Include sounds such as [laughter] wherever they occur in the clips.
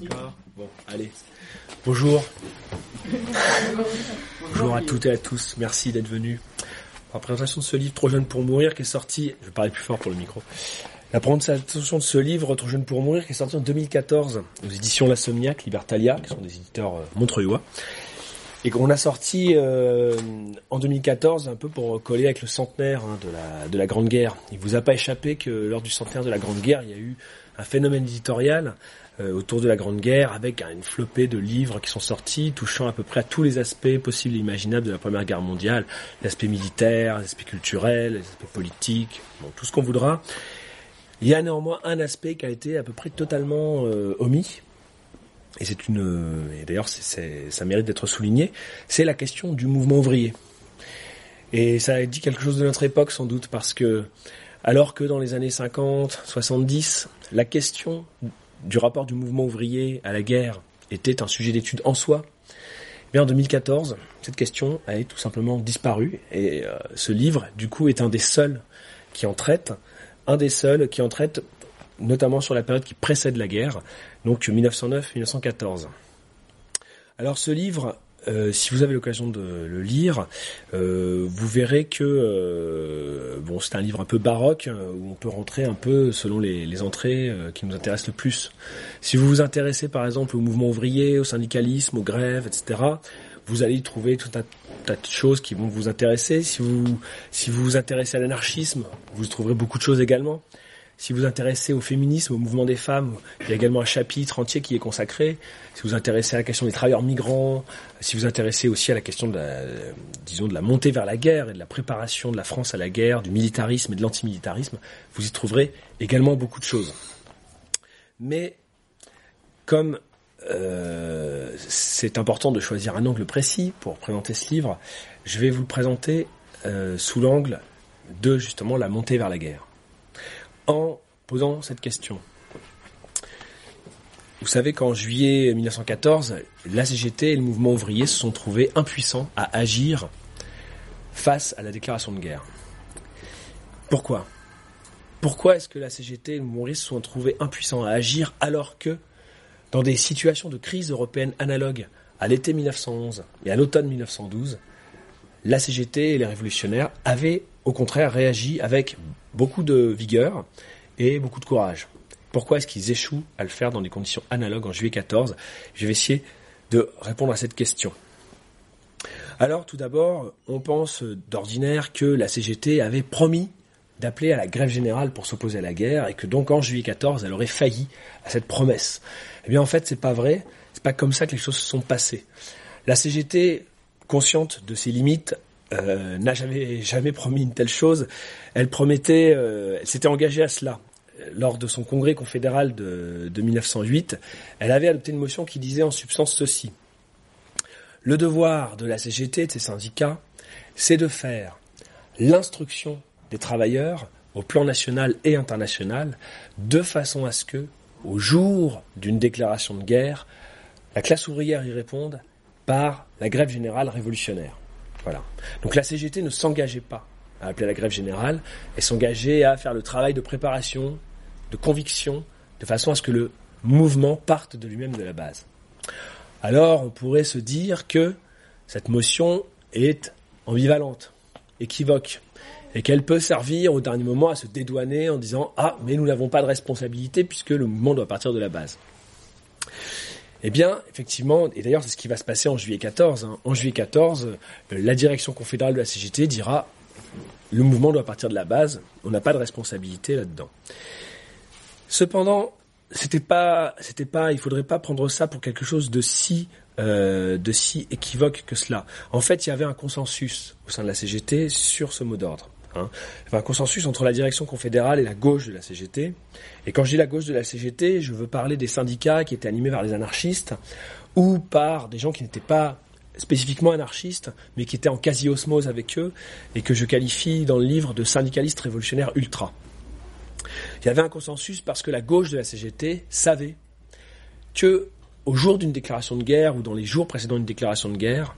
D'accord Bon, allez. [laughs] Bonjour. Bonjour à toutes et à tous. Merci d'être venus. La présentation de ce livre Trop jeune pour mourir qui est sorti, je vais parler plus fort pour le micro. La présentation de ce livre Trop jeune pour mourir qui est sorti en 2014 aux éditions La Somniaque, Libertalia, qui sont des éditeurs euh, montreuillois. Et qu'on a sorti euh, en 2014 un peu pour coller avec le centenaire hein, de, la, de la Grande Guerre. Il vous a pas échappé que lors du centenaire de la Grande Guerre, il y a eu un phénomène éditorial autour de la Grande Guerre avec une flopée de livres qui sont sortis touchant à peu près à tous les aspects possibles et imaginables de la Première Guerre mondiale, l'aspect militaire, l'aspect culturel, l'aspect politique, tout ce qu'on voudra. Il y a néanmoins un aspect qui a été à peu près totalement euh, omis, et c'est une, et d'ailleurs ça mérite d'être souligné, c'est la question du mouvement ouvrier. Et ça dit quelque chose de notre époque sans doute parce que alors que dans les années 50, 70, la question du rapport du mouvement ouvrier à la guerre était un sujet d'étude en soi, eh bien en 2014, cette question a tout simplement disparu et euh, ce livre, du coup, est un des seuls qui en traite, un des seuls qui en traite notamment sur la période qui précède la guerre, donc 1909-1914. Alors ce livre, euh, si vous avez l'occasion de le lire, euh, vous verrez que euh, bon, c'est un livre un peu baroque où on peut rentrer un peu selon les, les entrées qui nous intéressent le plus. Si vous vous intéressez par exemple au mouvement ouvrier, au syndicalisme, aux grèves, etc., vous allez y trouver tout un tas de choses qui vont vous intéresser. Si vous si vous vous intéressez à l'anarchisme, vous trouverez beaucoup de choses également. Si vous intéressez au féminisme, au mouvement des femmes, il y a également un chapitre entier qui est consacré. Si vous vous intéressez à la question des travailleurs migrants, si vous vous intéressez aussi à la question de la, disons, de la montée vers la guerre et de la préparation de la France à la guerre, du militarisme et de l'antimilitarisme, vous y trouverez également beaucoup de choses. Mais comme euh, c'est important de choisir un angle précis pour présenter ce livre, je vais vous le présenter euh, sous l'angle de justement la montée vers la guerre en posant cette question. Vous savez qu'en juillet 1914, la CGT et le mouvement ouvrier se sont trouvés impuissants à agir face à la déclaration de guerre. Pourquoi? Pourquoi est-ce que la CGT et le mouvement ouvrier se sont trouvés impuissants à agir alors que, dans des situations de crise européenne analogues à l'été 1911 et à l'automne 1912, la CGT et les révolutionnaires avaient au contraire réagi avec beaucoup de vigueur et beaucoup de courage. Pourquoi est-ce qu'ils échouent à le faire dans des conditions analogues en juillet 14 Je vais essayer de répondre à cette question. Alors tout d'abord, on pense d'ordinaire que la CGT avait promis d'appeler à la grève générale pour s'opposer à la guerre et que donc en juillet 14, elle aurait failli à cette promesse. Eh bien en fait, c'est pas vrai, c'est pas comme ça que les choses se sont passées. La CGT, consciente de ses limites, euh, n'a jamais jamais promis une telle chose. Elle promettait, euh, elle s'était engagée à cela lors de son congrès confédéral de, de 1908. Elle avait adopté une motion qui disait en substance ceci le devoir de la CGT, de ses syndicats, c'est de faire l'instruction des travailleurs au plan national et international de façon à ce que, au jour d'une déclaration de guerre, la classe ouvrière y réponde par la grève générale révolutionnaire. Donc la CGT ne s'engageait pas à appeler la grève générale, elle s'engageait à faire le travail de préparation, de conviction, de façon à ce que le mouvement parte de lui-même de la base. Alors on pourrait se dire que cette motion est ambivalente, équivoque, et qu'elle peut servir au dernier moment à se dédouaner en disant Ah, mais nous n'avons pas de responsabilité puisque le mouvement doit partir de la base. Eh bien, effectivement, et d'ailleurs c'est ce qui va se passer en juillet 14. Hein. En juillet 14, euh, la direction confédérale de la CGT dira le mouvement doit partir de la base, on n'a pas de responsabilité là-dedans. Cependant, c'était pas, c'était pas, il faudrait pas prendre ça pour quelque chose de si, euh, de si équivoque que cela. En fait, il y avait un consensus au sein de la CGT sur ce mot d'ordre. Il y avait un consensus entre la direction confédérale et la gauche de la CGT. Et quand je dis la gauche de la CGT, je veux parler des syndicats qui étaient animés par les anarchistes ou par des gens qui n'étaient pas spécifiquement anarchistes, mais qui étaient en quasi-osmose avec eux, et que je qualifie dans le livre de syndicalistes révolutionnaires ultra. Il y avait un consensus parce que la gauche de la CGT savait que, au jour d'une déclaration de guerre ou dans les jours précédant une déclaration de guerre,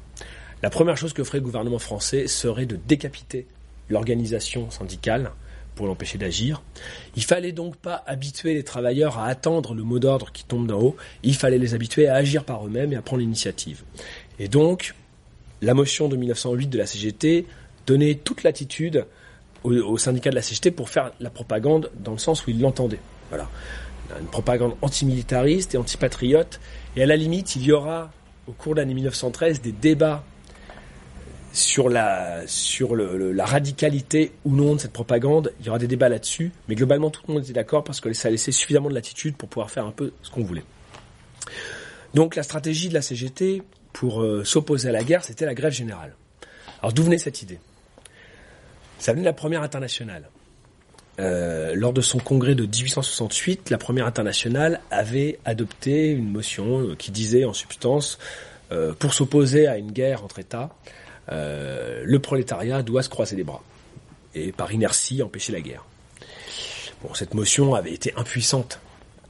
la première chose que ferait le gouvernement français serait de décapiter l'organisation syndicale pour l'empêcher d'agir. Il fallait donc pas habituer les travailleurs à attendre le mot d'ordre qui tombe d'en haut, il fallait les habituer à agir par eux-mêmes et à prendre l'initiative. Et donc, la motion de 1908 de la CGT donnait toute l'attitude au, syndicat de la CGT pour faire la propagande dans le sens où ils l'entendaient. Voilà. Une propagande antimilitariste et antipatriote. Et à la limite, il y aura, au cours de l'année 1913, des débats sur la sur le, la radicalité ou non de cette propagande, il y aura des débats là-dessus, mais globalement tout le monde était d'accord parce que ça laissait suffisamment de latitude pour pouvoir faire un peu ce qu'on voulait. Donc la stratégie de la CGT pour euh, s'opposer à la guerre, c'était la grève générale. Alors d'où venait cette idée? Ça venait de la première internationale. Euh, lors de son congrès de 1868, la première internationale avait adopté une motion euh, qui disait en substance, pour s'opposer à une guerre entre États, euh, le prolétariat doit se croiser les bras et par inertie empêcher la guerre. Bon, cette motion avait été impuissante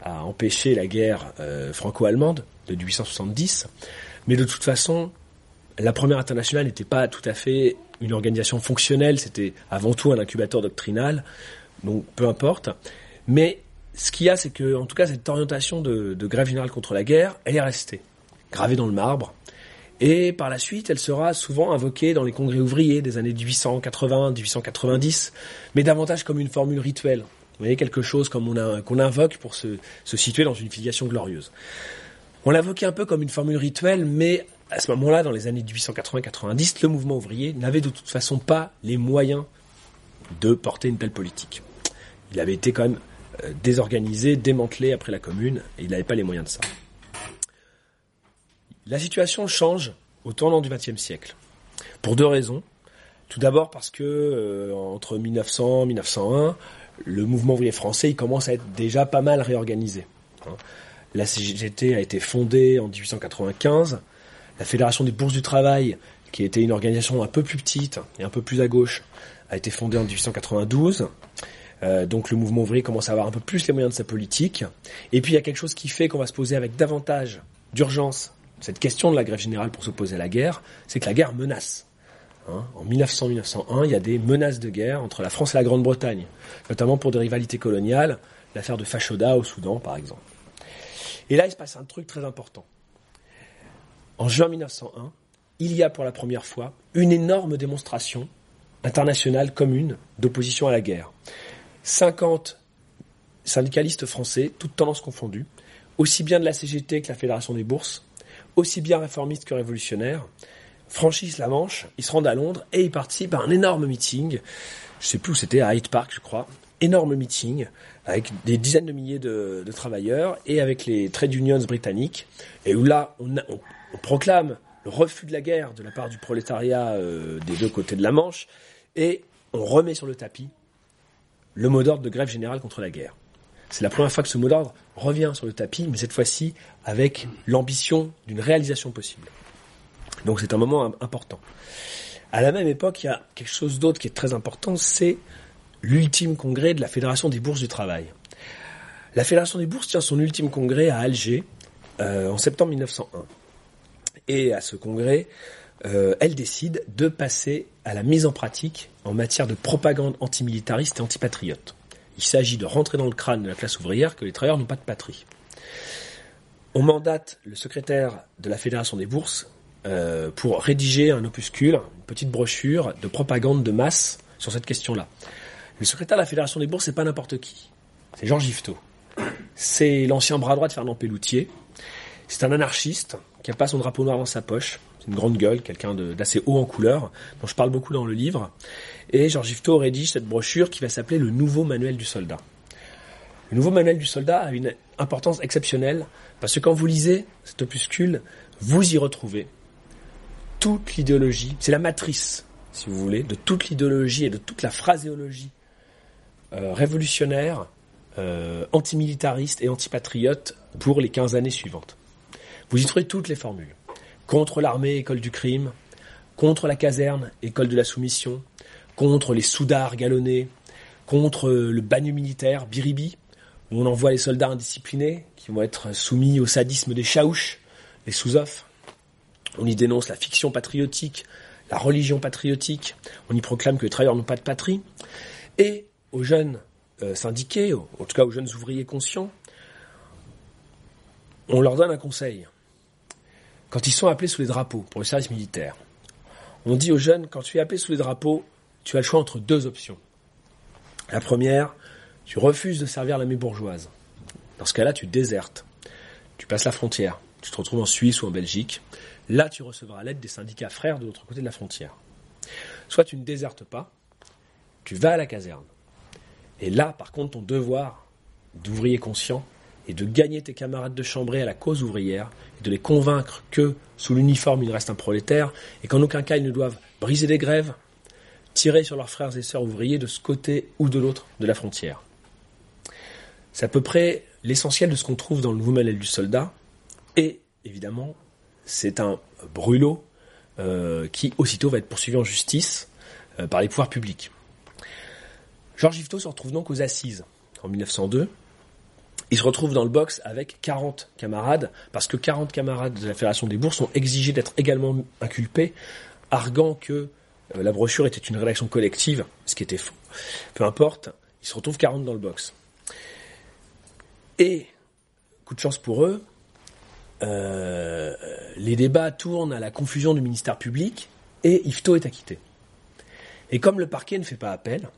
à empêcher la guerre euh, franco-allemande de 1870, mais de toute façon, la première internationale n'était pas tout à fait une organisation fonctionnelle, c'était avant tout un incubateur doctrinal, donc peu importe. Mais ce qu'il y a, c'est que, en tout cas, cette orientation de, de grève générale contre la guerre, elle est restée, gravée dans le marbre, et par la suite, elle sera souvent invoquée dans les congrès ouvriers des années 1880-1890, mais davantage comme une formule rituelle. Vous voyez, quelque chose comme on qu'on invoque pour se, se situer dans une filiation glorieuse. On l'invoquait un peu comme une formule rituelle, mais à ce moment-là, dans les années 1880-90, le mouvement ouvrier n'avait de toute façon pas les moyens de porter une telle politique. Il avait été quand même euh, désorganisé, démantelé après la commune, et il n'avait pas les moyens de ça. La situation change au tournant du XXe siècle. Pour deux raisons. Tout d'abord parce que euh, entre 1900 et 1901, le mouvement ouvrier français commence à être déjà pas mal réorganisé. Hein. La CGT a été fondée en 1895. La Fédération des bourses du travail, qui était une organisation un peu plus petite et un peu plus à gauche, a été fondée en 1892. Euh, donc le mouvement ouvrier commence à avoir un peu plus les moyens de sa politique. Et puis il y a quelque chose qui fait qu'on va se poser avec davantage d'urgence cette question de la grève générale pour s'opposer à la guerre, c'est que la guerre menace. Hein, en 1900-1901, il y a des menaces de guerre entre la France et la Grande-Bretagne, notamment pour des rivalités coloniales, l'affaire de Fashoda au Soudan par exemple. Et là, il se passe un truc très important. En juin 1901, il y a pour la première fois une énorme démonstration internationale commune d'opposition à la guerre. 50 syndicalistes français, toutes tendances confondues, aussi bien de la CGT que la Fédération des bourses, aussi bien réformistes que révolutionnaires, franchissent la Manche, ils se rendent à Londres et ils participent à un énorme meeting. Je sais plus où c'était, à Hyde Park, je crois. Énorme meeting avec des dizaines de milliers de, travailleurs et avec les trade unions britanniques. Et où là, on, proclame le refus de la guerre de la part du prolétariat euh, des deux côtés de la Manche et on remet sur le tapis le mot d'ordre de grève générale contre la guerre. C'est la première fois que ce mot d'ordre revient sur le tapis, mais cette fois-ci avec l'ambition d'une réalisation possible. Donc c'est un moment important. À la même époque, il y a quelque chose d'autre qui est très important, c'est l'ultime congrès de la Fédération des bourses du travail. La Fédération des bourses tient son ultime congrès à Alger euh, en septembre 1901. Et à ce congrès, euh, elle décide de passer à la mise en pratique en matière de propagande antimilitariste et antipatriote. Il s'agit de rentrer dans le crâne de la classe ouvrière que les travailleurs n'ont pas de patrie. On mandate le secrétaire de la Fédération des bourses euh, pour rédiger un opuscule, une petite brochure de propagande de masse sur cette question-là. Le secrétaire de la Fédération des bourses, c'est pas n'importe qui. C'est Georges Yvetot. C'est l'ancien bras droit de Fernand Pelloutier. C'est un anarchiste qui a pas son drapeau noir dans sa poche. C'est une grande gueule, quelqu'un d'assez haut en couleur, dont je parle beaucoup dans le livre. Et Georges Yvetot rédige cette brochure qui va s'appeler le Nouveau Manuel du Soldat. Le Nouveau Manuel du Soldat a une importance exceptionnelle parce que quand vous lisez cet opuscule, vous y retrouvez toute l'idéologie, c'est la matrice, si vous voulez, de toute l'idéologie et de toute la phraséologie euh, révolutionnaire, euh, antimilitariste et antipatriote pour les 15 années suivantes. Vous y trouvez toutes les formules. Contre l'armée, école du crime, contre la caserne, école de la soumission, contre les soudards galonnés, contre le bagne militaire, biribi, où on envoie les soldats indisciplinés qui vont être soumis au sadisme des chaouches, les sous-offres. On y dénonce la fiction patriotique, la religion patriotique, on y proclame que les travailleurs n'ont pas de patrie. Et aux jeunes euh, syndiqués, en tout cas aux jeunes ouvriers conscients, on leur donne un conseil. Quand ils sont appelés sous les drapeaux pour le service militaire, on dit aux jeunes, quand tu es appelé sous les drapeaux, tu as le choix entre deux options. La première, tu refuses de servir l'armée bourgeoise. Dans ce cas-là, tu désertes. Tu passes la frontière. Tu te retrouves en Suisse ou en Belgique. Là, tu recevras l'aide des syndicats frères de l'autre côté de la frontière. Soit tu ne désertes pas, tu vas à la caserne. Et là, par contre, ton devoir d'ouvrier conscient est de gagner tes camarades de chambrée à la cause ouvrière et de les convaincre que, sous l'uniforme, il reste un prolétaire et qu'en aucun cas ils ne doivent briser des grèves, tirer sur leurs frères et sœurs ouvriers de ce côté ou de l'autre de la frontière. C'est à peu près l'essentiel de ce qu'on trouve dans le nouveau manuel du soldat. Et, évidemment, c'est un brûlot euh, qui, aussitôt, va être poursuivi en justice euh, par les pouvoirs publics. Georges Yvetot se retrouve donc aux assises en 1902. Il se retrouve dans le box avec 40 camarades, parce que 40 camarades de la Fédération des bourses ont exigé d'être également inculpés, arguant que euh, la brochure était une rédaction collective, ce qui était faux. Peu importe, il se retrouve 40 dans le box. Et, coup de chance pour eux, euh, les débats tournent à la confusion du ministère public et Yvetot est acquitté. Et comme le parquet ne fait pas appel,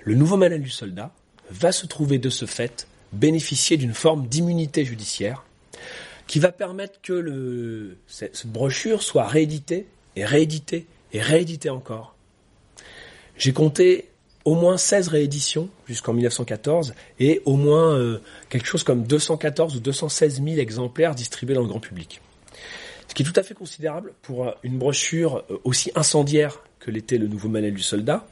le nouveau manuel du soldat va se trouver de ce fait bénéficier d'une forme d'immunité judiciaire qui va permettre que cette brochure soit rééditée et rééditée et rééditée encore. J'ai compté au moins 16 rééditions jusqu'en 1914 et au moins euh, quelque chose comme 214 ou 216 000 exemplaires distribués dans le grand public. Ce qui est tout à fait considérable pour une brochure euh, aussi incendiaire que l'était le nouveau manuel du soldat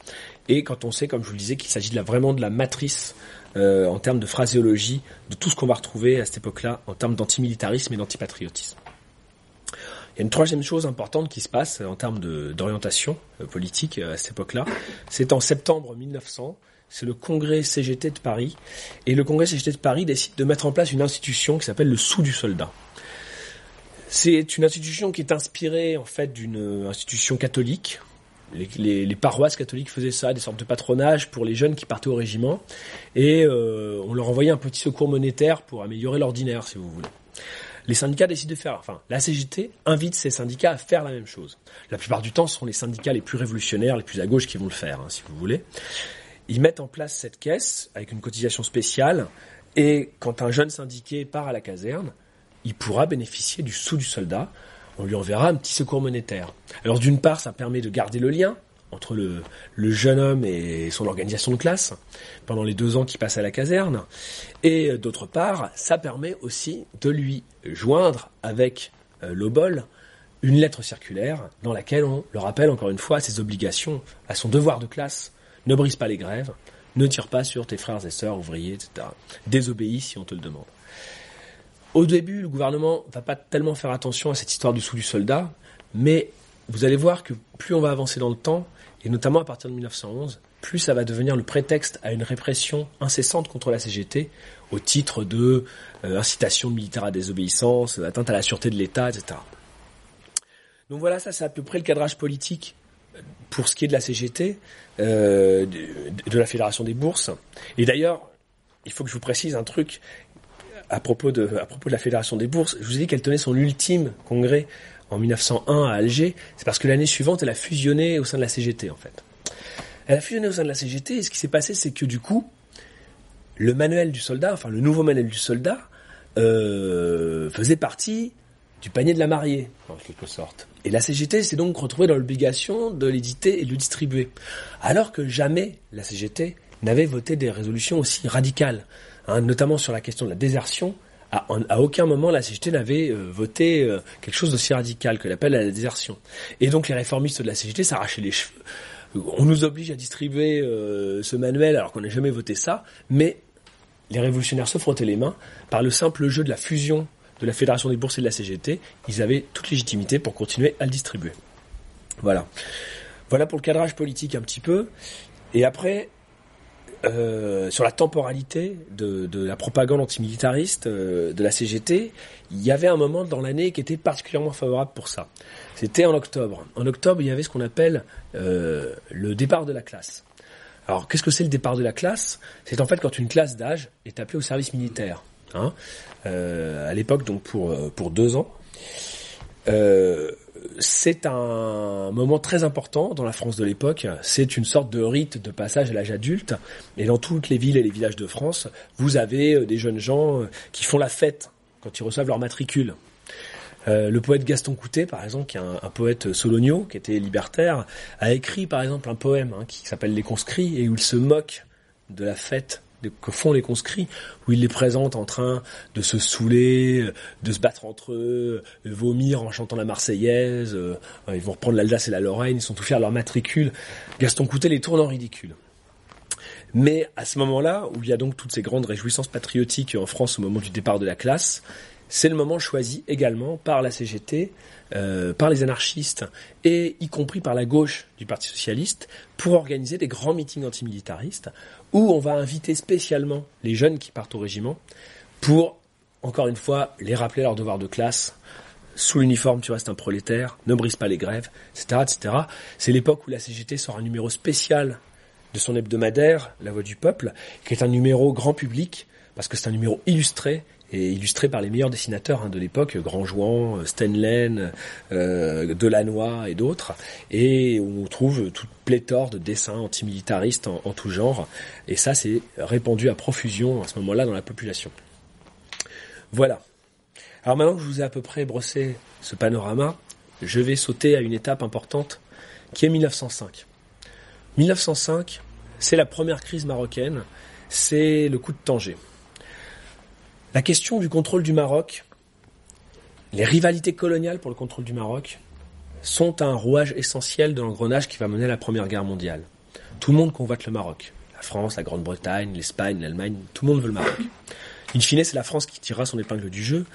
et quand on sait, comme je vous le disais, qu'il s'agit vraiment de la matrice euh, en termes de phraséologie de tout ce qu'on va retrouver à cette époque-là en termes d'antimilitarisme et d'antipatriotisme. Il y a une troisième chose importante qui se passe en termes d'orientation euh, politique euh, à cette époque-là. C'est en septembre 1900, c'est le congrès CGT de Paris. Et le congrès CGT de Paris décide de mettre en place une institution qui s'appelle le sou du soldat. C'est une institution qui est inspirée en fait d'une institution catholique les, paroisses catholiques faisaient ça, des sortes de patronage pour les jeunes qui partaient au régiment, et euh, on leur envoyait un petit secours monétaire pour améliorer l'ordinaire, si vous voulez. Les syndicats décident de faire, enfin, la CGT invite ces syndicats à faire la même chose. La plupart du temps, ce sont les syndicats les plus révolutionnaires, les plus à gauche qui vont le faire, hein, si vous voulez. Ils mettent en place cette caisse avec une cotisation spéciale, et quand un jeune syndiqué part à la caserne, il pourra bénéficier du sou du soldat, on lui enverra un petit secours monétaire. Alors d'une part, ça permet de garder le lien entre le, jeune homme et son organisation de classe pendant les deux ans qu'il passe à la caserne. Et d'autre part, ça permet aussi de lui joindre avec euh, l'obol une lettre circulaire dans laquelle on le rappelle encore une fois à ses obligations, à son devoir de classe. Ne brise pas les grèves, ne tire pas sur tes frères et sœurs ouvriers, etc. Désobéis si on te le demande. Au début, le gouvernement va pas tellement faire attention à cette histoire du sou du soldat, mais vous allez voir que plus on va avancer dans le temps, et notamment à partir de 1911, plus ça va devenir le prétexte à une répression incessante contre la CGT au titre de euh, incitation militaire à désobéissance, atteinte à la sûreté de l'État, etc. Donc voilà, ça c'est à peu près le cadrage politique pour ce qui est de la CGT, euh, de, de, la Fédération des bourses. Et d'ailleurs, il faut que je vous précise un truc à propos de, la Fédération des bourses, je vous ai dit qu'elle tenait son ultime congrès en 1901 à Alger. C'est parce que l'année suivante, elle a fusionné au sein de la CGT, en fait. Elle a fusionné au sein de la CGT, et ce qui s'est passé, c'est que du coup, le manuel du soldat, enfin le nouveau manuel du soldat, euh, faisait partie du panier de la mariée, en quelque sorte. Et la CGT s'est donc retrouvée dans l'obligation de l'éditer et de le distribuer. Alors que jamais la CGT n'avait voté des résolutions aussi radicales. Hein, notamment sur la question de la désertion, à, aucun moment la CGT n'avait euh, voté euh, quelque chose d'aussi radical que l'appel à la désertion. Et donc les réformistes de la CGT s'arrachaient les cheveux. On nous oblige à distribuer euh, ce manuel alors qu'on n'a jamais voté ça, mais les révolutionnaires se frottaient les mains par le simple jeu de la fusion de la Fédération des bourses et de la CGT. Ils avaient toute légitimité pour continuer à le distribuer. Voilà. Voilà pour le cadrage politique un petit peu. Et après, euh, sur la temporalité de, la propagande antimilitariste euh, de la CGT, il y avait un moment dans l'année qui était particulièrement favorable pour ça. C'était en octobre. En octobre, il y avait ce qu'on appelle euh, le départ de la classe. Alors, qu'est-ce que c'est le départ de la classe? C'est en fait quand une classe d'âge est appelée au service militaire. Hein euh, à l'époque, donc pour euh, pour deux ans. Euh, c'est un moment très important dans la France de l'époque. C'est une sorte de rite de passage à l'âge adulte. Et dans toutes les villes et les villages de France, vous avez euh, des jeunes gens euh, qui font la fête quand ils reçoivent leur matricule. Euh, le poète Gaston Coutet, par exemple, qui est un, poète solonio, qui était libertaire, a écrit par exemple un poème hein, qui s'appelle Les conscrits et où il se moque de la fête que font les conscrits, où il les présente en train de se saouler, de se battre entre eux, de vomir en chantant la Marseillaise, euh, ils vont reprendre l'Alsace et la Lorraine, ils sont tout fiers leur matricule. Gaston Coutet les tourne en ridicule. Mais à ce moment-là, où il y a donc toutes ces grandes réjouissances patriotiques en France au moment du départ de la classe, c'est le moment choisi également par la CGT, euh, par les anarchistes et y compris par la gauche du Parti socialiste pour organiser des grands meetings antimilitaristes où on va inviter spécialement les jeunes qui partent au régiment pour, encore une fois, les rappeler leur devoir de classe. Sous l'uniforme, tu restes un prolétaire, ne brise pas les grèves, etc., etc. C'est l'époque où la CGT sort un numéro spécial de son hebdomadaire, La Voix du Peuple, qui est un numéro grand public, parce que c'est un numéro illustré, et illustré par les meilleurs dessinateurs hein, de l'époque, Grandjouan, Stenlen, euh, Delannoy et d'autres, et on trouve toute pléthore de dessins antimilitaristes en, en tout genre, et ça c'est répandu à profusion à ce moment-là dans la population. Voilà. Alors maintenant que je vous ai à peu près brossé ce panorama, je vais sauter à une étape importante qui est 1905. 1905, c'est la première crise marocaine, c'est le coup de Tanger. La question du contrôle du Maroc, les rivalités coloniales pour le contrôle du Maroc, sont un rouage essentiel de l'engrenage qui va mener à la Première Guerre mondiale. Tout le monde convoite le Maroc. La France, la Grande-Bretagne, l'Espagne, l'Allemagne, tout le monde veut le Maroc. In fine, c'est la France qui tirera son épingle du jeu.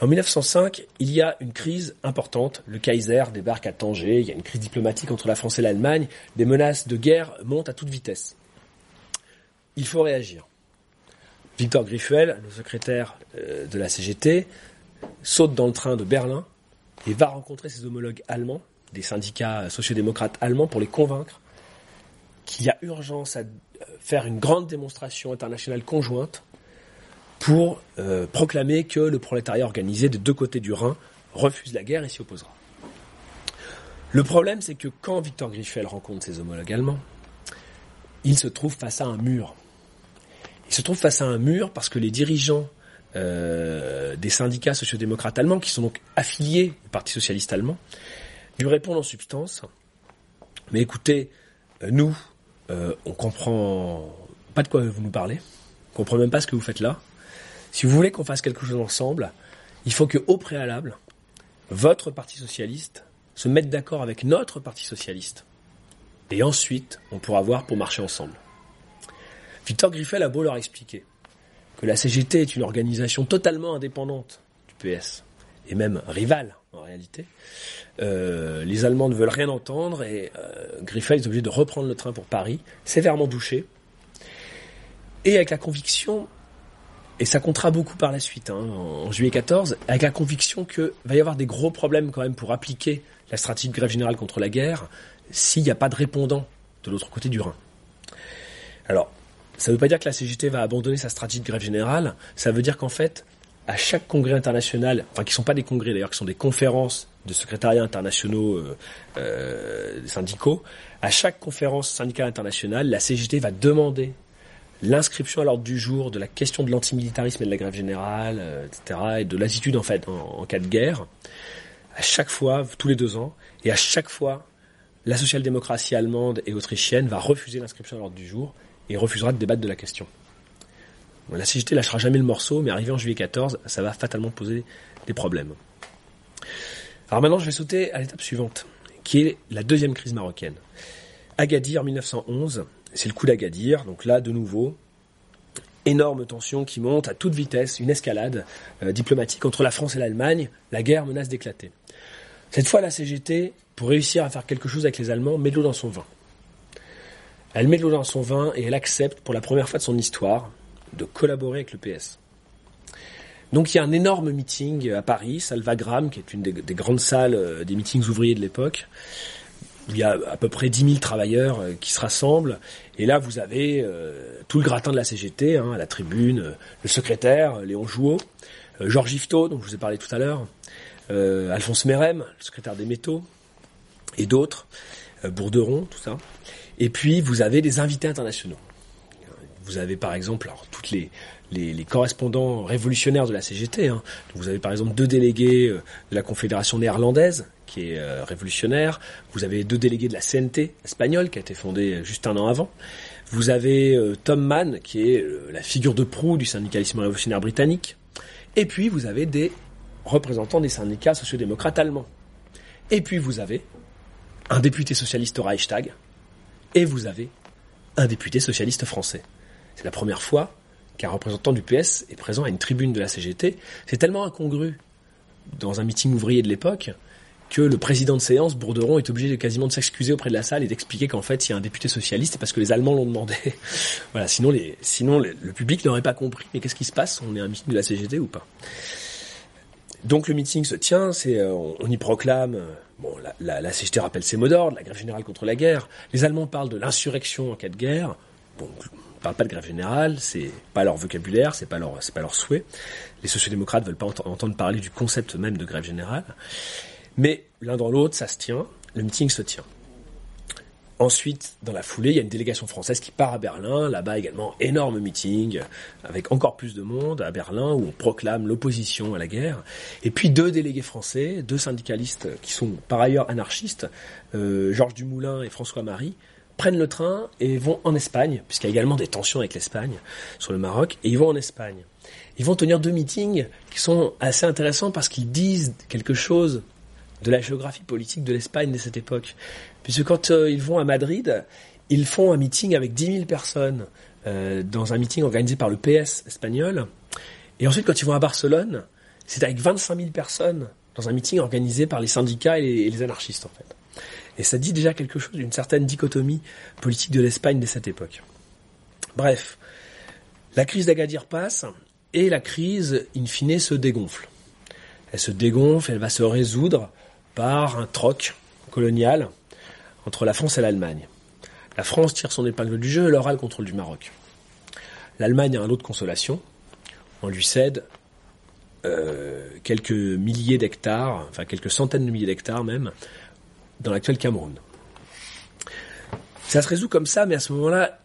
En 1905, il y a une crise importante. Le Kaiser débarque à Tanger. Il y a une crise diplomatique entre la France et l'Allemagne. Des menaces de guerre montent à toute vitesse. Il faut réagir. Victor Griffuel, le secrétaire euh, de la CGT, saute dans le train de Berlin et va rencontrer ses homologues allemands, des syndicats sociodémocrates allemands, pour les convaincre qu'il y a urgence à faire une grande démonstration internationale conjointe pour euh, proclamer que le prolétariat organisé des deux côtés du Rhin refuse la guerre et s'y opposera. Le problème, c'est que quand Victor Griffel rencontre ses homologues allemands, il se trouve face à un mur. Il se trouve face à un mur parce que les dirigeants euh, des syndicats sociodémocrates allemands, qui sont donc affiliés au Parti socialiste allemand, lui répondent en substance Mais écoutez, euh, nous, euh, on comprend pas de quoi vous nous parlez, on comprend même pas ce que vous faites là. Si vous voulez qu'on fasse quelque chose ensemble, il faut que, au préalable, votre Parti socialiste se mette d'accord avec notre Parti socialiste. Et ensuite, on pourra voir pour marcher ensemble. Victor Griffel a beau leur expliquer que la CGT est une organisation totalement indépendante du PS, et même rivale en réalité, euh, les Allemands ne veulent rien entendre et euh, Griffel est obligé de reprendre le train pour Paris, sévèrement douché, et avec la conviction, et ça comptera beaucoup par la suite, hein, en, juillet 14, avec la conviction qu'il va y avoir des gros problèmes quand même pour appliquer la stratégie de grève générale contre la guerre s'il n'y a pas de répondant de l'autre côté du Rhin. Alors, ça ne veut pas dire que la CGT va abandonner sa stratégie de grève générale. Ça veut dire qu'en fait, à chaque congrès international, enfin qui sont pas des congrès d'ailleurs, qui sont des conférences de secrétariats internationaux euh, euh, syndicaux, à chaque conférence syndicale internationale, la CGT va demander l'inscription à l'ordre du jour de la question de l'antimilitarisme et de la grève générale, euh, etc., et de l'attitude en fait en, cas de guerre, à chaque fois, tous les deux ans, et à chaque fois, la social-démocratie allemande et autrichienne va refuser l'inscription à l'ordre du jour et refusera de débattre de la question. La CGT lâchera jamais le morceau, mais arrivé en juillet 14, ça va fatalement poser des problèmes. Alors maintenant, je vais sauter à l'étape suivante, qui est la deuxième crise marocaine. Agadir 1911, c'est le coup d'Agadir, donc là, de nouveau, énorme tension qui monte à toute vitesse, une escalade euh, diplomatique entre la France et l'Allemagne, la guerre menace d'éclater. Cette fois, la CGT, pour réussir à faire quelque chose avec les Allemands, met de l'eau dans son vin. Elle met de l'eau dans son vin et elle accepte pour la première fois de son histoire de collaborer avec le PS. Donc il y a un énorme meeting à Paris, salle Wagram, qui est une des, grandes salles euh, des meetings ouvriers de l'époque. il y a à peu près 10 000 travailleurs euh, qui se rassemblent. Et là, vous avez euh, tout le gratin de la CGT, hein, à la tribune, le secrétaire, Léon Jouot, Georges Yvetot, dont je vous ai parlé tout à l'heure, Alphonse Mérem, le secrétaire des métaux, et d'autres, Bourderon, tout ça. Et puis, vous avez des invités internationaux. Vous avez par exemple alors, toutes les, les, correspondants révolutionnaires de la CGT. Hein. vous avez par exemple deux délégués de la Confédération néerlandaise, qui est euh, révolutionnaire. Vous avez deux délégués de la CNT espagnole, qui a été fondée juste un an avant. Vous avez euh, Tom Mann, qui est euh, la figure de proue du syndicalisme révolutionnaire britannique. Et puis vous avez des représentants des syndicats sociodémocrates allemands. Et puis vous avez un député socialiste au Reichstag. Et vous avez un député socialiste français. C'est la première fois qu'un représentant du PS est présent à une tribune de la CGT. C'est tellement incongru dans un meeting ouvrier de l'époque que le président de séance, Bourderon, est obligé de quasiment de s'excuser auprès de la salle et d'expliquer qu'en fait, il y a un député socialiste, parce que les Allemands l'ont demandé. [laughs] voilà, sinon, le public n'aurait pas compris. Mais qu'est-ce qui se passe? On est un meeting de la CGT ou pas? Donc le meeting se tient, euh, on, y proclame, bon, la, CGT rappelle ses mots d'ordre, la grève générale contre la guerre. Les Allemands parlent de l'insurrection en cas de guerre. Bon, on parle pas de grève générale, c'est pas leur vocabulaire, c'est pas leur, c'est pas leur souhait. Les sociodémocrates veulent pas entendre parler du concept même de grève générale. Mais l'un dans l'autre, ça se tient, le meeting se tient. Ensuite, dans la foulée, il y a une délégation française qui part à Berlin. Là-bas également, énorme meeting avec encore plus de monde à Berlin où on proclame l'opposition à la guerre. Et puis deux délégués français, deux syndicalistes qui sont par ailleurs anarchistes, euh, Georges Dumoulin et François Marie, prennent le train et vont en Espagne, puisqu'il y a également des tensions avec l'Espagne sur le Maroc, et ils vont en Espagne. Ils vont tenir deux meetings qui sont assez intéressants parce qu'ils disent quelque chose de la géographie politique de l'Espagne de cette époque. Puisque quand euh, ils vont à Madrid, ils font un meeting avec 10 000 personnes euh, dans un meeting organisé par le PS espagnol. Et ensuite, quand ils vont à Barcelone, c'est avec 25 000 personnes dans un meeting organisé par les syndicats et les, anarchistes, en fait. Et ça dit déjà quelque chose d'une certaine dichotomie politique de l'Espagne de cette époque. Bref, la crise d'Agadir passe et la crise, in fine, se dégonfle. Elle se dégonfle, elle va se résoudre par un troc colonial entre la France et l'Allemagne. La France tire son épingle du jeu et leur a le contrôle du Maroc. L'Allemagne a un lot de consolation. On lui cède euh, quelques milliers d'hectares, enfin quelques centaines de milliers d'hectares même, dans l'actuel Cameroun. Ça se résout comme ça, mais à ce moment-là,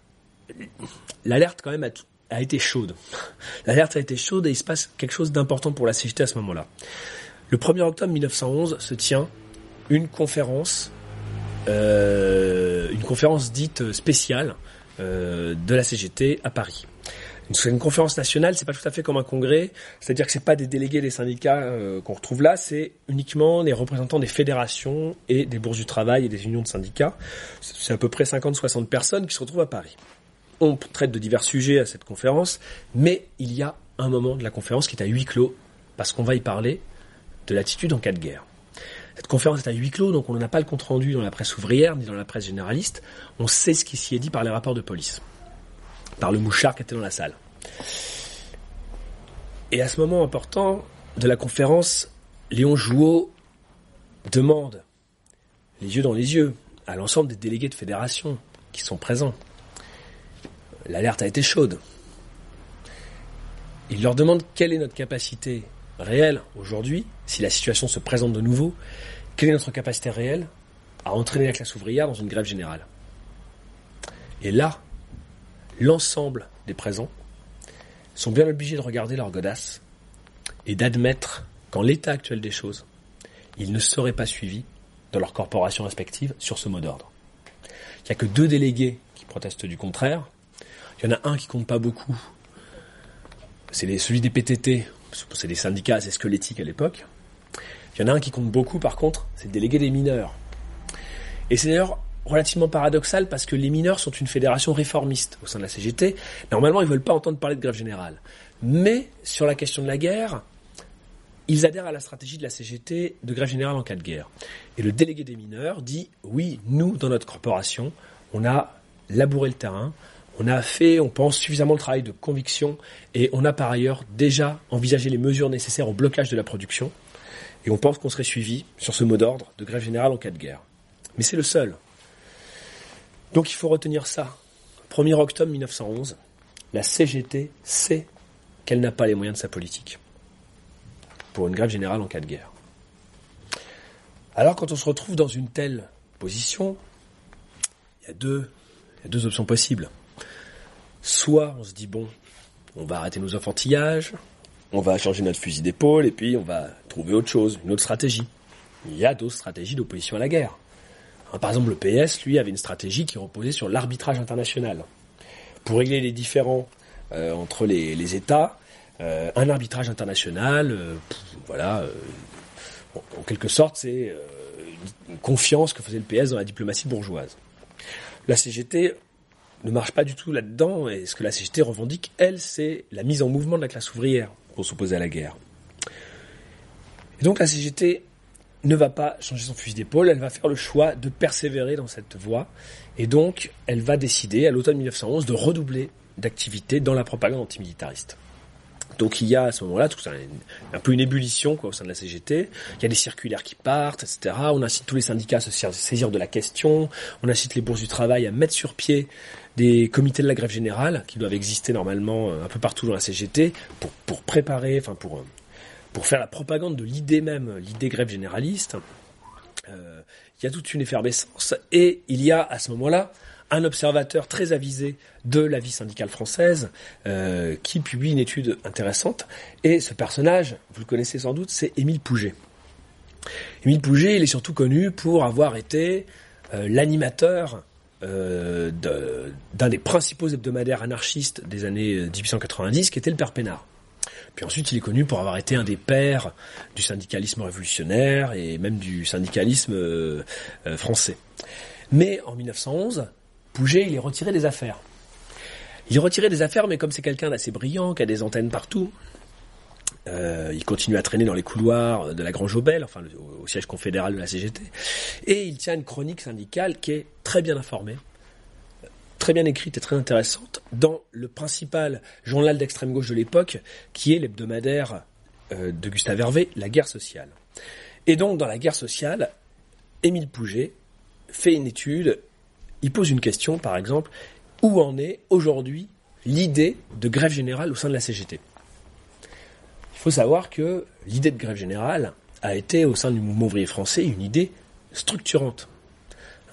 l'alerte quand même a, a été chaude. [laughs] L'alerte a été chaude et il se passe quelque chose d'important pour la CGT à ce moment-là. Le 1er octobre 1911 se tient une conférence, euh, une conférence dite spéciale euh, de la CGT à Paris. C'est une conférence nationale, c'est pas tout à fait comme un congrès, c'est-à-dire que c'est pas des délégués des syndicats euh, qu'on retrouve là, c'est uniquement les représentants des fédérations et des bourses du travail et des unions de syndicats. C'est à peu près 50-60 personnes qui se retrouvent à Paris. On traite de divers sujets à cette conférence, mais il y a un moment de la conférence qui est à huis clos, parce qu'on va y parler de l'attitude en cas de guerre. Cette conférence est à huis clos, donc on n'a pas le compte-rendu dans la presse ouvrière ni dans la presse généraliste. On sait ce qui s'y est dit par les rapports de police, par le mouchard qui était dans la salle. Et à ce moment important de la conférence, Léon Jouot demande, les yeux dans les yeux, à l'ensemble des délégués de fédération qui sont présents. L'alerte a été chaude. Il leur demande quelle est notre capacité réelle aujourd'hui, si la situation se présente de nouveau, quelle est notre capacité réelle à entraîner la classe ouvrière dans une grève générale? Et là, l'ensemble des présents sont bien obligés de regarder leur godasse et d'admettre qu'en l'état actuel des choses, ils ne seraient pas suivis dans leurs corporations respectives sur ce mot d'ordre. Il n'y a que deux délégués qui protestent du contraire. Il y en a un qui compte pas beaucoup. C'est celui des PTT, c'est des syndicats assez squelettiques à l'époque. Il y en a un qui compte beaucoup par contre, c'est le délégué des mineurs. Et c'est d'ailleurs relativement paradoxal parce que les mineurs sont une fédération réformiste au sein de la CGT. Normalement, ils veulent pas entendre parler de grève générale. Mais sur la question de la guerre, ils adhèrent à la stratégie de la CGT de grève générale en cas de guerre. Et le délégué des mineurs dit oui, nous, dans notre corporation, on a labouré le terrain, on a fait, on pense, suffisamment de travail de conviction et on a par ailleurs déjà envisagé les mesures nécessaires au blocage de la production et on pense qu'on serait suivi sur ce mot d'ordre de grève générale en cas de guerre. Mais c'est le seul. Donc il faut retenir ça. 1er octobre 1911, la CGT sait qu'elle n'a pas les moyens de sa politique pour une grève générale en cas de guerre. Alors quand on se retrouve dans une telle position, il y a deux, il y a deux options possibles. Soit on se dit bon, on va arrêter nos enfantillages, on va changer notre fusil d'épaule et puis on va trouver autre chose, une autre stratégie. Il y a d'autres stratégies d'opposition à la guerre. Hein, par exemple, le PS, lui, avait une stratégie qui reposait sur l'arbitrage international. Pour régler les différends euh, entre les, États, euh, un arbitrage international, euh, voilà, en quelque sorte, c'est une confiance que faisait le PS dans la diplomatie bourgeoise. La CGT ne marche pas du tout là-dedans, et ce que la CGT revendique, elle, c'est la mise en mouvement de la classe ouvrière pour s'opposer à la guerre. Et donc la CGT ne va pas changer son fusil d'épaule, elle va faire le choix de persévérer dans cette voie, et donc elle va décider, à l'automne 1911, de redoubler d'activité dans la propagande antimilitariste. Donc il y a à ce moment-là tout ça, un peu une ébullition quoi, au sein de la CGT. Il y a des circulaires qui partent, etc. On incite tous les syndicats à se saisir de la question. On incite les bourses du travail à mettre sur pied des comités de la grève générale qui doivent exister normalement euh, un peu partout dans la CGT pour, préparer, enfin pour euh, pour faire la propagande de l'idée même, l'idée grève généraliste. Euh, il y a toute une effervescence et il y a à ce moment-là un observateur très avisé de la vie syndicale française euh, qui publie une étude intéressante. Et ce personnage, vous le connaissez sans doute, c'est Émile Pouget. Émile Pouget, il est surtout connu pour avoir été euh, l'animateur euh, d'un des principaux hebdomadaires anarchistes des années 1890, qui était le Père Pénard. Puis ensuite, il est connu pour avoir été un des pères du syndicalisme révolutionnaire et même du syndicalisme français. Mais en 1911, Pouget, il est retiré des affaires. Il est retiré des affaires, mais comme c'est quelqu'un d'assez brillant, qui a des antennes partout, euh, il continue à traîner dans les couloirs de la Grange Aubel, enfin au siège confédéral de la CGT, et il tient une chronique syndicale qui est très bien informée, très bien écrite et très intéressante dans le principal journal d'extrême gauche de l'époque, qui est l'hebdomadaire euh, de Gustave Hervé, La guerre sociale. Et donc dans la guerre sociale, Émile Pouget fait une étude il pose une question, par exemple, où en est aujourd'hui l'idée de grève générale au sein de la CGT faut savoir que l'idée de grève générale a été au sein du mouvement ouvrier français une idée structurante.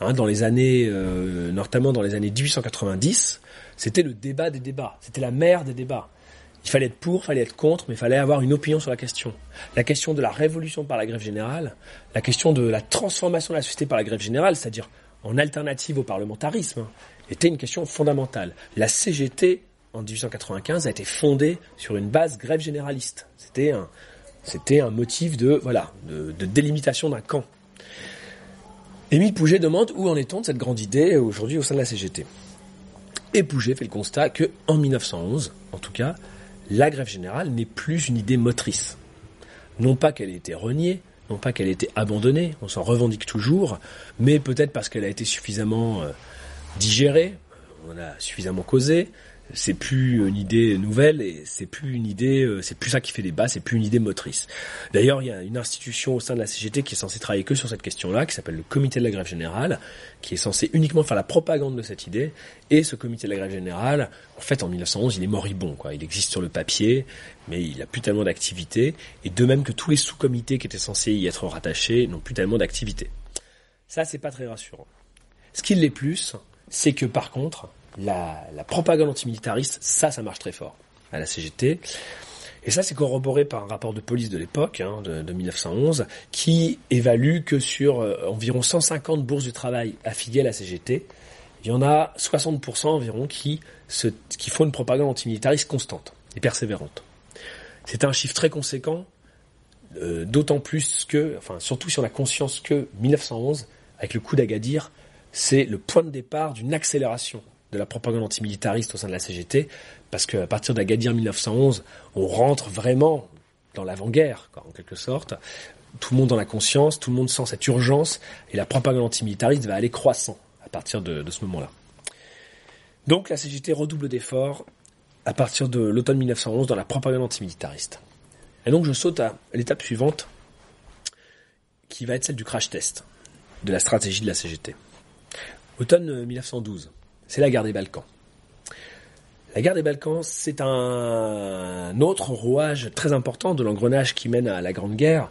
Hein, dans les années, euh, notamment dans les années 1890, c'était le débat des débats, c'était la mère des débats. Il fallait être pour, il fallait être contre, mais il fallait avoir une opinion sur la question. La question de la révolution par la grève générale, la question de la transformation de la société par la grève générale, c'est-à-dire en alternative au parlementarisme était une question fondamentale. La CGT, en 1895, a été fondée sur une base grève généraliste. C'était un, motif de, délimitation d'un camp. Émile Pouget demande où en est-on de cette grande idée aujourd'hui au sein de la CGT. Et Pouget fait le constat que, en 1911, en tout cas, la grève générale n'est plus une idée motrice. Non pas qu'elle ait été reniée, non pas qu'elle ait été abandonnée, on s'en revendique toujours, mais peut-être parce qu'elle a été suffisamment euh, digérée, on a suffisamment causé, c'est plus une idée nouvelle et c'est plus une idée, euh, c'est plus ça qui fait débat, c'est plus une idée motrice. D'ailleurs, il y a une institution au sein de la CGT qui est censée travailler que sur cette question-là, qui s'appelle le Comité de la grève générale, qui est censé uniquement faire la propagande de cette idée. Et ce Comité de la grève générale, en fait, en 1911, il est moribond, quoi. Il existe sur le papier, mais il n'a plus tellement d'activité. Et de même que tous les sous-comités qui étaient censés y être rattachés n'ont plus tellement d'activité. Ça, c'est pas très rassurant. Ce qui l'est plus, c'est que par contre, la, propagande antimilitariste, ça, ça marche très fort à la CGT. Et ça, c'est corroboré par un rapport de police de l'époque, hein, de, 1911, qui évalue que sur euh, environ 150 bourses de travail affiliées à la CGT, il y en a 60% environ qui, font une propagande antimilitariste constante et persévérante. C'est un chiffre très conséquent, euh, d'autant plus que, enfin surtout sur la conscience que 1911, avec le coup d'Agadir, c'est le point de départ d'une accélération de la propagande antimilitariste au sein de la CGT, parce qu'à partir d'Agadir 1911, on rentre vraiment dans l'avant-guerre, en quelque sorte. Tout le monde en a conscience, tout le monde sent cette urgence, et la propagande antimilitariste va aller croissant à partir de, de ce moment-là. Donc la CGT redouble d'efforts à partir de l'automne 1911 dans la propagande antimilitariste. Et donc je saute à l'étape suivante, qui va être celle du crash test. de la stratégie de la CGT. Automne 1912, c'est la guerre des Balkans. La guerre des Balkans, c'est un autre rouage très important de l'engrenage qui mène à la Grande Guerre.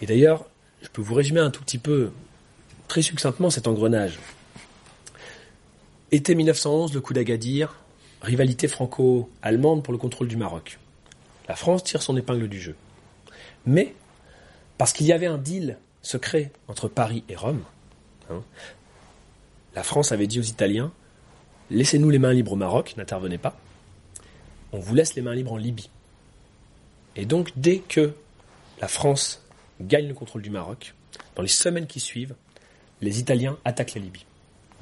Et d'ailleurs, je peux vous résumer un tout petit peu, très succinctement, cet engrenage. Été 1911, le coup d'Agadir, rivalité franco-allemande pour le contrôle du Maroc. La France tire son épingle du jeu. Mais, parce qu'il y avait un deal secret entre Paris et Rome, hein, la France avait dit aux Italiens, laissez-nous les mains libres au Maroc, n'intervenez pas, on vous laisse les mains libres en Libye. Et donc, dès que la France gagne le contrôle du Maroc, dans les semaines qui suivent, les Italiens attaquent la Libye,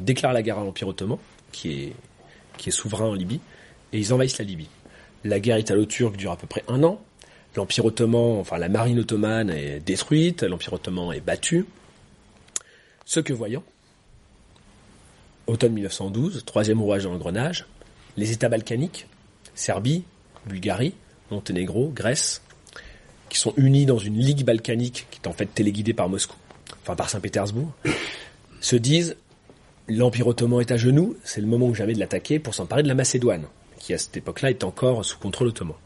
déclarent la guerre à l'Empire ottoman, qui est, souverain en Libye, et ils envahissent la Libye. La guerre italo-turque dure à peu près un an. L'Empire ottoman, enfin la marine ottomane est détruite, l'Empire ottoman est battu. Ce que voyant, automne 1912, troisième rouage dans l'engrenage, les États balkaniques, Serbie, Bulgarie, Monténégro, Grèce, qui sont unis dans une ligue balkanique qui est en fait téléguidée par Moscou, enfin par Saint-Pétersbourg, se disent l'Empire ottoman est à genoux, c'est le moment où jamais de l'attaquer pour s'emparer de la Macédoine, qui à cette époque-là est encore sous contrôle ottoman.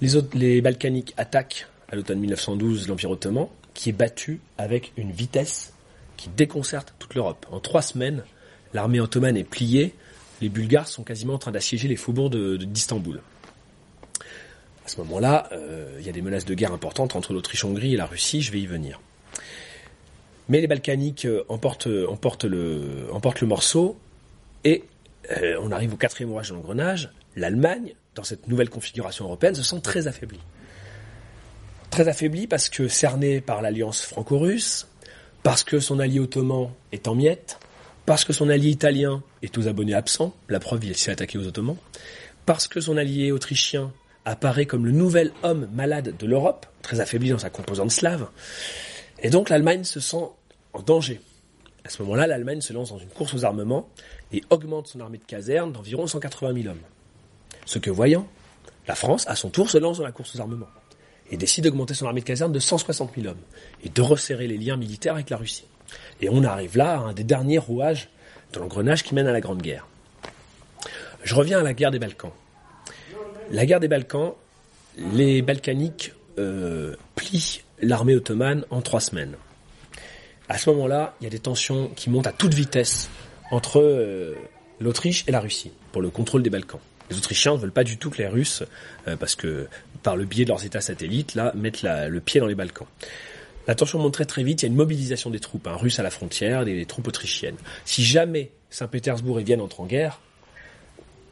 Les, les Balkaniques attaquent à l'automne 1912 l'Empire ottoman, qui est battu avec une vitesse qui déconcerte toute l'Europe. En trois semaines, l'armée ottomane est pliée, les Bulgares sont quasiment en train d'assiéger les faubourgs d'Istanbul. à ce moment-là, euh, il y a des menaces de guerre importantes entre l'Autriche-Hongrie et la Russie, je vais y venir. Mais les Balkaniques euh, emportent, emportent, le, morceau et euh, on arrive au quatrième orage de l'engrenage. L'Allemagne, dans cette nouvelle configuration européenne, se sent très affaiblie. Très affaiblie parce que cernée par l'alliance franco-russe, parce que son allié ottoman est en miettes, parce que son allié italien est aux abonnés absents, la preuve il s'est attaqué aux Ottomans, parce que son allié autrichien apparaît comme le nouvel homme malade de l'Europe, très affaibli dans sa composante slave, et donc l'Allemagne se sent en danger. À ce moment-là, l'Allemagne se lance dans une course aux armements et augmente son armée de caserne d'environ 180 000 hommes. Ce que voyant, la France, à son tour, se lance dans la course aux armements et décide d'augmenter son armée de caserne de 160 000 hommes et de resserrer les liens militaires avec la Russie. Et on arrive là à un des derniers rouages de l'engrenage qui mène à la Grande Guerre. Je reviens à la guerre des Balkans. La guerre des Balkans, les Balkaniques euh, plient l'armée ottomane en trois semaines. À ce moment-là, il y a des tensions qui montent à toute vitesse entre euh, l'Autriche et la Russie pour le contrôle des Balkans. Les Autrichiens ne veulent pas du tout que les Russes, euh, parce que par le biais de leurs États satellites, là, mettent le pied dans les Balkans. La tension monte très très vite, il y a une mobilisation des troupes hein, russes à la frontière, des, troupes autrichiennes. Si jamais Saint-Pétersbourg et Vienne entrent en guerre,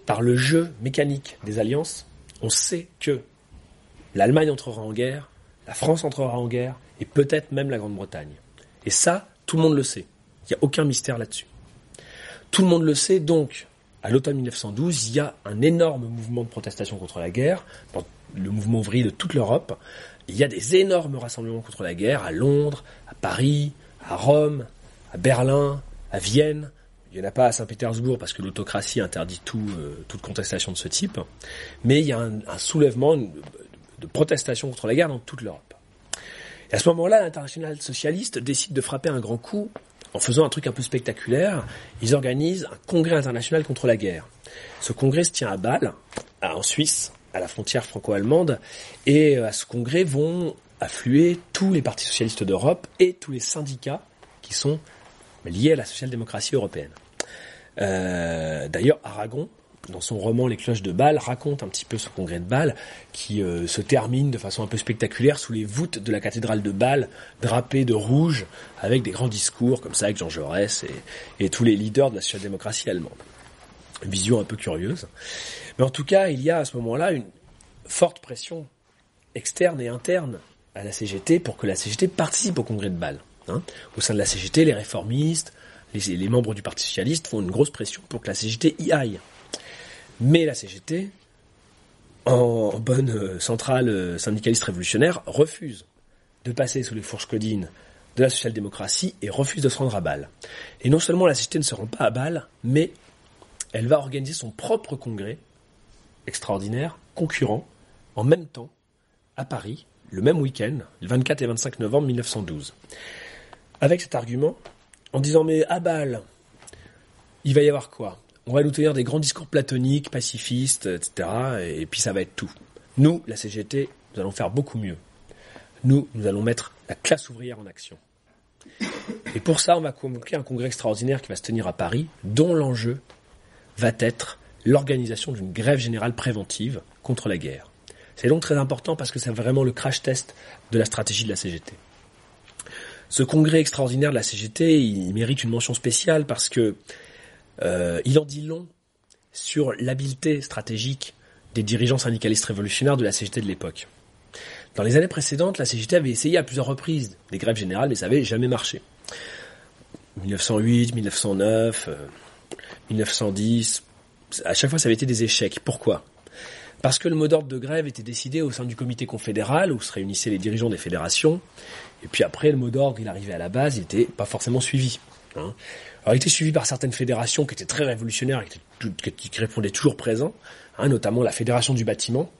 par le jeu mécanique des alliances, on sait que l'Allemagne entrera en guerre, la France entrera en guerre, et peut-être même la Grande-Bretagne. Et ça, tout le monde le sait. Il n'y a aucun mystère là-dessus. Tout le monde le sait, donc, à l'automne 1912, il y a un énorme mouvement de protestation contre la guerre, le mouvement ouvrier de toute l'Europe, il y a des énormes rassemblements contre la guerre à Londres, à Paris, à Rome, à Berlin, à Vienne. Il n'y en a pas à Saint-Pétersbourg parce que l'autocratie interdit euh, toute contestation de ce type. Mais il y a un, soulèvement de protestation contre la guerre dans toute l'Europe. Et à ce moment-là, l'international socialiste décide de frapper un grand coup en faisant un truc un peu spectaculaire. Ils organisent un congrès international contre la guerre. Ce congrès se tient à Bâle, en Suisse, à la frontière franco-allemande, et euh, à ce congrès vont affluer tous les partis socialistes d'Europe et tous les syndicats qui sont liés à la social-démocratie européenne. Euh, D'ailleurs, Aragon, dans son roman Les cloches de Bâle, raconte un petit peu ce congrès de Bâle qui euh, se termine de façon un peu spectaculaire sous les voûtes de la cathédrale de Bâle, drapée de rouge, avec des grands discours comme ça avec Jean Jaurès et, tous les leaders de la social-démocratie allemande. Vision un peu curieuse. Mais en tout cas, il y a à ce moment-là une forte pression externe et interne à la CGT pour que la CGT participe au congrès de Bâle. Hein. Au sein de la CGT, les réformistes, les, membres du Parti socialiste font une grosse pression pour que la CGT y aille. Mais la CGT, en bonne euh, centrale euh, syndicaliste révolutionnaire, refuse de passer sous les fourches codines de la social-démocratie et refuse de se rendre à Bâle. Et non seulement la CGT ne se rend pas à Bâle, mais elle va organiser son propre congrès extraordinaire, concurrent, en même temps, à Paris, le même week-end, le 24 et 25 novembre 1912. avec cet argument, en disant mais à Bâle, il va y avoir quoi? On va nous tenir des grands discours platoniques, pacifistes, etc. Et puis ça va être tout. Nous, la CGT, nous allons faire beaucoup mieux. Nous, nous allons mettre la classe ouvrière en action. Et pour ça, on va convoquer un congrès extraordinaire qui va se tenir à Paris, dont l'enjeu va être l'organisation d'une grève générale préventive contre la guerre. C'est donc très important parce que c'est vraiment le crash test de la stratégie de la CGT. Ce congrès extraordinaire de la CGT, il mérite une mention spéciale parce que euh, il en dit long sur l'habileté stratégique des dirigeants syndicalistes révolutionnaires de la CGT de l'époque. Dans les années précédentes, la CGT avait essayé à plusieurs reprises des grèves générales, mais ça n'avait jamais marché. 1908, 1909, 1910, à chaque fois ça avait été des échecs. Pourquoi? Parce que le mot d'ordre de grève était décidé au sein du comité confédéral, où se réunissaient les dirigeants des fédérations, et puis après le mot d'ordre, il arrivait à la base, il n'était pas forcément suivi. Hein. Alors il était suivi par certaines fédérations qui étaient très révolutionnaires, qui, qui répondaient toujours présents, hein, notamment la fédération du bâtiment,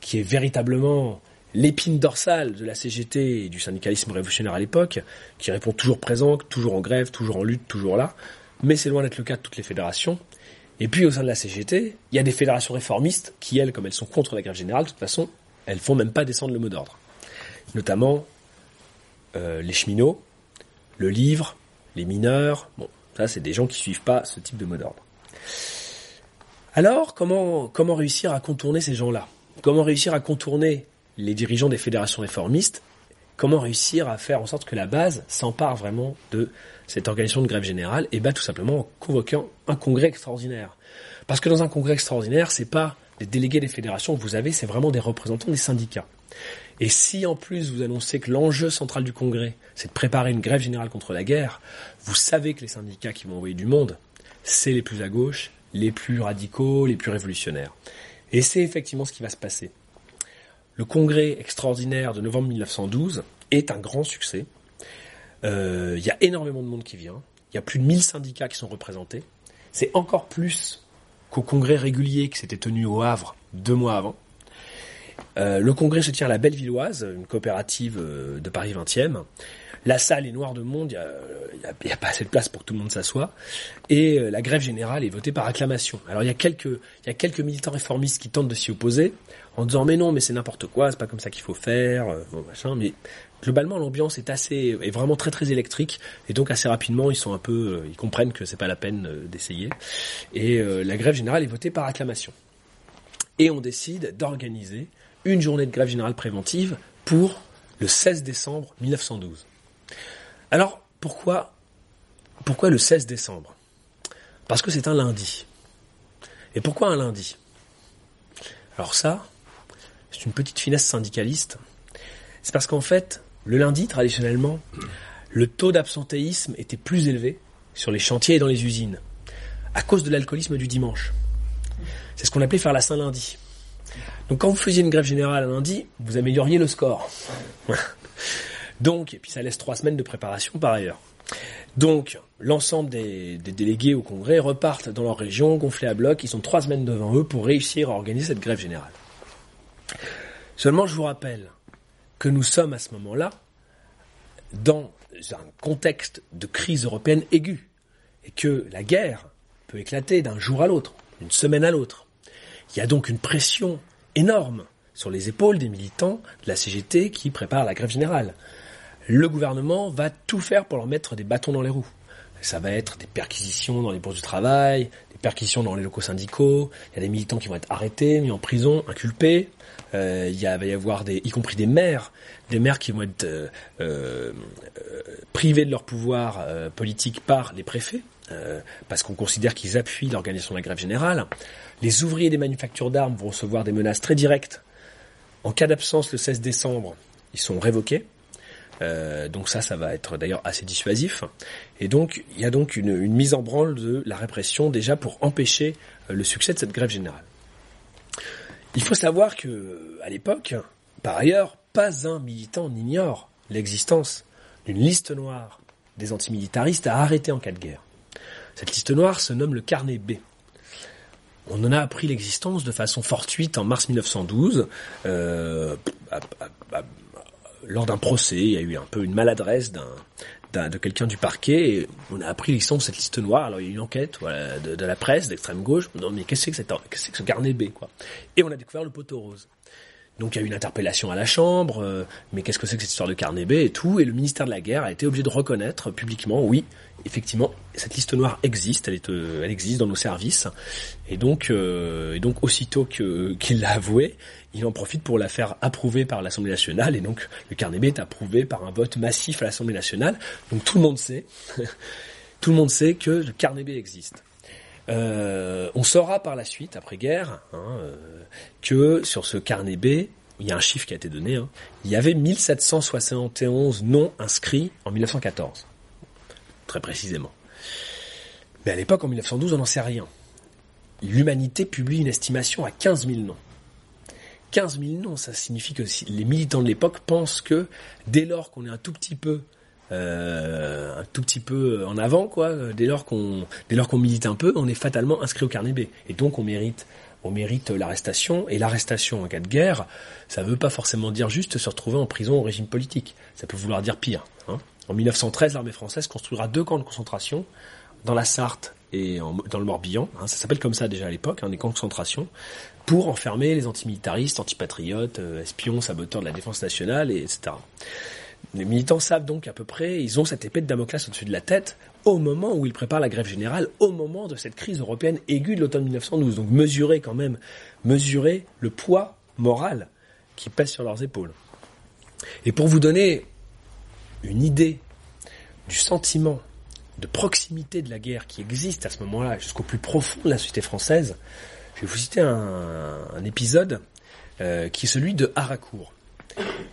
qui est véritablement l'épine dorsale de la CGT et du syndicalisme révolutionnaire à l'époque, qui répond toujours présent, toujours en grève, toujours en lutte, toujours là, mais c'est loin d'être le cas de toutes les fédérations. Et puis au sein de la CGT, il y a des fédérations réformistes qui, elles, comme elles sont contre la grève générale, de toute façon, elles font même pas descendre le mot d'ordre. Notamment euh, les cheminots, le livre, les mineurs. Bon, ça c'est des gens qui suivent pas ce type de mot d'ordre. Alors, comment, comment réussir à contourner ces gens-là? Comment réussir à contourner les dirigeants des fédérations réformistes, comment réussir à faire en sorte que la base s'empare vraiment de cette organisation de grève générale Et bien tout simplement en convoquant un congrès extraordinaire. Parce que dans un congrès extraordinaire, c'est pas les délégués des fédérations que vous avez, c'est vraiment des représentants des syndicats. Et si en plus vous annoncez que l'enjeu central du congrès, c'est de préparer une grève générale contre la guerre, vous savez que les syndicats qui vont envoyer du monde, c'est les plus à gauche, les plus radicaux, les plus révolutionnaires. Et c'est effectivement ce qui va se passer. Le congrès extraordinaire de novembre 1912 est un grand succès. Euh, il y a énormément de monde qui vient. Il y a plus de 1000 syndicats qui sont représentés. C'est encore plus qu'au congrès régulier qui s'était tenu au Havre deux mois avant. Euh, le congrès se tient à la Bellevilloise, une coopérative euh, de Paris 20e. La salle est noire de monde, il n'y a, pas assez de place pour que tout le monde s'assoie. Et la grève générale est votée par acclamation. Alors il y a quelques, il y a quelques militants réformistes qui tentent de s'y opposer en disant mais non mais c'est n'importe quoi, c'est pas comme ça qu'il faut faire, euh, machin. Mais globalement l'ambiance est assez est vraiment très très électrique et donc assez rapidement ils sont un peu euh, ils comprennent que c'est pas la peine euh, d'essayer et la grève générale est votée par acclamation. Et on décide d'organiser une journée de grève générale préventive pour le 16 décembre 1912. Alors pourquoi pourquoi le 16 décembre? Parce que c'est un lundi. Et pourquoi un lundi? Alors ça, c'est une petite finesse syndicaliste. C'est parce qu'en fait, le lundi, traditionnellement, le taux d'absentéisme était plus élevé sur les chantiers et dans les usines, à cause de l'alcoolisme du dimanche. C'est ce qu'on appelait faire la Saint-Lundi. Donc quand vous faisiez une grève générale un lundi, vous amélioriez le score. [laughs] Donc, et puis ça laisse trois semaines de préparation par ailleurs. Donc, l'ensemble des, délégués au congrès repartent dans leur région, gonflés à bloc, ils ont trois semaines devant eux pour réussir à organiser cette grève générale. Seulement, je vous rappelle que nous sommes à ce moment-là dans un contexte de crise européenne aiguë et que la guerre peut éclater d'un jour à l'autre, d'une semaine à l'autre. Il y a donc une pression énorme sur les épaules des militants de la CGT qui préparent la grève générale. Le gouvernement va tout faire pour leur mettre des bâtons dans les roues. Ça va être des perquisitions dans les bourses du travail, des perquisitions dans les locaux syndicaux, il y a des militants qui vont être arrêtés, mis en prison, inculpés, euh, il y va y avoir des, y compris des maires, des maires qui vont être euh, euh, privés de leur pouvoir politique par les préfets, parce qu'on considère qu'ils appuient l'organisation de la grève générale. Les ouvriers des manufactures d'armes vont recevoir des menaces très directes. En cas d'absence le 16 décembre, ils sont révoqués. Donc ça, ça va être d'ailleurs assez dissuasif. Et donc, il y a donc une, mise en branle de la répression déjà pour empêcher le succès de cette grève générale. Il faut savoir que, à l'époque, par ailleurs, pas un militant n'ignore l'existence d'une liste noire des antimilitaristes à arrêter en cas de guerre. Cette liste noire se nomme le carnet B. On en a appris l'existence de façon fortuite en mars 1912, euh, lors d'un procès. Il y a eu un peu une maladresse d'un de quelqu'un du parquet. Et on a appris l'existence de cette liste noire. Alors il y a eu une enquête voilà, de, la presse d'extrême gauche. Non mais qu'est-ce que c'est que, qu'est-ce que ce carnet B quoi? Et on a découvert le poteau rose. Donc il y a eu une interpellation à la Chambre, euh, mais qu'est-ce que c'est que cette histoire de carnet et tout, et le ministère de la Guerre a été obligé de reconnaître publiquement, oui, effectivement, cette liste noire existe, elle, euh, existe dans nos services, et donc, euh, aussitôt qu'il l'a avoué, il en profite pour la faire approuver par l'Assemblée nationale, et donc le carnet est approuvé par un vote massif à l'Assemblée nationale, donc tout le monde sait, [laughs] tout le monde sait que le carnet existe. Euh, on saura par la suite, après-guerre, hein, euh, que sur ce carnet B, il y a un chiffre qui a été donné, hein, il y avait 1771 noms inscrits en 1914. Très précisément. Mais à l'époque, en 1912, on n'en sait rien. L'humanité publie une estimation à 15 000 noms. 15 000 noms, ça signifie que les militants de l'époque pensent que dès lors qu'on est un tout petit peu un tout petit peu en avant, quoi. Dès lors qu'on, dès lors qu'on milite un peu, on est fatalement inscrit au carnet B. Et donc on mérite, on mérite l'arrestation. Et l'arrestation en cas de guerre, ça veut pas forcément dire juste se retrouver en prison au régime politique. Ça peut vouloir dire pire. Hein. En 1913, l'armée française construira deux camps de concentration dans la Sarthe et dans le Morbihan. Hein. ça s'appelle comme ça déjà à l'époque, hein, des camps de concentration, pour enfermer les antimilitaristes, antipatriotes, euh, espions, saboteurs de la défense nationale, et etc. Les militants savent donc à peu près, ils ont cette épée de Damoclès au-dessus de la tête au moment où ils préparent la grève générale, au moment de cette crise européenne aiguë de l'automne 1912. Donc mesurer quand même, mesurer le poids moral qui pèse sur leurs épaules. Et pour vous donner une idée du sentiment de proximité de la guerre qui existe à ce moment-là, jusqu'au plus profond de la société française, je vais vous citer un, épisode euh, qui est celui de Haracourt.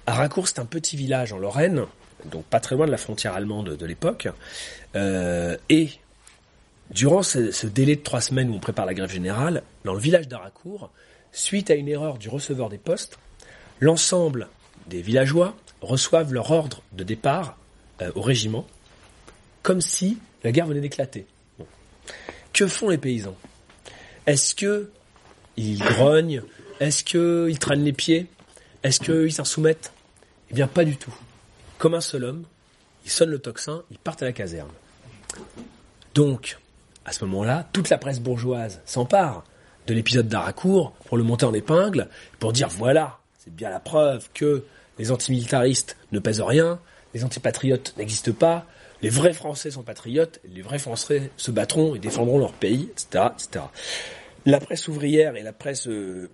Haracourt, c'est un petit village en Lorraine, donc pas très loin de la frontière allemande de l'époque. Euh, et durant ce, délai de trois semaines où on prépare la grève générale, dans le village d'Haracourt, suite à une erreur du receveur des postes, l'ensemble des villageois reçoivent leur ordre de départ euh, au régiment, comme si la guerre venait d'éclater. Que font les paysans? Est-ce que ils grognent? Est-ce qu'ils traînent les pieds? Est-ce qu'ils s'en soumettent? Eh bien, pas du tout. Comme un seul homme, ils sonnent le tocsin, ils partent à la caserne. Donc, à ce moment-là, toute la presse bourgeoise s'empare de l'épisode d'Aracourt pour le monter en épingle, pour dire voilà, c'est bien la preuve que les antimilitaristes ne pèsent rien, les antipatriotes n'existent pas, les vrais Français sont patriotes, les vrais Français se battront et défendront leur pays, etc., etc. La presse ouvrière et la presse euh,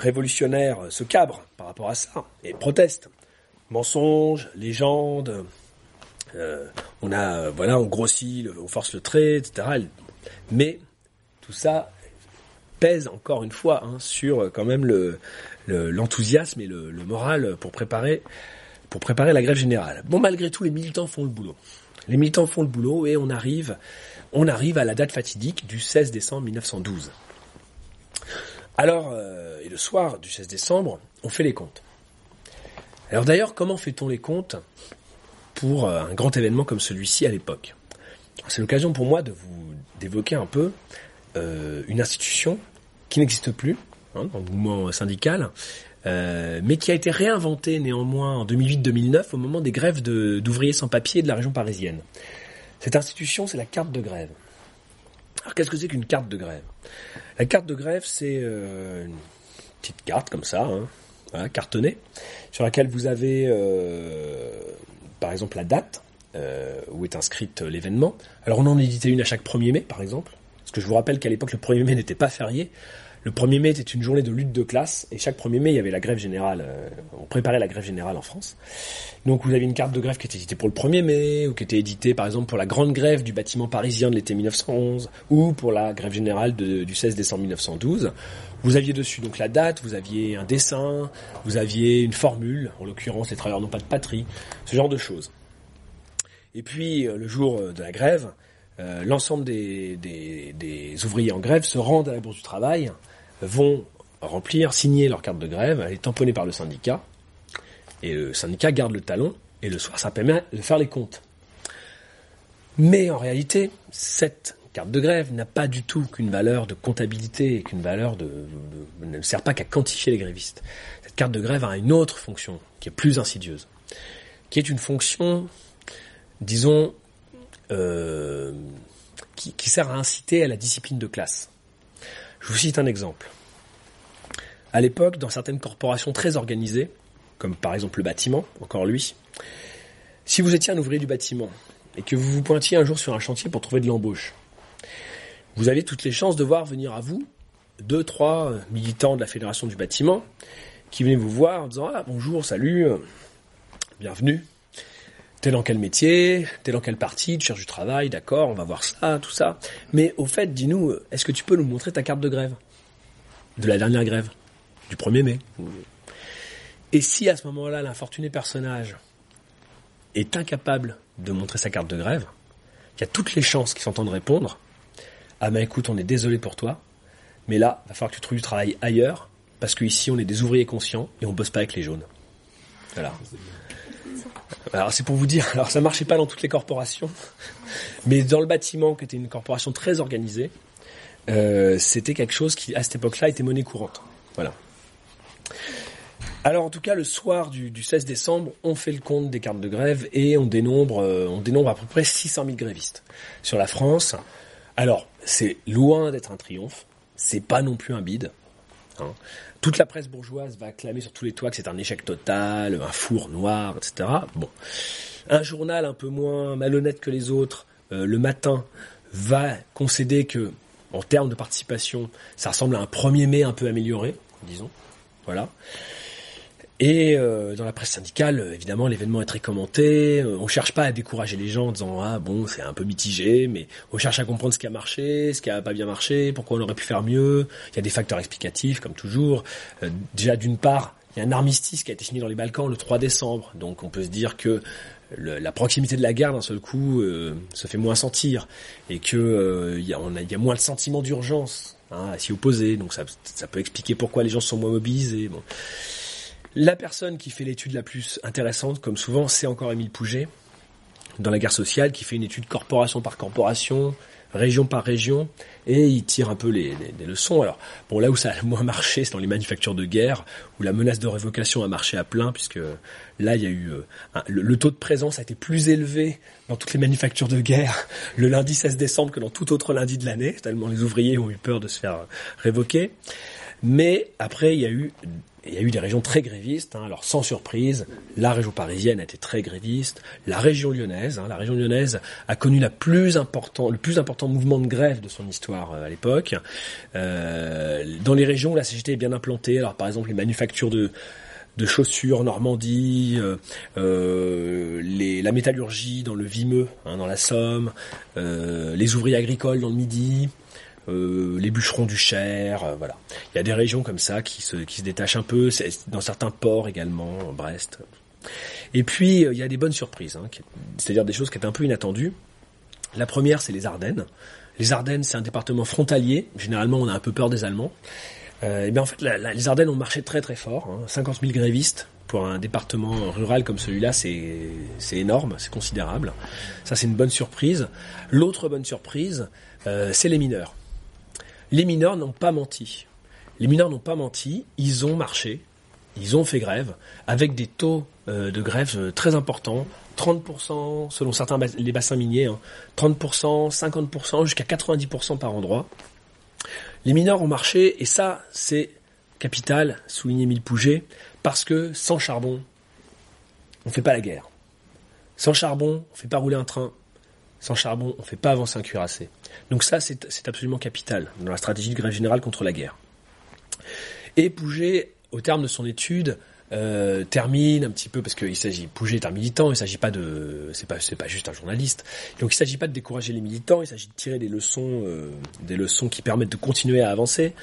révolutionnaires se cabrent par rapport à ça et protestent. Mensonges, légendes, euh, on a, voilà, on grossit, on force le trait, etc. Mais tout ça pèse encore une fois hein, sur euh, quand même le l'enthousiasme et le, moral pour préparer pour préparer la grève générale. Bon, malgré tout, les militants font le boulot. Les militants font le boulot et on arrive, on arrive à la date fatidique du 16 décembre 1912. Alors, euh, le soir du 16 décembre, on fait les comptes. Alors d'ailleurs, comment fait-on les comptes pour euh, un grand événement comme celui-ci à l'époque? C'est l'occasion pour moi de vous d'évoquer un peu euh, une institution qui n'existe plus hein, mouvement syndical, mais qui a été réinventée néanmoins en 2008-2009 au moment des grèves d'ouvriers sans papier de la région parisienne. Cette institution, c'est la carte de grève. Alors qu'est-ce que c'est qu'une carte de grève? La carte de grève, c'est euh, petite carte comme ça, hein, cartonnée, sur laquelle vous avez euh, par exemple la date euh, où est inscrite l'événement. Alors on en éditait une à chaque 1er mai par exemple, parce que je vous rappelle qu'à l'époque le 1er mai n'était pas férié, le 1er mai était une journée de lutte de classe et chaque 1er mai il y avait la grève générale. Euh, on préparait la grève générale en France. Donc vous aviez une carte de grève qui était éditée pour le 1er mai ou qui était éditée par exemple pour la grande grève du bâtiment parisien de l'été 1911 ou pour la grève générale du 16 décembre 1912. Vous aviez dessus donc la date, vous aviez un dessin, vous aviez une formule, en l'occurrence les travailleurs n'ont pas de patrie, ce genre de choses. Et puis euh, le jour euh, de la grève, l'ensemble des, des, ouvriers en grève se rendent à la bourse du travail vont remplir, signer leur carte de grève, elle est tamponnée par le syndicat, et le syndicat garde le talon, et le soir, ça permet de faire les comptes. Mais en réalité, cette carte de grève n'a pas du tout qu'une valeur de comptabilité, qu'une valeur de, ne sert pas qu'à quantifier les grévistes. Cette carte de grève a une autre fonction, qui est plus insidieuse, qui est une fonction disons, qui, qui sert à inciter à la discipline de classe. Je vous cite un exemple. À l'époque, dans certaines corporations très organisées, comme par exemple le bâtiment, encore lui, si vous étiez un ouvrier du bâtiment et que vous vous pointiez un jour sur un chantier pour trouver de l'embauche, vous avez toutes les chances de voir venir à vous deux, trois militants de la fédération du bâtiment qui venaient vous voir en disant ah bonjour, salut, bienvenue. T'es dans quel métier T'es dans quelle partie Tu cherches du travail D'accord, on va voir ça, tout ça. Mais au fait, dis-nous, est-ce que tu peux nous montrer ta carte de grève De la dernière grève Du 1er mai? Et si à ce moment-là, l'infortuné personnage est incapable de montrer sa carte de grève, il y a toutes les chances qu'il s'entende répondre Ah ben écoute, on est désolé pour toi, mais là, il va falloir que tu trouves du travail ailleurs, parce qu'ici, on est des ouvriers conscients et on bosse pas avec les jaunes. Voilà. Alors c'est pour vous dire, [laughs] alors ça marchait pas dans toutes les corporations, [laughs] mais dans le bâtiment, qui était une corporation très organisée, euh, c'était quelque chose qui, à cette époque-là, était monnaie courante. Voilà. Alors en tout cas, le soir du, 16 décembre, on fait le compte des cartes de grève et on dénombre, euh, on dénombre à peu près 600 000 grévistes sur la France. Alors c'est loin d'être un triomphe, c'est pas non plus un bide. Hein. Toute la presse bourgeoise va acclamer sur tous les toits que c'est un échec total, un four noir, etc. Bon, un journal un peu moins malhonnête que les autres, euh, le matin, va concéder que, en termes de participation, ça ressemble à un 1er mai un peu amélioré, disons. Voilà. Et euh, dans la presse syndicale, évidemment, l'événement est très commenté. Euh, on cherche pas à décourager les gens en disant ah bon c'est un peu mitigé, mais on cherche à comprendre ce qui a marché, ce qui a pas bien marché, pourquoi on aurait pu faire mieux. Il y a des facteurs explicatifs comme toujours. Euh, déjà d'une part, il y a un armistice qui a été signé dans les Balkans le 3 décembre, donc on peut se dire que la proximité de la guerre d'un seul coup se fait moins sentir et que il y, a, y, a, moins le sentiment d'urgence hein, à s'y opposer. Donc ça, ça peut expliquer pourquoi les gens sont moins mobilisés. Bon. La personne qui fait l'étude la plus intéressante, comme souvent, c'est encore Émile Pouget, dans la guerre sociale, qui fait une étude corporation par corporation, région par région, et il tire un peu les, leçons. Alors, bon, là où ça a moins marché, c'est dans les manufactures de guerre, où la menace de révocation a marché à plein, puisque là, il y a eu euh, le, taux de présence a été plus élevé dans toutes les manufactures de guerre le lundi 16 décembre que dans tout autre lundi de l'année, tellement les ouvriers ont eu peur de se faire révoquer. Mais après, il y a eu il y a eu des régions très grévistes. Hein. alors sans surprise, la région parisienne a été très gréviste. La région lyonnaise, hein, la région lyonnaise a connu le plus important mouvement de grève de son histoire euh, à l'époque. Euh, dans les régions où la CGT est bien implantée, alors par exemple les manufactures de chaussures Normandie, euh, la métallurgie dans le Vimeux, hein, dans la Somme, les ouvriers agricoles dans le Midi, les bûcherons du Cher, euh, voilà. Il y a des régions comme ça qui se, qui se détachent un peu, dans certains ports également, Brest. Et puis, euh, il y a des bonnes surprises, hein, c'est-à-dire des choses qui étaient un peu inattendues. La première, c'est les Ardennes. Les Ardennes, c'est un département frontalier. Généralement, on a un peu peur des Allemands. Euh, et bien en fait, les Ardennes ont marché très très fort. Hein. 50 000 grévistes pour un département rural comme celui-là, c'est c'est énorme, c'est considérable. Ça, c'est une bonne surprise. L'autre bonne surprise, euh, c'est les mineurs les mineurs n'ont pas menti. Les mineurs n'ont pas menti, ils ont marché, ils ont fait grève, avec des taux euh, de grève euh, très importants, 30% selon certains les bassins miniers, 30%, hein. 50%, jusqu'à 90% par endroit. Les mineurs ont marché, et ça, c'est capital, souligné Mille Pouget, parce que sans charbon, on ne fait pas la guerre. Sans charbon, on ne fait pas rouler un train. Sans charbon, on ne fait pas avancer un cuirassé. Donc ça, c'est absolument capital dans la stratégie de grève générale contre la guerre. Et Pouget, au terme de son étude, euh, termine un petit peu parce qu'il s'agit Pouget est un militant, il s'agit pas de c'est pas c'est pas juste un journaliste. Donc il s'agit pas de décourager les militants, il s'agit de tirer des leçons euh, des leçons qui permettent de continuer à avancer.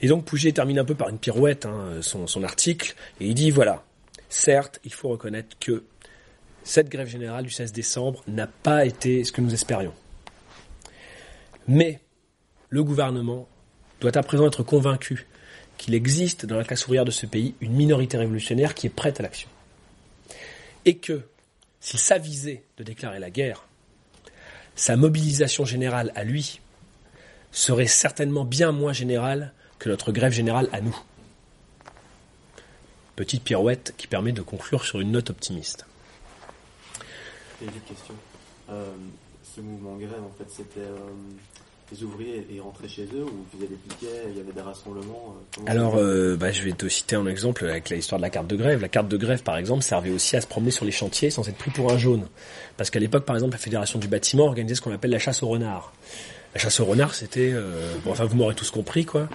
Et donc Pouget termine un peu par une pirouette hein, son article et il dit voilà, certes, il faut reconnaître que cette grève générale du 16 décembre n'a pas été ce que nous espérions. Mais le gouvernement doit à présent être convaincu qu'il existe dans la classe ouvrière de ce pays une minorité révolutionnaire qui est prête à l'action. Et que, s'il s'avisait de déclarer la guerre, sa mobilisation générale à lui serait certainement bien moins générale que notre grève générale à nous. Petite pirouette qui permet de conclure sur une note optimiste. Et une question. Euh, ce mouvement grève, en fait, c'était euh, les ouvriers ils rentraient chez eux ou ils faisaient des piquets, il y avait des rassemblements euh, Alors, bah, je vais te citer un exemple avec l'histoire de la carte de grève. La carte de grève, par exemple, servait aussi à se promener sur les chantiers sans être pris pour un jaune. Parce qu'à l'époque, par exemple, la Fédération du bâtiment organisait ce qu'on appelle la chasse au renard. La chasse au renard, c'était, euh, bon, enfin vous m'aurez tous compris quoi.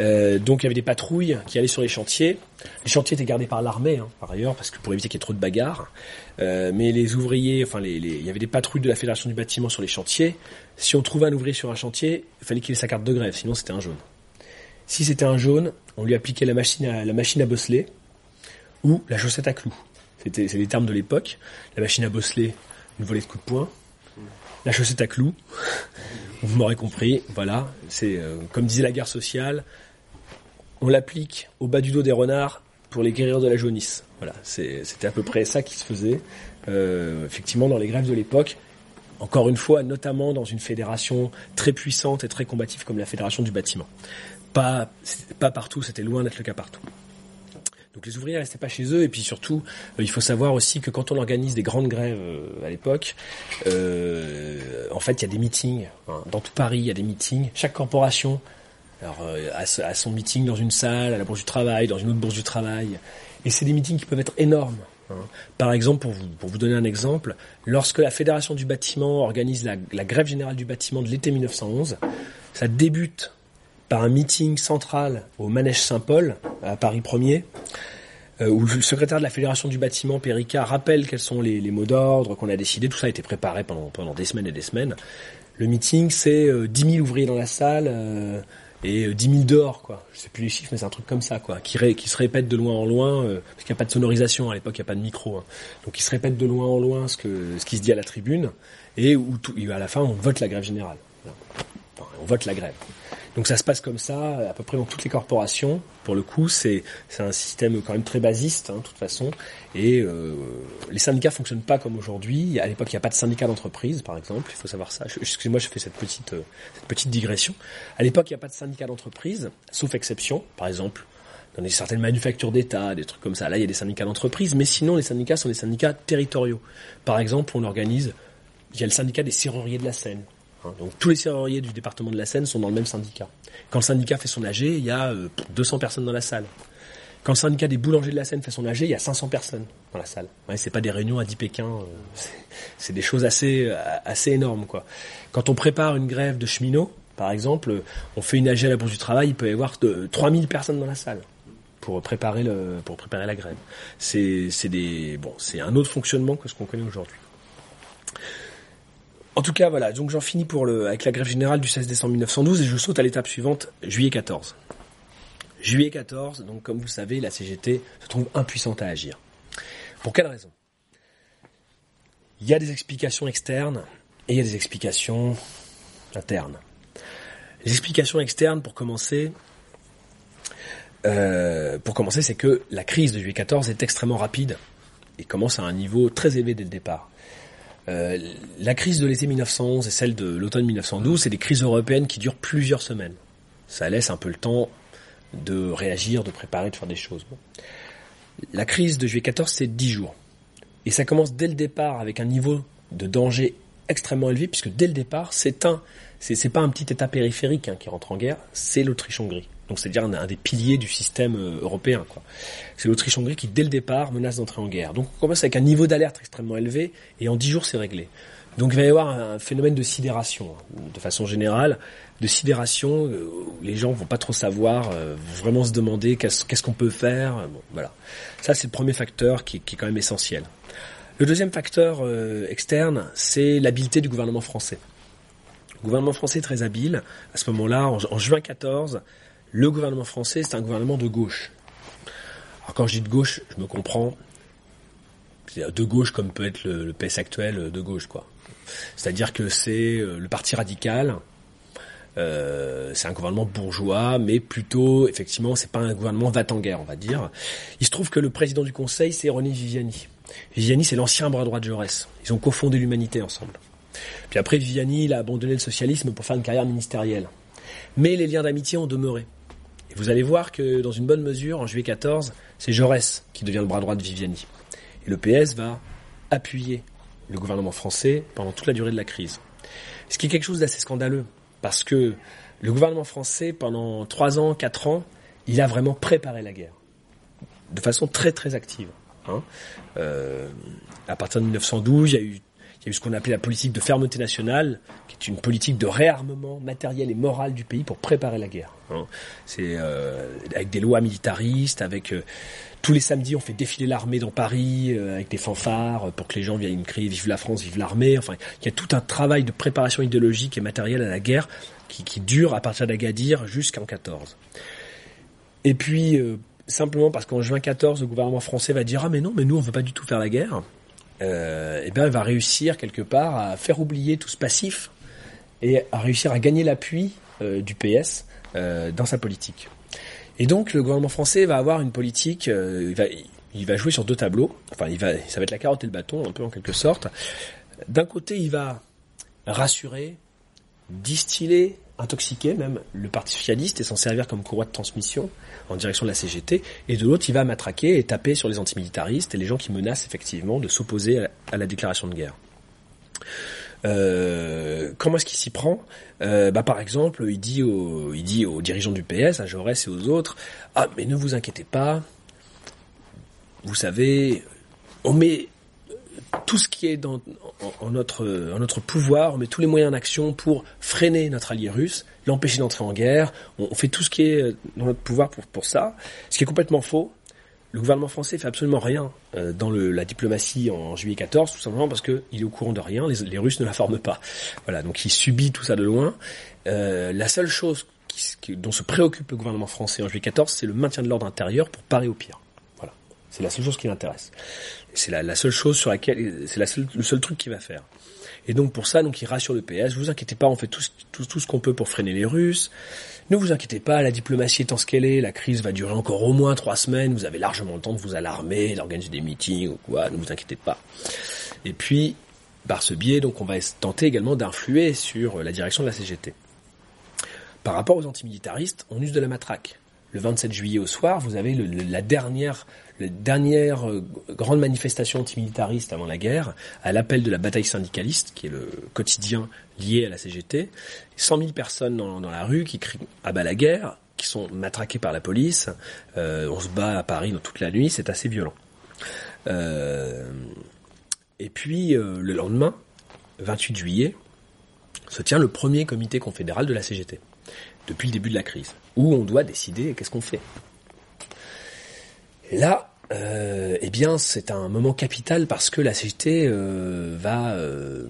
Euh, donc il y avait des patrouilles qui allaient sur les chantiers. Les chantiers étaient gardés par l'armée, hein, par ailleurs, parce que pour éviter qu'il y ait trop de bagarres. Euh, mais les ouvriers, enfin les, il y avait des patrouilles de la fédération du bâtiment sur les chantiers. Si on trouvait un ouvrier sur un chantier, il fallait qu'il ait sa carte de grève, sinon c'était un jaune. Si c'était un jaune, on lui appliquait la machine à la machine à bosseler ou la chaussette à clous. C'était c'est les termes de l'époque. La machine à bosseler, une volée de coups de poing. La chaussette à clous, vous m'aurez compris, voilà, c'est euh, comme disait la guerre sociale, on l'applique au bas du dos des renards pour les guérir de la jaunisse. Voilà, c'était à peu près ça qui se faisait, euh, effectivement, dans les grèves de l'époque. Encore une fois, notamment dans une fédération très puissante et très combative comme la fédération du bâtiment. Pas, pas partout, c'était loin d'être le cas partout. Donc les ouvriers restaient pas chez eux et puis surtout euh, il faut savoir aussi que quand on organise des grandes grèves euh, à l'époque, euh, en fait il y a des meetings hein. dans tout Paris il y a des meetings. Chaque corporation alors, a, son meeting dans une salle, à la bourse du travail, dans une autre bourse du travail et c'est des meetings qui peuvent être énormes. Hein. Par exemple, pour vous, pour vous donner un exemple, lorsque la Fédération du bâtiment organise la, la grève générale du bâtiment de l'été 1911, ça débute par un meeting central au Manège Saint-Paul, à Paris 1er, euh, où le secrétaire de la Fédération du bâtiment, Périca, rappelle quels sont les, mots d'ordre qu'on a décidé. Tout ça a été préparé pendant, pendant des semaines et des semaines. Le meeting, c'est euh, 10 000 ouvriers dans la salle euh, et 10 euh, 000 dehors, quoi. Je sais plus les chiffres, mais c'est un truc comme ça, quoi, qui, se répète de loin en loin, euh, parce qu'il n'y a pas de sonorisation à l'époque, il n'y a pas de micro. Hein. Donc, il se répète de loin en loin ce que ce qui se dit à la tribune, et où tout, à la fin, on vote la grève générale. Enfin, on vote la grève. Donc ça se passe comme ça à peu près dans toutes les corporations. Pour le coup, c'est un système quand même très basiste, hein, de toute façon. Et euh, les syndicats fonctionnent pas comme aujourd'hui. À l'époque, il n'y a pas de syndicat d'entreprise, par exemple. Il faut savoir ça. Excusez-moi, je fais cette petite euh, cette petite digression. À l'époque, il n'y a pas de syndicat d'entreprise, sauf exception. Par exemple, dans certaines manufactures d'État, des trucs comme ça. Là, il y a des syndicats d'entreprise, mais sinon, les syndicats sont des syndicats territoriaux. Par exemple, on organise, il y a le syndicat des serruriers de la Seine. Hein, donc tous les serruriers du département de la Seine sont dans le même syndicat. Quand le syndicat fait son AG, il y a 200 euh, personnes dans la salle. Quand le syndicat des boulangers de la Seine fait son AG, il y a 500 personnes dans la salle. Ouais, c'est pas des réunions à 10 Pékin, euh, c'est des choses assez euh, énormes. Quand on prépare une grève de cheminots, par exemple, on fait une AG à la Bourse du Travail, il peut y avoir de, 3000 personnes dans la salle pour préparer la grève. C'est c'est un autre fonctionnement que ce qu'on connaît aujourd'hui. En tout cas, voilà. Donc j'en finis pour le, avec la grève générale du 16 décembre 1912 et je saute à l'étape suivante, juillet 14. Juillet 14, donc comme vous savez, la CGT se trouve impuissante à agir. Pour quelle raison? Il y a des explications externes et il y a des explications internes. Les explications externes, pour commencer, euh, pour commencer, c'est que la crise de juillet 14 est extrêmement rapide et commence à un niveau très élevé dès le départ. Euh, la crise de l'été 1911 et celle de l'automne 1912, c'est des crises européennes qui durent plusieurs semaines. Ça laisse un peu le temps de réagir, de préparer, de faire des choses. La crise de juillet 14, c'est 10 jours. Et ça commence dès le départ avec un niveau de danger extrêmement élevé, puisque dès le départ, c'est un, c'est pas un petit État périphérique hein, qui rentre en guerre, c'est l'Autriche-Hongrie. Donc c'est-à-dire un, des piliers du système euh, européen. C'est l'Autriche-Hongrie qui, dès le départ, menace d'entrer en guerre. Donc on commence avec un niveau d'alerte extrêmement élevé, et en dix jours, c'est réglé. Donc il va y avoir un phénomène de sidération, hein, de façon générale, de sidération euh, où les gens vont pas trop savoir, euh, vraiment se demander qu'est-ce qu'on peut faire. voilà. Ça, c'est le premier facteur qui, qui, est quand même essentiel. Le deuxième facteur externe, c'est l'habileté du gouvernement français. Le gouvernement français est très habile. À ce moment-là, en, en juin 14, le gouvernement français, c'est un gouvernement de gauche. Alors quand je dis de gauche, je me comprends. De gauche comme peut être le, PS actuel de gauche, quoi. C'est-à-dire que c'est euh, le parti radical. Euh, c'est un gouvernement bourgeois, mais plutôt, effectivement, c'est pas un gouvernement va en guerre, on va dire. Il se trouve que le président du Conseil, c'est René Viviani. Viviani, c'est l'ancien bras droit de Jaurès. Ils ont cofondé l'humanité ensemble. Puis après, Viviani, il a abandonné le socialisme pour faire une carrière ministérielle. Mais les liens d'amitié ont demeuré vous allez voir que dans une bonne mesure, en juillet 14, c'est Jaurès qui devient le bras droit de Viviani. Et le PS va appuyer le gouvernement français pendant toute la durée de la crise. Ce qui est quelque chose d'assez scandaleux, parce que le gouvernement français, pendant trois ans, quatre ans, il a vraiment préparé la guerre, de façon très très active. Hein. Euh, à partir de 1912, il y a eu il y a eu ce qu'on appelait la politique de fermeté nationale, qui est une politique de réarmement matériel et moral du pays pour préparer la guerre. Hein. C'est euh, avec des lois militaristes, avec euh, tous les samedis on fait défiler l'armée dans Paris euh, avec des fanfares pour que les gens viennent crier vive la France, vive l'armée. Enfin, il y a tout un travail de préparation idéologique et matérielle à la guerre qui, qui dure à partir d'Agadir jusqu'en 14. Et puis simplement parce qu'en juin 14, le gouvernement français va dire ah mais non mais nous on veut pas du tout faire la guerre euh, eh bien, elle va réussir quelque part à faire oublier tout ce passif et à réussir à gagner l'appui euh, du PS euh, dans sa politique. Et donc, le gouvernement français va avoir une politique, euh, il, va, jouer sur deux tableaux. Enfin, il va, ça va être la carotte et le bâton, un peu en quelque sorte. D'un côté, il va rassurer, distiller intoxiquer même. Le Parti socialiste et s'en servir comme courroie de transmission en direction de la CGT, et de l'autre, il va matraquer et taper sur les antimilitaristes et les gens qui menacent effectivement de s'opposer à, la déclaration de guerre. Euh, comment est-ce qu'il s'y prend? Euh, bah, Par exemple, il dit, aux, il dit aux dirigeants du PS, à Jaurès et aux autres, « Ah, mais ne vous inquiétez pas, vous savez, on met tout ce qui est dans, en, notre, pouvoir, on met tous les moyens en action pour freiner notre allié russe, l'empêcher d'entrer en guerre, on, fait tout ce qui est dans notre pouvoir pour, pour ça, ce qui est complètement faux. Le gouvernement français fait absolument rien euh, dans la diplomatie en juillet 14, tout simplement parce qu'il est au courant de rien, les, Russes ne la forment pas. Voilà, donc il subit tout ça de loin. Euh, la seule chose dont se préoccupe le gouvernement français en juillet 14, c'est le maintien de l'ordre intérieur pour parer au pire. C'est la seule chose qui l'intéresse. C'est la, seule chose sur laquelle, c'est le seul truc qu'il va faire. Et donc pour ça, donc il rassure le PS. Vous inquiétez pas, on fait tout ce qu'on peut pour freiner les Russes. Ne vous inquiétez pas, la diplomatie étant ce qu'elle est, la crise va durer encore au moins trois semaines. Vous avez largement le temps de vous alarmer, d'organiser des meetings ou quoi. Ne vous inquiétez pas. Et puis par ce biais, donc on va tenter également d'influer sur la direction de la CGT. Par rapport aux antimilitaristes, on use de la matraque. Le 27 juillet au soir, vous avez la dernière euh, grande manifestation antimilitariste avant la guerre, à l'appel de la bataille syndicaliste, qui est le quotidien lié à la CGT. 100 000 personnes dans, la rue qui crient à bas la guerre, qui sont matraquées par la police. Euh, on se bat à Paris dans toute la nuit, c'est assez violent. Euh, et puis le lendemain, 28 juillet, se tient le premier comité confédéral de la CGT, depuis le début de la crise, où on doit décider qu'est-ce qu'on fait. Là, euh, eh bien, c'est un moment capital parce que la CGT euh, va euh,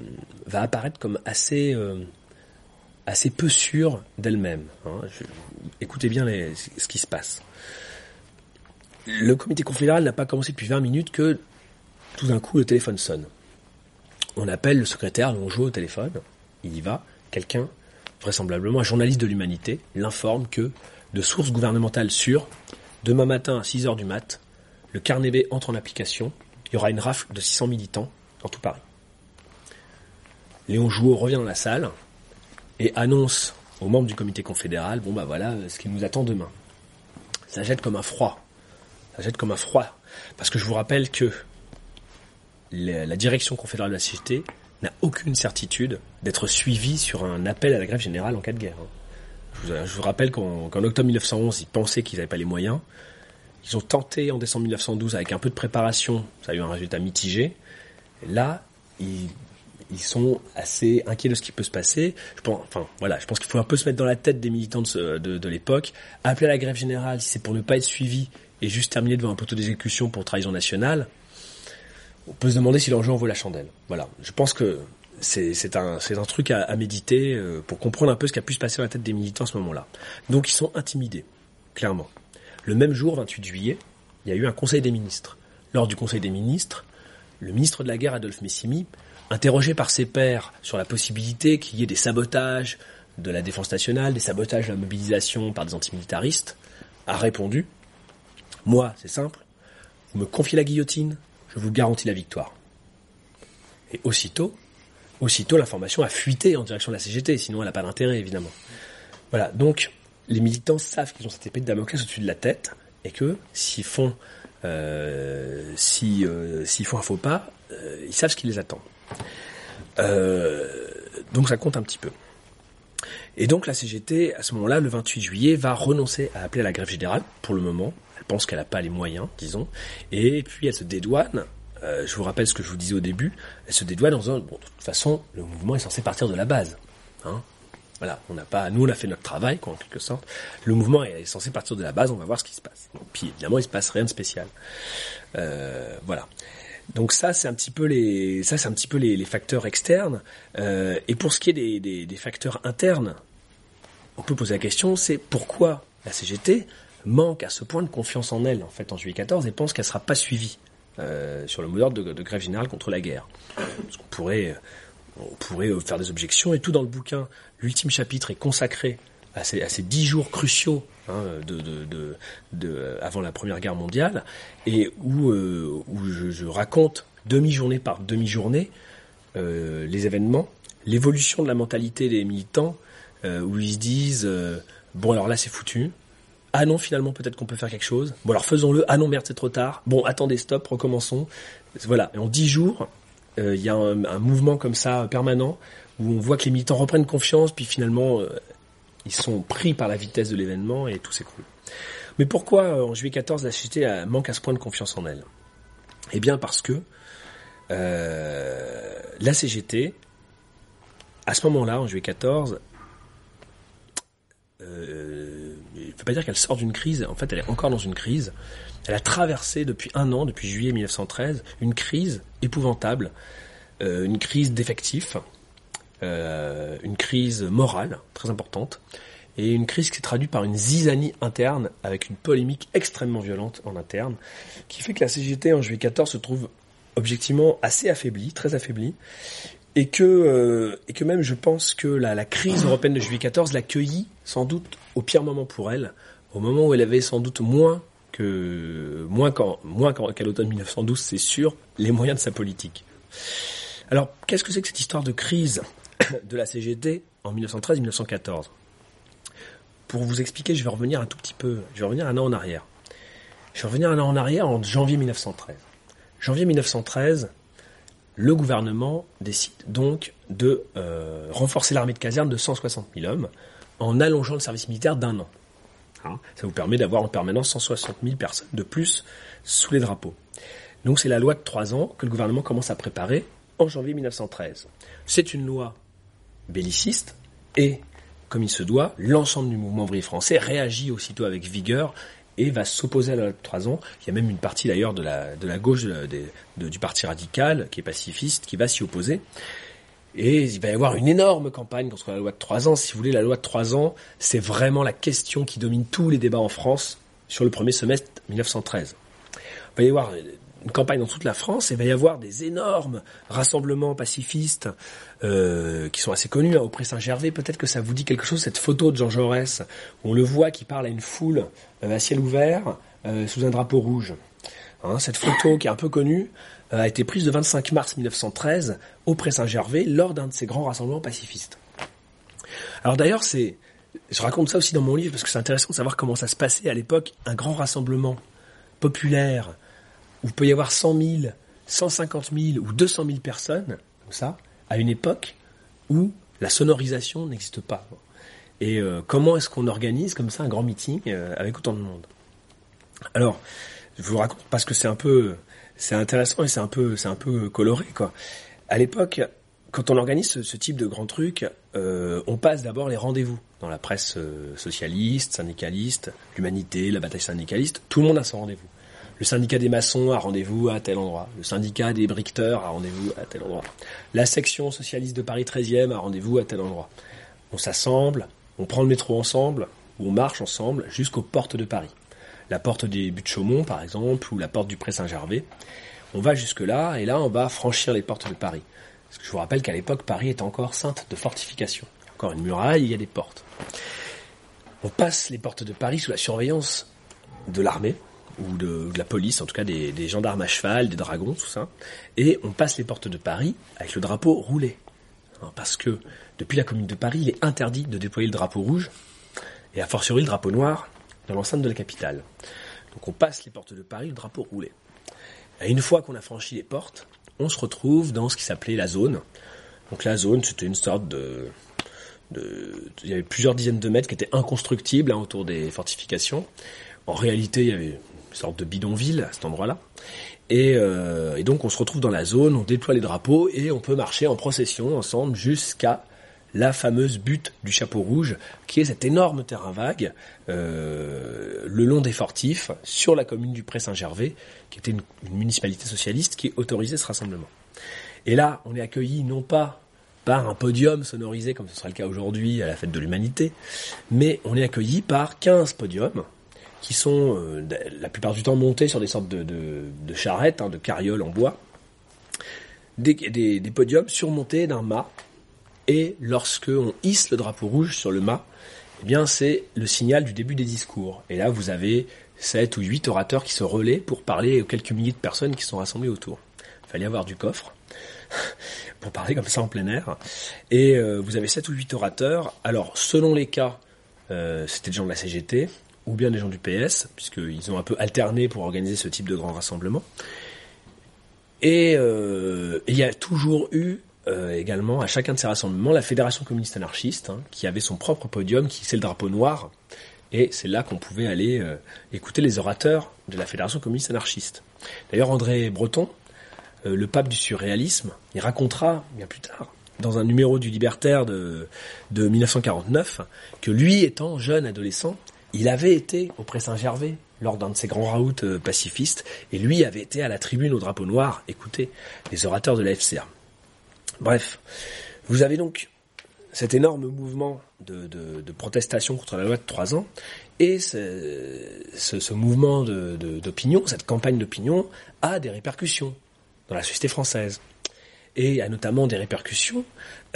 va apparaître comme assez assez peu sûre d'elle-même. Hein. Écoutez bien ce qui se passe. Le comité confédéral n'a pas commencé depuis 20 minutes que tout d'un coup le téléphone sonne. On appelle le secrétaire, on joue au téléphone, il y va, quelqu'un, vraisemblablement un journaliste de l'humanité, l'informe que de sources gouvernementales sûres, Demain matin à 6h du mat, le carnet B entre en application. Il y aura une rafle de 600 militants dans tout Paris. Léon Jouot revient dans la salle et annonce aux membres du comité confédéral, bon bah voilà ce qui nous attend demain. Ça jette comme un froid. Ça jette comme un froid. Parce que je vous rappelle que la direction confédérale de la CGT n'a aucune certitude d'être suivie sur un appel à la grève générale en cas de guerre. Je vous, rappelle qu'en octobre 1911, ils pensaient qu'ils n'avaient pas les moyens. Ils ont tenté en décembre 1912 avec un peu de préparation, ça a eu un résultat mitigé. là, ils, sont assez inquiets de ce qui peut se passer. Je pense, enfin voilà, je pense qu'il faut un peu se mettre dans la tête des militants de, de, l'époque. Appeler à la grève générale, si c'est pour ne pas être suivi et juste terminer devant un poteau d'exécution pour trahison nationale, on peut se demander si l'enjeu en vaut la chandelle. Voilà, je pense que c'est un, truc à, méditer euh, pour comprendre un peu ce qui a pu se passer dans la tête des militants à ce moment-là. Donc ils sont intimidés, clairement. Le même jour, 28 juillet, il y a eu un conseil des ministres. Lors du conseil des ministres, le ministre de la guerre, Adolphe Messimy, interrogé par ses pairs sur la possibilité qu'il y ait des sabotages de la défense nationale, des sabotages de la mobilisation par des antimilitaristes, a répondu Moi, c'est simple, vous me confiez la guillotine, je vous garantis la victoire. Et aussitôt, aussitôt l'information a fuité en direction de la CGT, sinon elle n'a pas d'intérêt évidemment. Voilà, donc les militants savent qu'ils ont cette épée de Damoclès au-dessus de la tête et que s'ils font euh, euh, font un faux pas, euh, ils savent ce qui les attend. Donc ça compte un petit peu. Et donc la CGT, à ce moment-là, le 28 juillet, va renoncer à appeler à la grève générale, pour le moment. Elle pense qu'elle n'a pas les moyens, disons. Et puis elle se dédouane. Euh, je vous rappelle ce que je vous disais au début. Elle se dédouane dans un... Bon, de toute façon, le mouvement est censé partir de la base. Hein voilà, on n'a pas, nous on a fait notre travail, quoi, en quelque sorte. Le mouvement est censé partir de la base, on va voir ce qui se passe. puis évidemment, il se passe rien de spécial. Euh, voilà. Donc ça, c'est un petit peu les, ça c'est un petit peu les, facteurs externes. Euh, et pour ce qui est des, des, facteurs internes, on peut poser la question, c'est pourquoi la CGT manque à ce point de confiance en elle en fait en juillet 14 et pense qu'elle sera pas suivie euh, sur le mot d'ordre de, de, grève générale contre la guerre. Parce qu'on pourrait, on pourrait faire des objections et tout dans le bouquin. L'ultime chapitre est consacré à ces, à ces dix jours cruciaux hein, de, de, de, de, avant la Première Guerre mondiale, et où, euh, où je, je, raconte demi-journée par demi-journée euh, les événements, l'évolution de la mentalité des militants, euh, où ils se disent euh, bon alors là c'est foutu. Ah non, finalement, peut-être qu'on peut faire quelque chose. Bon, alors faisons-le. Ah non, merde, c'est trop tard. Bon, attendez, stop, recommençons. Voilà. Et en dix jours, il y a un, un, mouvement comme ça permanent où on voit que les militants reprennent confiance, puis finalement, ils sont pris par la vitesse de l'événement et tout s'écroule. Mais pourquoi en juillet 14 la société manque à ce point de confiance en elle? Eh bien parce que euh, la CGT, à ce moment-là, en juillet 14, euh, il ne faut pas dire qu'elle sort d'une crise, en fait elle est encore dans une crise. Elle a traversé depuis un an, depuis juillet 1913, une crise épouvantable, euh, une crise d'effectifs, euh, une crise morale très importante et une crise qui s'est traduite par une zizanie interne avec une polémique extrêmement violente en interne qui fait que la CGT en juillet 14 se trouve objectivement assez affaiblie, très affaiblie et que euh, et que même je pense que la, la crise européenne de juillet 14 l'accueillit sans doute au pire moment pour elle, au moment où elle avait sans doute moins que moins qu'en moins qu'à l'automne 1912, c'est sûr, les moyens de sa politique. Alors, qu'est-ce que c'est que cette histoire de crise? [coughs] de la CGT en 1913-1914. Pour vous expliquer, je vais revenir un tout petit peu, je vais revenir un an en arrière. Je vais revenir un an en arrière en janvier 1913. Janvier 1913, le gouvernement décide donc de euh, renforcer l'armée de caserne de 160 000 hommes en allongeant le service militaire d'un an. Hein Ça vous permet d'avoir en permanence 160 000 personnes de plus sous les drapeaux. Donc c'est la loi de trois ans que le gouvernement commence à préparer en janvier 1913. C'est une loi belliciste et, comme il se doit, l'ensemble du mouvement ouvrier français réagit aussitôt avec vigueur et va s'opposer à la loi de trois ans. Il y a même une partie d'ailleurs de la, de la gauche du parti radical, qui est pacifiste, qui va s'y opposer. Et il va y avoir une énorme campagne contre la loi de trois ans. Si vous voulez, la loi de trois ans, c'est vraiment la question qui domine tous les débats en France sur le premier semestre 1913. Il va y avoir une campagne dans toute la France, et il va y avoir des énormes rassemblements pacifistes euh, qui sont assez connus hein, au Saint-Gervais. Peut-être que ça vous dit quelque chose, cette photo de Jean Jaurès, où on le voit qui parle à une foule euh, à ciel ouvert, euh, sous un drapeau rouge. Hein, cette photo qui est un peu connue euh, a été prise le 25 mars 1913 au Pré Saint-Gervais lors d'un de ces grands rassemblements pacifistes. Alors d'ailleurs, je raconte ça aussi dans mon livre parce que c'est intéressant de savoir comment ça se passait à l'époque, un grand rassemblement populaire où il peut y avoir 100 000, 150 000 ou 200 000 personnes, comme ça, à une époque où la sonorisation n'existe pas. Et euh, comment est-ce qu'on organise comme ça un grand meeting euh, avec autant de monde? Alors, je vous raconte parce que c'est un peu, c'est intéressant et c'est un peu, c'est un peu coloré quoi. À l'époque, quand on organise ce, type de grand truc, euh, on passe d'abord les rendez-vous dans la presse socialiste, syndicaliste, l'humanité, la bataille syndicaliste. Tout le monde a son rendez-vous. Le syndicat des maçons a rendez-vous à tel endroit. Le syndicat des briqueteurs a rendez-vous à tel endroit. La section socialiste de Paris 13e a rendez-vous à tel endroit. On s'assemble, on prend le métro ensemble, ou on marche ensemble jusqu'aux portes de Paris. La porte des buttes Chaumont, par exemple, ou la porte du Pré Saint-Gervais. On va jusque-là, et là, on va franchir les portes de Paris. Parce que je vous rappelle qu'à l'époque, Paris est encore sainte de fortification. Il y a encore une muraille, il y a des portes. On passe les portes de Paris sous la surveillance de l'armée, ou de, de, la police, en tout cas des, des, gendarmes à cheval, des dragons, tout ça. Et on passe les portes de Paris avec le drapeau roulé. Parce que depuis la commune de Paris, il est interdit de déployer le drapeau rouge, et a fortiori le drapeau noir, dans l'enceinte de la capitale. Donc on passe les portes de Paris, le drapeau roulé. Et une fois qu'on a franchi les portes, on se retrouve dans ce qui s'appelait la zone. Donc la zone, c'était une sorte de, il y avait plusieurs dizaines de mètres qui étaient inconstructibles hein, autour des fortifications. En réalité, il y avait sorte de bidonville à cet endroit-là. Et, euh, et, donc on se retrouve dans la zone, on déploie les drapeaux et on peut marcher en procession ensemble jusqu'à la fameuse butte du chapeau rouge, qui est cet énorme terrain vague euh, le long des fortifs sur la commune du Pré-Saint-Gervais, qui était une, une, municipalité socialiste qui autorisait ce rassemblement. Et là, on est accueilli non pas par un podium sonorisé comme ce sera le cas aujourd'hui à la fête de l'humanité, mais on est accueilli par 15 podiums qui sont euh, la plupart du temps montés sur des sortes de, charrettes, hein, de carrioles en bois, des podiums surmontés d'un mât, et lorsque on hisse le drapeau rouge sur le mât, eh bien c'est le signal du début des discours. Et là, vous avez sept ou huit orateurs qui se relaient pour parler aux quelques milliers de personnes qui sont rassemblées autour. Il fallait avoir du coffre [laughs] pour parler comme ça en plein air. Et euh, vous avez sept ou huit orateurs. Alors, selon les cas, euh, c'était des gens de la CGT, ou bien des gens du PS, puisqu'ils ont un peu alterné pour organiser ce type de grand rassemblement. Et euh, il y a toujours eu euh, également à chacun de ces rassemblements la Fédération communiste anarchiste, hein, qui avait son propre podium, qui c'est le drapeau noir, et c'est là qu'on pouvait aller euh, écouter les orateurs de la Fédération communiste anarchiste. D'ailleurs, André Breton, le pape du surréalisme, il racontera bien plus tard dans un numéro du Libertaire de 1949 que lui, étant jeune adolescent, il avait été au Pré-Saint-Gervais lors d'un de ses grands raouts euh, pacifistes, et lui avait été à la tribune au drapeau noir écouter les orateurs de la FCA. Bref, vous avez donc cet énorme mouvement de, protestation contre la loi de trois ans, et ce mouvement d'opinion, cette campagne d'opinion, a des répercussions dans la société française et a notamment des répercussions.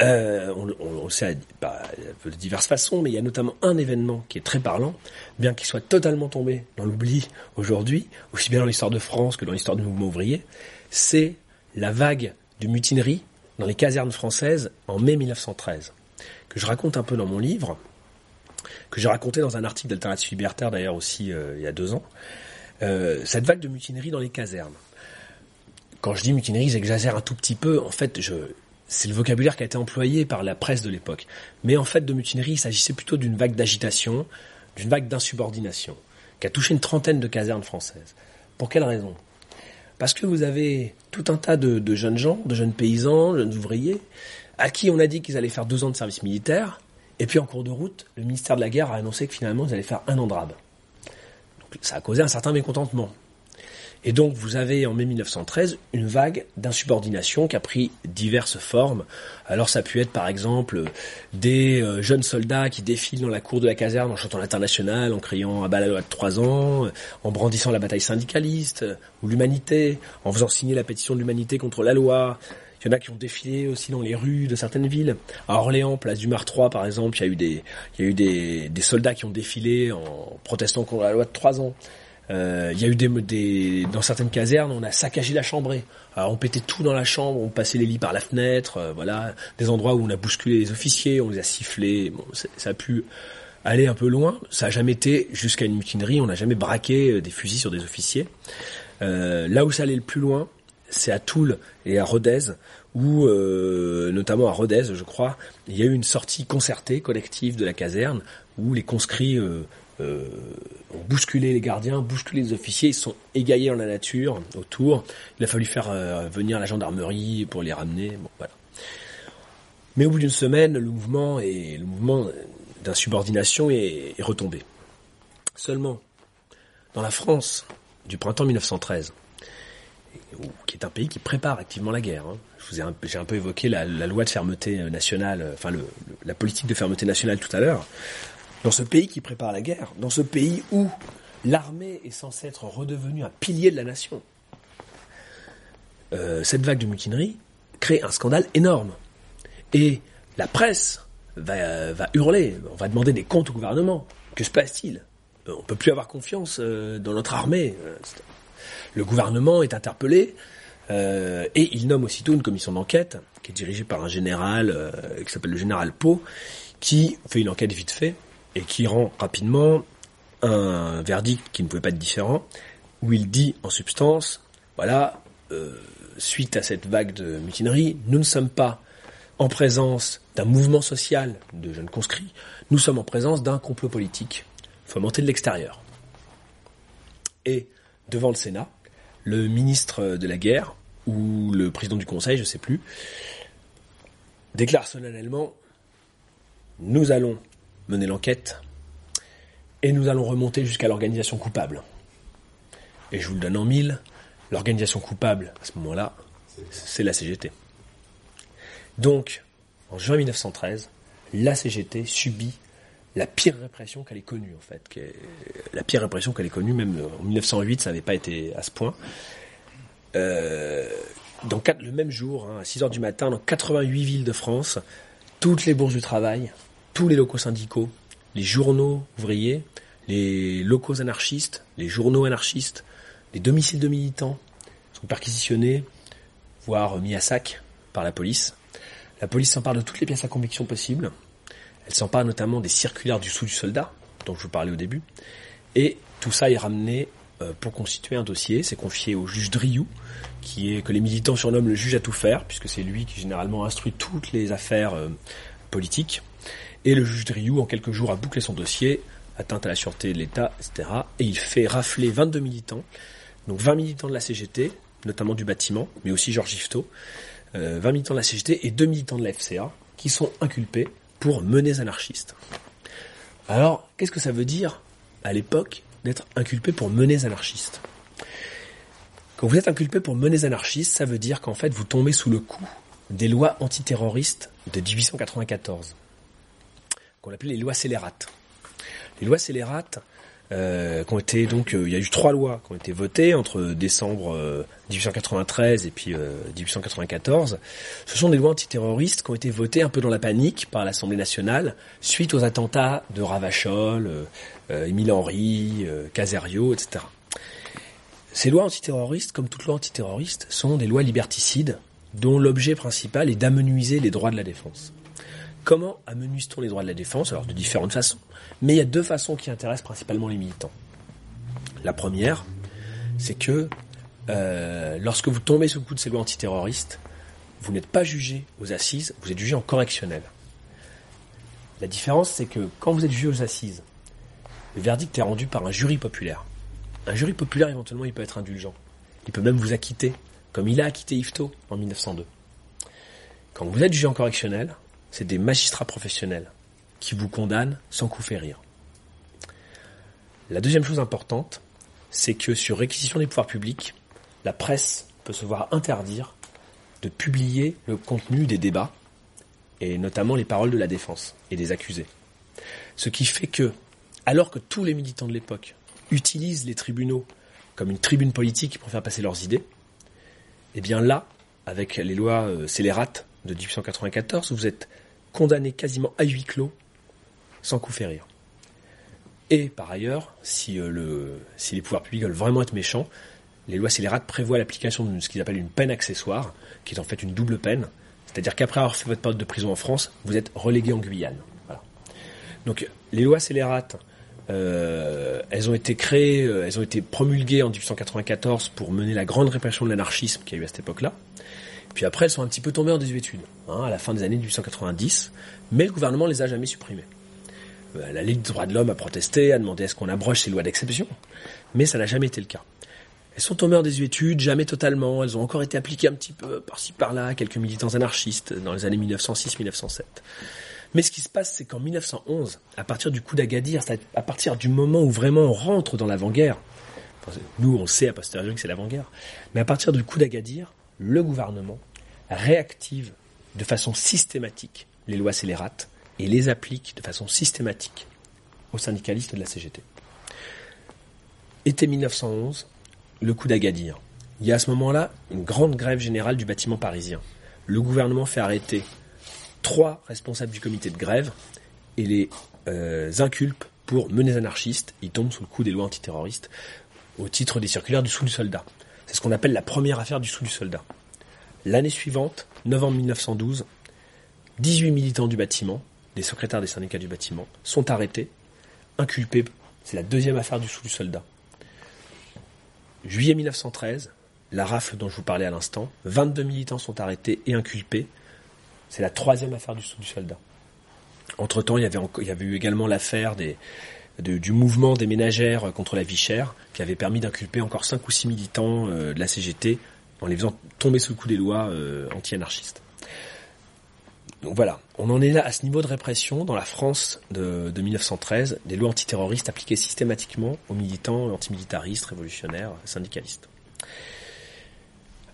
Euh, on, on, on, sait bah, de diverses façons, mais il y a notamment un événement qui est très parlant, bien qu'il soit totalement tombé dans l'oubli aujourd'hui, aussi bien dans l'histoire de France que dans l'histoire du mouvement ouvrier, c'est la vague de mutinerie dans les casernes françaises en mai 1913, que je raconte un peu dans mon livre, que j'ai raconté dans un article d'Alternative Libertaire d'ailleurs aussi euh, il y a deux ans. Euh, cette vague de mutinerie dans les casernes quand je dis mutinerie, j'exagère un tout petit peu. En fait, c'est le vocabulaire qui a été employé par la presse de l'époque. Mais en fait, de mutinerie, il s'agissait plutôt d'une vague d'agitation, d'une vague d'insubordination, qui a touché une trentaine de casernes françaises. Pour quelle raison? Parce que vous avez tout un tas de, de, jeunes gens, de jeunes paysans, de jeunes ouvriers, à qui on a dit qu'ils allaient faire deux ans de service militaire, et puis en cours de route, le ministère de la Guerre a annoncé que finalement ils allaient faire un an de rab. Donc, ça a causé un certain mécontentement. Et donc vous avez en mai 1913 une vague d'insubordination qui a pris diverses formes. Alors ça a pu être par exemple des euh, jeunes soldats qui défilent dans la cour de la caserne en chantant l'international, en criant à la loi de trois ans, euh, en brandissant la bataille syndicaliste euh, ou l'humanité, en faisant signer la pétition de l'humanité contre la loi. Il y en a qui ont défilé aussi dans les rues de certaines villes. À Orléans, place du Mar-3 par exemple, il y a eu des, des, des soldats qui ont défilé en protestant contre la loi de trois ans. Euh, il y a eu des, des, dans certaines casernes, on a saccagé la chambrée. Alors on pétait tout dans la chambre, on passait les lits par la fenêtre, euh, voilà, des endroits où on a bousculé les officiers, on les a sifflés. Bon, ça a pu aller un peu loin. Ça a jamais été jusqu'à une mutinerie. On n'a jamais braqué euh, des fusils sur des officiers. Euh, là où ça allait le plus loin, c'est à Toul et à Rodez, où euh, notamment à Rodez, je crois, il y a eu une sortie concertée, collective de la caserne, où les conscrits euh, euh, ont bousculé les gardiens, bousculé les officiers, ils sont égaillés dans la nature autour. Il a fallu faire euh, venir la gendarmerie pour les ramener. Bon, voilà. Mais au bout d'une semaine, le mouvement et le mouvement d'insubordination est, retombé. Seulement, dans la France du printemps 1913, qui est un pays qui prépare activement la guerre. Hein. J'ai un peu évoqué la, loi de fermeté nationale, enfin le, le, la politique de fermeté nationale tout à l'heure dans ce pays qui prépare la guerre, dans ce pays où l'armée est censée être redevenue un pilier de la nation, euh, cette vague de mutinerie crée un scandale énorme. Et la presse va, va hurler, on va demander des comptes au gouvernement. Que se passe-t-il? Euh, On peut plus avoir confiance euh, dans notre armée. Le gouvernement est interpellé euh, et il nomme aussitôt une commission d'enquête qui est dirigée par un général euh, qui s'appelle le général Pau, qui fait une enquête vite fait et qui rend rapidement un verdict qui ne pouvait pas être différent, où il dit en substance, voilà, euh, suite à cette vague de mutinerie, nous ne sommes pas en présence d'un mouvement social de jeunes conscrits, nous sommes en présence d'un complot politique fomenté de l'extérieur. Et devant le Sénat, le ministre de la guerre, ou le président du conseil, je ne sais plus, déclare solennellement Nous allons mener l'enquête et nous allons remonter jusqu'à l'organisation coupable. Et je vous le donne en mille, l'organisation coupable, à ce moment-là, c'est la CGT. Donc, en juin 1913, la CGT subit la pire répression qu'elle ait connue, en fait. la pire répression qu'elle ait connue, même en 1908, ça n'avait pas été à ce point. Euh, dans le même jour, hein, à 6 heures du matin, dans 88 villes de France, toutes les bourses du travail, tous les locaux syndicaux, les journaux ouvriers, les locaux anarchistes, les journaux anarchistes, les domiciles de militants sont perquisitionnés, voire mis à sac par la police. La police s'empare de toutes les pièces à conviction possibles. Elle s'empare notamment des circulaires du sous du soldat, dont je vous parlais au début. Et tout ça est ramené euh, pour constituer un dossier. C'est confié au juge Driou, qui est que les militants surnomment le juge à tout faire, puisque c'est lui qui généralement instruit toutes les affaires euh, politiques. Et le juge Driou, en quelques jours, a bouclé son dossier, atteinte à la sûreté de l'État, etc. Et il fait rafler 22 militants, donc 20 militants de la CGT, notamment du bâtiment, mais aussi Georges Gifto, 20 euh, militants de la CGT et 2 militants de la FCA, qui sont inculpés pour menées anarchistes. Alors, qu'est-ce que ça veut dire, à l'époque, d'être inculpé pour menées anarchistes? Quand vous êtes inculpé pour menées anarchistes, ça veut dire qu'en fait, vous tombez sous le coup des lois antiterroristes de 1894, qu'on appelait les lois scélérates. Les lois scélérates, euh, qui ont été donc, euh, il y a eu trois lois qui ont été votées entre décembre 1893 euh, et puis 1894. Ce sont des lois antiterroristes qui ont été votées un peu dans la panique par l'Assemblée nationale suite aux attentats de Ravachol, Émile Henry, Caserio, etc. Ces lois antiterroristes, comme toutes lois antiterroristes, sont des lois liberticides dont l'objet principal est d'amenuiser les droits de la défense. Comment amenuise-t-on les droits de la défense Alors de différentes façons. Mais il y a deux façons qui intéressent principalement les militants. La première, c'est que euh, lorsque vous tombez sous le coup de ces lois antiterroristes, vous n'êtes pas jugé aux assises, vous êtes jugé en correctionnel. La différence, c'est que quand vous êtes jugé aux assises, le verdict est rendu par un jury populaire. Un jury populaire, éventuellement, il peut être indulgent. Il peut même vous acquitter, comme il a acquitté Yvetot en 1902. Quand vous êtes jugé en correctionnel, c'est des magistrats professionnels qui vous condamnent sans coup férir. La deuxième chose importante, c'est que sur réquisition des pouvoirs publics, la presse peut se voir interdire de publier le contenu des débats, et notamment les paroles de la défense et des accusés. Ce qui fait que, alors que tous les militants de l'époque utilisent les tribunaux comme une tribune politique pour faire passer leurs idées, eh bien là, avec les lois euh, scélérates de 1894, vous êtes condamné quasiment à huis clos sans coup férir. Et par ailleurs, si, euh, si les pouvoirs publics veulent vraiment être méchants, les lois scélérates prévoient l'application de ce qu'ils appellent une peine accessoire, qui est en fait une double peine. C'est-à-dire qu'après avoir fait votre période de prison en France, vous êtes relégué en Guyane. Donc les lois scélérates, euh, elles ont été créées, euh, elles ont été promulguées en 1894 pour mener la grande répression de l'anarchisme qu'il y a eu à cette époque-là. Puis après, elles sont un petit peu tombées en désuétude, hein, à la fin des années 1890, mais le gouvernement les a jamais supprimées. Euh, la Ligue des droits de l'homme a protesté, a demandé à ce qu'on abroge ces lois d'exception, mais ça n'a jamais été le cas. Elles sont tombées en désuétude, jamais totalement, elles ont encore été appliquées un petit peu par-ci par-là quelques militants anarchistes dans les années 1906-1907. Mais ce qui se passe, c'est qu'en 1911, à partir du coup d'Agadir, à partir du moment où vraiment on rentre dans l'avant-guerre, nous on sait à posteriori que c'est l'avant-guerre, mais à partir du coup d'Agadir, le gouvernement réactive de façon systématique les lois scélérates et les applique de façon systématique aux syndicalistes de la CGT. Été 1911, le coup d'Agadir. Il y a à ce moment-là une grande grève générale du bâtiment parisien. Le gouvernement fait arrêter trois responsables du comité de grève et les euh, inculpe pour menées anarchistes. Ils tombent sous le coup des lois antiterroristes au titre des circulaires du sous du soldat. C'est ce qu'on appelle la première affaire du sous du soldat. L'année suivante, novembre 1912, 18 militants du bâtiment, des secrétaires des syndicats du bâtiment, sont arrêtés, inculpés. C'est la deuxième affaire du sous du soldat. Juillet 1913, la rafle dont je vous parlais à l'instant. 22 militants sont arrêtés et inculpés. C'est la troisième affaire du, du soldat. Entre-temps, il y avait, eu également l'affaire du mouvement des ménagères contre la vie chère, qui avait permis d'inculper encore 5 ou 6 militants de la CGT en les faisant tomber sous le coup des lois anti-anarchistes. Donc voilà, on en est là à ce niveau de répression dans la France de, de 1913, des lois antiterroristes appliquées systématiquement aux militants antimilitaristes, révolutionnaires, syndicalistes.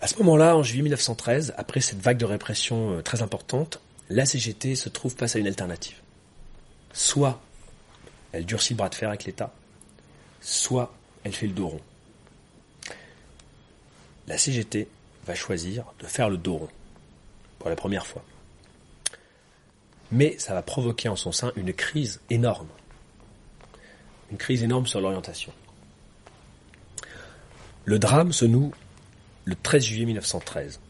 À ce moment-là, en juillet 1913, après cette vague de répression très importante, la CGT se trouve face à une alternative. Soit elle durcit le bras de fer avec l'État, soit elle fait le dos rond. La CGT va choisir de faire le dos rond pour la première fois mais ça va provoquer en son sein une crise énorme. Une crise énorme sur l'orientation. Le drame se noue le 13 juillet 1913.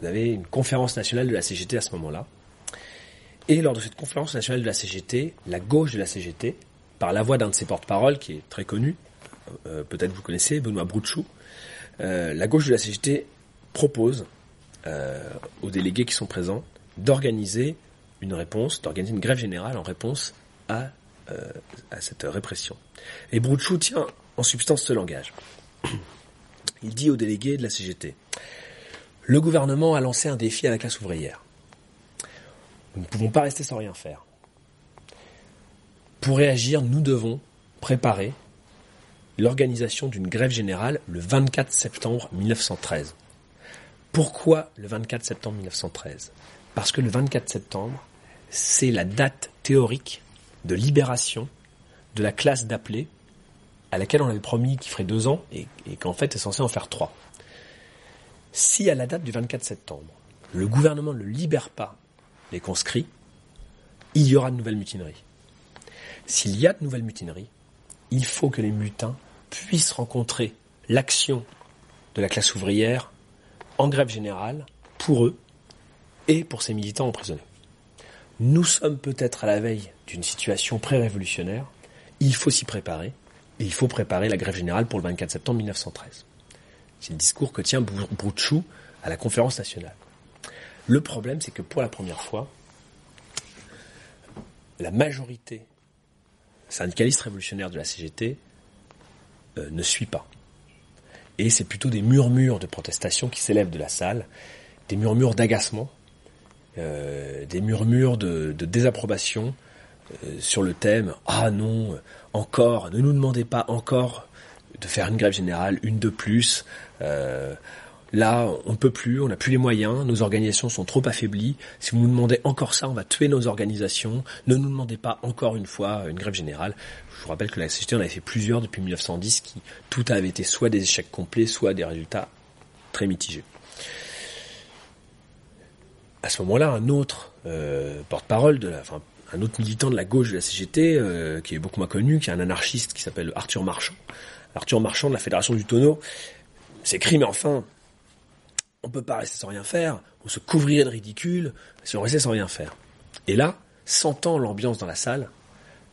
Vous avez une conférence nationale de la CGT à ce moment-là. Et lors de cette conférence nationale de la CGT, la gauche de la CGT, par la voix d'un de ses porte-parole qui est très connu, euh, peut-être vous connaissez, Benoît Brouchou, euh, la gauche de la CGT propose euh, aux délégués qui sont présents d'organiser une réponse, d'organiser une grève générale en réponse à, euh, cette répression. Et Brouchou tient en substance ce langage. [clears throat] Il dit aux délégués de la CGT, le gouvernement a lancé un défi à la classe ouvrière. Nous ne pouvons pas rester sans rien faire. Pour réagir, nous devons préparer l'organisation d'une grève générale le 24 septembre 1913. Pourquoi le 24 septembre 1913 Parce que le 24 septembre, c'est la date théorique de libération de la classe d'appelés à laquelle on avait promis qu'il ferait deux ans et, qu'en fait est censé en faire trois. Si à la date du 24 septembre, le gouvernement ne libère pas les conscrits, il y aura de nouvelles mutineries. S'il y a de nouvelles mutineries, il faut que les mutins puissent rencontrer l'action de la classe ouvrière en grève générale pour eux et pour ces militants emprisonnés. Nous sommes peut-être à la veille d'une situation pré-révolutionnaire. Il faut s'y préparer. Et il faut préparer la grève générale pour le 24 septembre 1913. C'est le discours que tient Brouchou à la conférence nationale. Le problème, c'est que pour la première fois, la majorité syndicaliste révolutionnaire de la CGT euh, ne suit pas. Et c'est plutôt des murmures de protestation qui s'élèvent de la salle, des murmures d'agacement euh, des murmures de, désapprobation euh, sur le thème ah non encore ne nous demandez pas encore de faire une grève générale une de plus là on ne peut plus on n'a plus les moyens nos organisations sont trop affaiblies. Si vous nous demandez encore ça on va tuer nos organisations. Ne nous demandez pas encore une fois une grève générale. Je vous rappelle que la CGT en avait fait plusieurs depuis 1910 qui tout avait été soit des échecs complets soit des résultats très mitigés. À ce moment-là, un autre euh, porte-parole un autre militant de la gauche de la CGT, euh, qui est beaucoup moins connu, qui est un anarchiste qui s'appelle Arthur Marchand. Arthur Marchand de la Fédération du Tonneau s'écrit, mais enfin, on peut pas rester sans rien faire, on se couvrirait de ridicule si on restait sans rien faire. Et là, sentant l'ambiance dans la salle,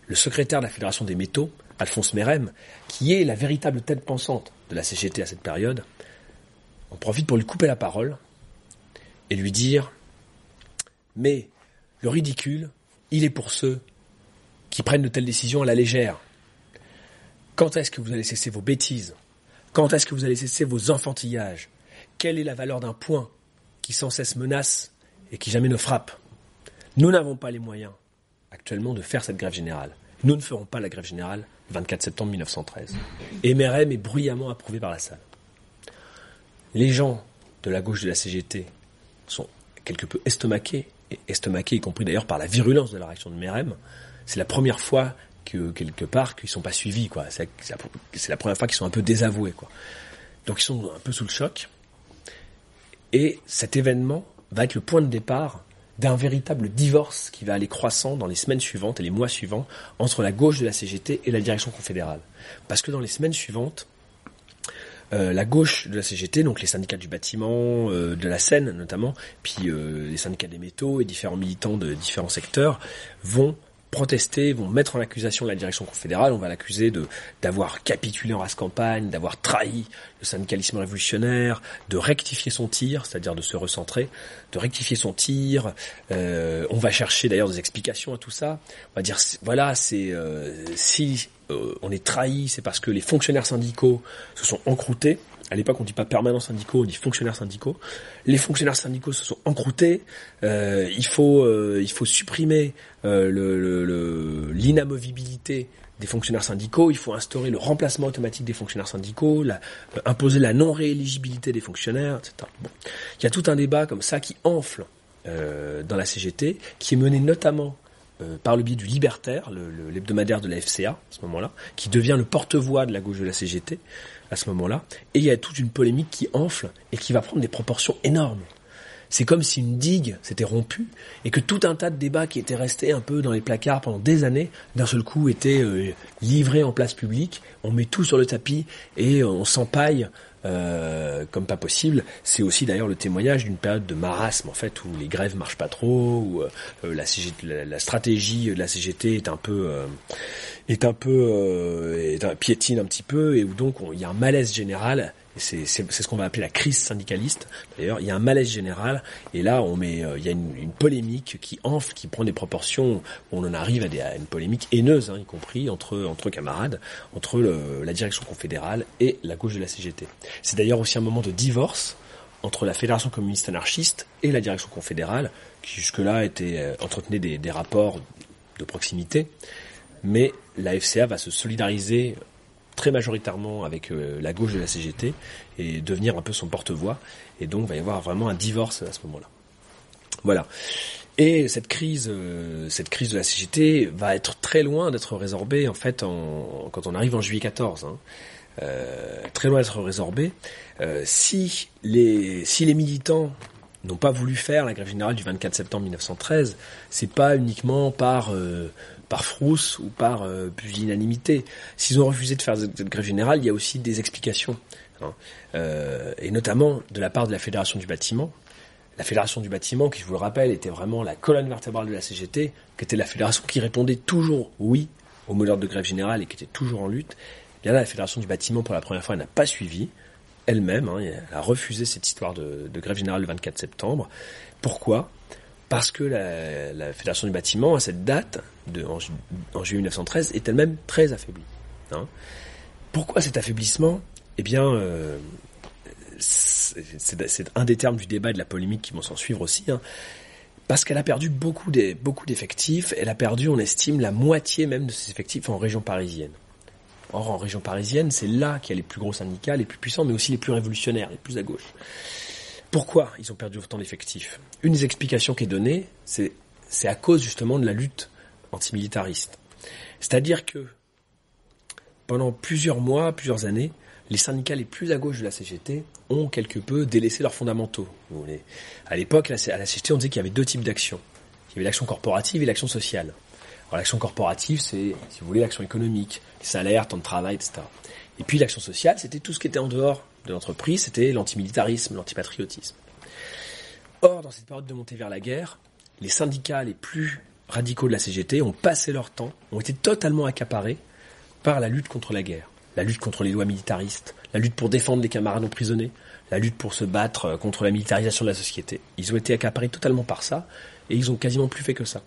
le secrétaire de la Fédération des métaux, Alphonse Mérem, qui est la véritable tête pensante de la CGT à cette période, on profite pour lui couper la parole et lui dire mais le ridicule, il est pour ceux qui prennent de telles décisions à la légère. Quand est-ce que vous allez cesser vos bêtises? Quand est-ce que vous allez cesser vos enfantillages? Quelle est la valeur d'un point qui sans cesse menace et qui jamais ne frappe Nous n'avons pas les moyens actuellement de faire cette grève générale. Nous ne ferons pas la grève générale le 24 septembre 1913. Et MRM est bruyamment approuvé par la salle. Les gens de la gauche de la CGT sont quelque peu estomaqués estomaqués, y compris d'ailleurs par la virulence de la réaction de Merem. C'est la première fois que quelque part qu'ils sont pas suivis. C'est la première fois qu'ils sont un peu désavoués, quoi. Donc ils sont un peu sous le choc. Et cet événement va être le point de départ d'un véritable divorce qui va aller croissant dans les semaines suivantes et les mois suivants entre la gauche de la CGT et la direction confédérale. Parce que dans les semaines suivantes, euh, la gauche de la CGT, donc les syndicats du bâtiment, euh, de la Seine notamment, puis euh, les syndicats des métaux et différents militants de différents secteurs vont protester, vont mettre en accusation la direction confédérale. On va l'accuser de d'avoir capitulé en race campagne, d'avoir trahi le syndicalisme révolutionnaire, de rectifier son tir, c'est-à-dire de se recentrer, de rectifier son tir. Euh, on va chercher d'ailleurs des explications à tout ça. On va dire voilà, c'est euh, si euh, on est trahi, c'est parce que les fonctionnaires syndicaux se sont encroutés. À l'époque, on dit pas permanents syndicaux, on dit fonctionnaires syndicaux. Les fonctionnaires syndicaux se sont encroutés. Euh, il faut, euh, il faut supprimer euh, l'inamovibilité des fonctionnaires syndicaux. Il faut instaurer le remplacement automatique des fonctionnaires syndicaux, la, imposer la non-rééligibilité des fonctionnaires, etc. Bon. Il y a tout un débat comme ça qui enfle dans la CGT, qui est mené notamment euh, par le biais du Libertaire, l'hebdomadaire de la FCA, à ce moment-là, qui devient le porte-voix de la gauche de la CGT, à ce moment-là. Et il y a toute une polémique qui enfle et qui va prendre des proportions énormes. C'est comme si une digue s'était rompue et que tout un tas de débats qui étaient restés un peu dans les placards pendant des années, d'un seul coup étaient euh, livrés en place publique. On met tout sur le tapis et on s'empaille euh, comme pas possible. C'est aussi d'ailleurs le témoignage d'une période de marasme en fait où les grèves marchent pas trop, où euh, la, stratégie de la CGT est un peu euh, est un peu est un, piétine un petit peu et où donc il y a un malaise général c'est ce qu'on va appeler la crise syndicaliste. D'ailleurs, il y a un malaise général, et là, on met, euh, il y a une, polémique qui enfle, qui prend des proportions. On en arrive à, des, à une polémique haineuse, hein, y compris entre entre camarades, entre le, la direction confédérale et la gauche de la CGT. C'est d'ailleurs aussi un moment de divorce entre la Fédération communiste anarchiste et la direction confédérale, qui jusque-là était euh, entretenait des, des rapports de proximité, mais la FCA va se solidariser très majoritairement avec euh, la gauche de la CGT et devenir un peu son porte-voix. Et donc, il va y avoir vraiment un divorce à ce moment-là. Voilà. Et cette crise, euh, cette crise de la CGT va être très loin d'être résorbée en fait en, quand on arrive en juillet 14. Hein. Euh, très loin d'être résorbée. si les si les militants n'ont pas voulu faire la grève générale du 24 septembre 1913, c'est pas uniquement par par frousse ou par euh, pusillanimité. S'ils ont refusé de faire cette grève générale, il y a aussi des explications, hein. euh, et notamment de la part de la Fédération du bâtiment. La Fédération du bâtiment, qui je vous le rappelle, était vraiment la colonne vertébrale de la CGT, qui était la fédération qui répondait toujours oui au d'ordre de grève générale et qui était toujours en lutte. Bien là, la Fédération du bâtiment, pour la première fois, elle n'a pas suivi elle-même. Hein, elle a refusé cette histoire de, de grève générale le 24 septembre. Pourquoi? Parce que la, Fédération du bâtiment, à cette date, de, en, juillet 1913, est elle-même très affaiblie. Hein. Pourquoi cet affaiblissement? Eh bien, euh, c'est un des termes du débat et de la polémique qui vont s'en suivre aussi. Hein, parce qu'elle a perdu beaucoup d'effectifs, elle a perdu, on estime, la moitié même de ses effectifs en région parisienne. Or, en région parisienne, c'est là qu'il y a les plus gros syndicats, les plus puissants, mais aussi les plus révolutionnaires, les plus à gauche. Pourquoi ils ont perdu autant d'effectifs? Une des explications qui est donnée, c'est, à cause justement de la lutte antimilitariste. C'est-à-dire que pendant plusieurs mois, plusieurs années, les syndicats les plus à gauche de la CGT ont quelque peu délaissé leurs fondamentaux. À l'époque, à la CGT, on disait qu'il y avait deux types d'actions. Il y avait l'action corporative et l'action sociale. L'action corporative, c'est, si vous voulez, l'action économique, les salaires, temps de travail, etc. Et puis l'action sociale, c'était tout ce qui était en dehors de l'entreprise, c'était l'antimilitarisme, l'antipatriotisme. Or, dans cette période de montée vers la guerre, les syndicats les plus radicaux de la CGT ont passé leur temps, ont été totalement accaparés par la lutte contre la guerre, la lutte contre les lois militaristes, la lutte pour défendre les camarades emprisonnés, la lutte pour se battre contre la militarisation de la société. Ils ont été accaparés totalement par ça, et ils ont quasiment plus fait que ça.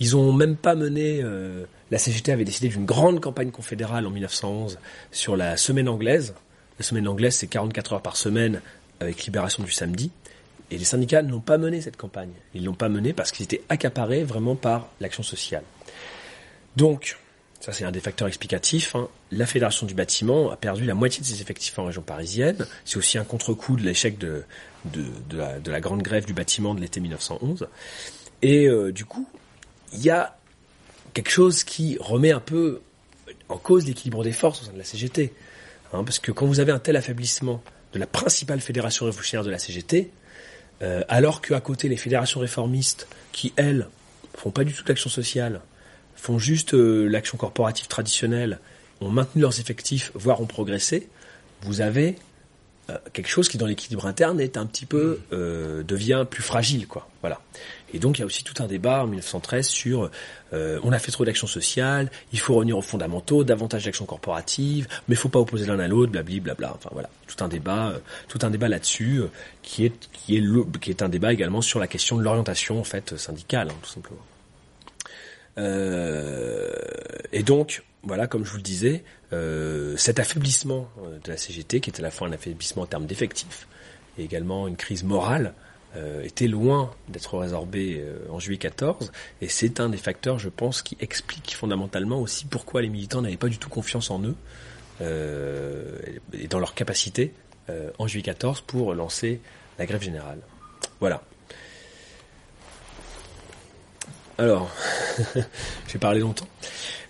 Ils ont même pas mené. Euh, la CGT avait décidé d'une grande campagne confédérale en 1911 sur la semaine anglaise, la semaine anglaise, c'est 44 heures par semaine avec libération du samedi. Et les syndicats n'ont pas mené cette campagne. Ils l'ont pas menée parce qu'ils étaient accaparés vraiment par l'action sociale. Donc, ça c'est un des facteurs explicatifs, hein. la Fédération du bâtiment a perdu la moitié de ses effectifs en région parisienne. C'est aussi un contre-coup de l'échec de, de, la, grande grève du bâtiment de l'été 1911. Et euh, du coup, il y a quelque chose qui remet un peu en cause l'équilibre des forces au sein de la CGT. Hein, parce que quand vous avez un tel affaiblissement de la principale fédération révolutionnaire de la CGT, euh, alors qu'à côté les fédérations réformistes, qui elles font pas du tout l'action sociale, font juste euh, l'action corporative traditionnelle, ont maintenu leurs effectifs, voire ont progressé, vous avez quelque chose qui dans l'équilibre interne est un petit peu euh, devient plus fragile quoi. Voilà. Et donc il y a aussi tout un débat en 1913 sur euh, on a fait trop d'actions sociales il faut revenir aux fondamentaux davantage d'actions corporatives mais faut pas opposer l'un à l'autre blabli blabla enfin voilà. Tout un débat euh, tout un débat là-dessus euh, qui est qui est le, qui est un débat également sur la question de l'orientation en fait syndicale hein, tout simplement. Euh, et donc voilà, comme je vous le disais, euh, cet affaiblissement euh, de la CGT, qui était à la fois un affaiblissement en termes d'effectifs et également une crise morale, euh, était loin d'être résorbé en juillet 14. Et c'est un des facteurs, je pense, qui explique fondamentalement aussi pourquoi les militants n'avaient pas du tout confiance en eux et dans leur capacité en juillet 14 pour lancer la grève générale. Voilà. Alors, [laughs] je vais parler longtemps,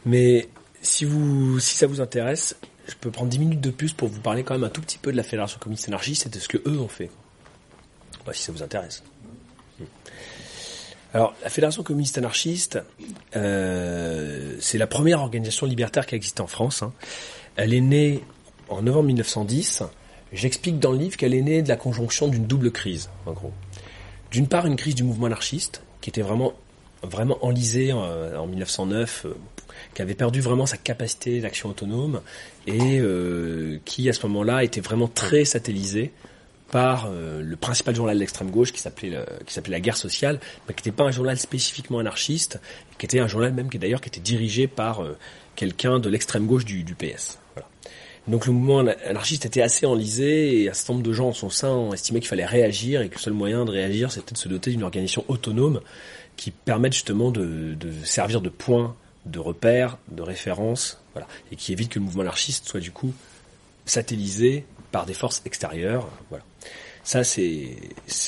mais si vous, si ça vous intéresse, je peux prendre 10 minutes de plus pour vous parler quand même un tout petit peu de la Fédération communiste anarchiste et de ce que eux ont fait. Bah, si ça vous intéresse. Alors, la Fédération communiste anarchiste, euh, c'est la première organisation libertaire qui existe en France. hein. Elle est née en novembre 1910. J'explique dans le livre qu'elle est née de la conjonction d'une double crise, en gros. D'une part, une crise du mouvement anarchiste, qui était vraiment, vraiment enlisée en, en 1909, euh, qui avait perdu vraiment sa capacité d'action autonome et euh, qui à ce moment-là était vraiment très satellisé par euh, le principal journal de l'extrême gauche qui s'appelait qui s'appelait la guerre sociale, mais qui n'était pas un journal spécifiquement anarchiste, qui était un journal même qui d'ailleurs qui était dirigé par euh, quelqu'un de l'extrême gauche du, PS. Voilà. Donc le mouvement ana- anarchiste était assez enlisé et un certain nombre de gens en son sein ont estimé qu'il fallait réagir et que le seul moyen de réagir c'était de se doter d'une organisation autonome qui permette justement de servir de point de repère, de référence, voilà, et qui évite que le mouvement anarchiste soit du coup satellisé par des forces extérieures, voilà. Ça, c'est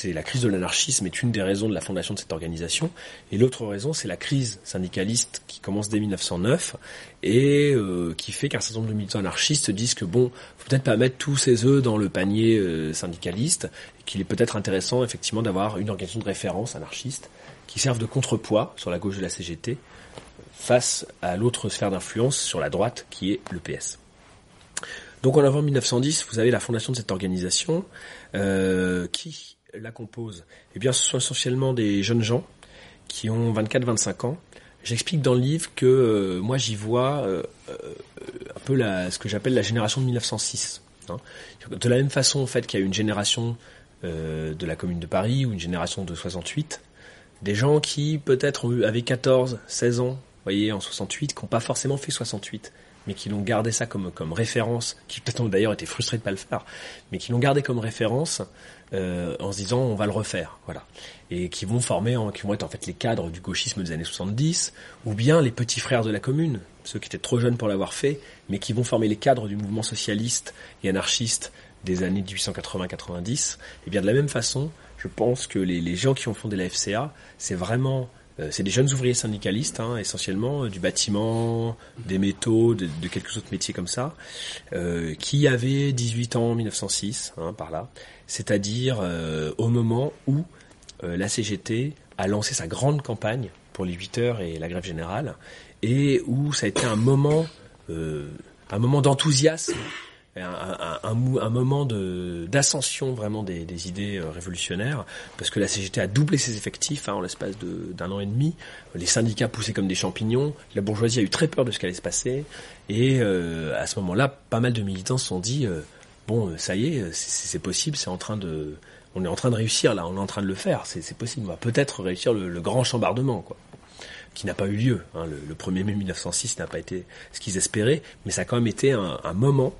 la crise de l'anarchisme est une des raisons de la fondation de cette organisation. Et l'autre raison, c'est la crise syndicaliste qui commence dès 1909 et euh, qui fait qu'un certain nombre de militants anarchistes disent que bon, faut peut-être pas mettre tous ses œufs dans le panier euh, syndicaliste, qu'il est peut-être intéressant effectivement d'avoir une organisation de référence anarchiste qui serve de contrepoids sur la gauche de la CGT face à l'autre sphère d'influence sur la droite qui est le PS. Donc en avant 1910, vous avez la fondation de cette organisation. Euh, qui la compose Eh bien, ce sont essentiellement des jeunes gens qui ont 24-25 ans. J'explique dans le livre que euh, moi j'y vois euh, euh, un peu la, ce que j'appelle la génération de 1906. hein. De la même façon en fait qu'il y a une génération euh, de la Commune de Paris ou une génération de 68, des gens qui peut-être avaient 14, 16 ans, voyez, en 68, qui n'ont pas forcément fait 68, mais qui l'ont gardé ça comme, comme référence, qui peut-être ont d'ailleurs été frustrés de pas le faire, mais qui l'ont gardé comme référence euh, en se disant on va le refaire, voilà, et qui vont former, qui vont être en fait les cadres du gauchisme des années 70, ou bien les petits frères de la commune, ceux qui étaient trop jeunes pour l'avoir fait, mais qui vont former les cadres du mouvement socialiste et anarchiste des années 1880-90. Et bien de la même façon, je pense que les, les gens qui ont fondé la FCA, c'est vraiment c'est des jeunes ouvriers syndicalistes, hein, essentiellement, euh, du bâtiment, des métaux, de, quelques autres métiers comme ça, euh, qui avaient 18 ans en 1906, hein, par là, c'est-à-dire euh, au moment où euh, la CGT a lancé sa grande campagne pour les 8 heures et la grève générale, et où ça a été un moment, euh, un moment d'enthousiasme un, moment de d'ascension vraiment des, idées euh, révolutionnaires parce que la CGT a doublé ses effectifs hein, en l'espace d'un an et demi les syndicats poussaient comme des champignons la bourgeoisie a eu très peur de ce qui allait se passer et euh, à ce moment-là pas mal de militants se sont dit euh, bon ça y est c'est possible c'est en train de on est en train de réussir là on est en train de le faire c'est possible on va peut-être réussir le, grand chambardement quoi qui n'a pas eu lieu. hein. Le, le 1er mai 1906 n'a pas été ce qu'ils espéraient, mais ça a quand même été un moment,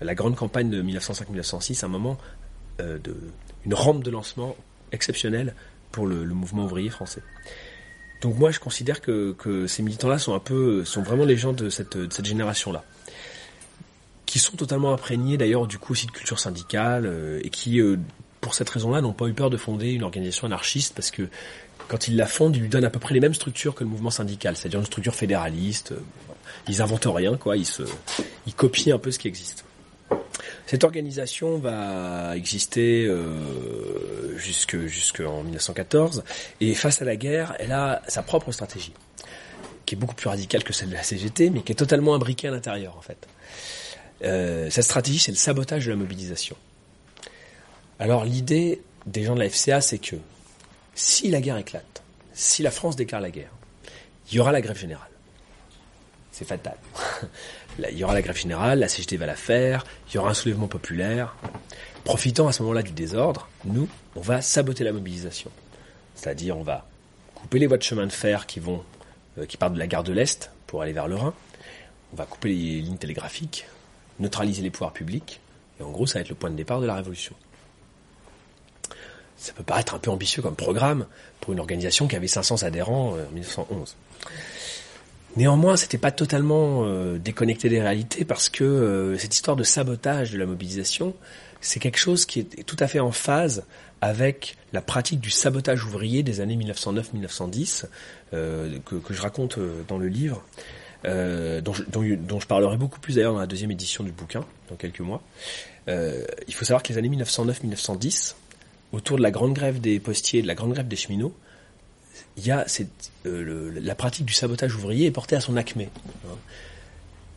la grande campagne de 1905-1906, un moment euh, de une rampe de lancement exceptionnelle pour le, le mouvement ouvrier français. Donc moi, je considère que, que ces militants-là sont un peu, sont vraiment les gens de cette, de cette génération-là, qui sont totalement imprégnés d'ailleurs du coup aussi de culture syndicale euh, et qui, euh, pour cette raison-là, n'ont pas eu peur de fonder une organisation anarchiste parce que quand ils la fondent, ils lui donnent à peu près les mêmes structures que le mouvement syndical, c'est-à-dire une structure fédéraliste. euh, Ils inventent rien, quoi. Ils se, ils copient un peu ce qui existe. Cette organisation va exister euh, jusque jusqu'en 1914 et face à la guerre, elle a sa propre stratégie, qui est beaucoup plus radicale que celle de la CGT, mais qui est totalement imbriquée à l'intérieur en fait. Euh, cette stratégie, c'est le sabotage de la mobilisation. Alors l'idée des gens de la FCA, c'est que si la guerre éclate, si la France déclare la guerre, il y aura la grève générale. C'est fatal. [laughs] il y aura la grève générale, la CGT va la faire, il y aura un soulèvement populaire. Profitant à ce moment-là du désordre, nous, on va saboter la mobilisation. C'est-à-dire, on va couper les voies de chemin de fer qui euh, qui partent de la gare de l'Est pour aller vers le Rhin. On va couper les lignes télégraphiques, neutraliser les pouvoirs publics. Et en gros, ça va être le point de départ de la révolution. Ça peut paraître un peu ambitieux comme programme pour une organisation qui avait 500 adhérents euh, en 1911. Néanmoins, c'était pas totalement euh, déconnecté des réalités parce que euh, cette histoire de sabotage de la mobilisation, c'est quelque chose qui est tout à fait en phase avec la pratique du sabotage ouvrier des années 1909-1910 que, que, je raconte dans le livre, dont je, dont, dont, je, parlerai beaucoup plus d'ailleurs dans la deuxième édition du bouquin dans quelques mois. il faut savoir que les années 1909-1910, autour de la grande grève des postiers, de la grande grève des cheminots, il y a euh, la pratique du sabotage ouvrier est portée à son acmé.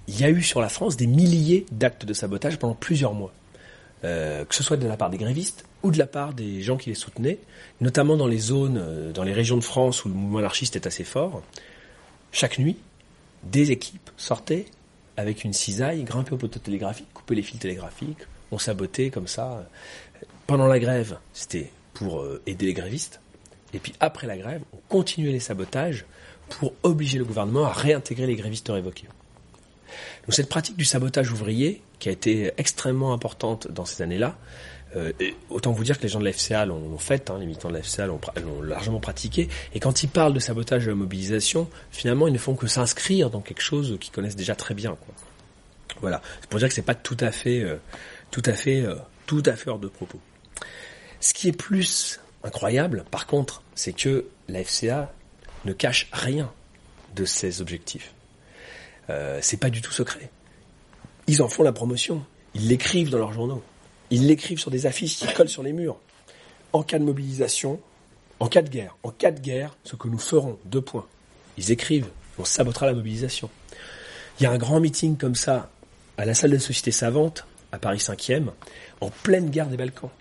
Il y a eu sur la France des milliers d'actes de sabotage pendant plusieurs mois, euh, que ce soit de la part des grévistes ou de la part des gens qui les soutenaient, notamment dans les zones, euh, dans les régions de France où le mouvement anarchiste est assez fort. Chaque nuit, des équipes sortaient avec une cisaille, grimpaient au poteau télégraphique, coupaient les fils télégraphiques, on sabotait comme ça pendant la grève, c'était pour aider les grévistes. Et puis après la grève, on continuait les sabotages pour obliger le gouvernement à réintégrer les grévistes révoqués. Donc cette pratique du sabotage ouvrier, qui a été extrêmement importante dans ces années-là, euh, autant vous dire que les gens de la l'ont fait, hein, les militants de la l'ont largement pratiqué, et quand ils parlent de sabotage de la mobilisation, finalement ils ne font que s'inscrire dans quelque chose qu'ils connaissent déjà très bien. Quoi. Voilà, c'est pour dire que c'est pas tout à fait, euh, tout à fait, euh, tout à fait hors de propos. Ce qui est plus incroyable, par contre, c'est que la FCA ne cache rien de ses objectifs. Euh, c'est pas du tout secret. Ils en font la promotion. Ils l'écrivent dans leurs journaux. Ils l'écrivent sur des affiches qui collent sur les murs. En cas de mobilisation, en cas de guerre, en cas de guerre, ce que nous ferons, deux points. Ils écrivent, on sabotera la mobilisation. Il y a un grand meeting comme ça à la salle des sociétés savantes, à Paris 5e, en pleine guerre des Balkans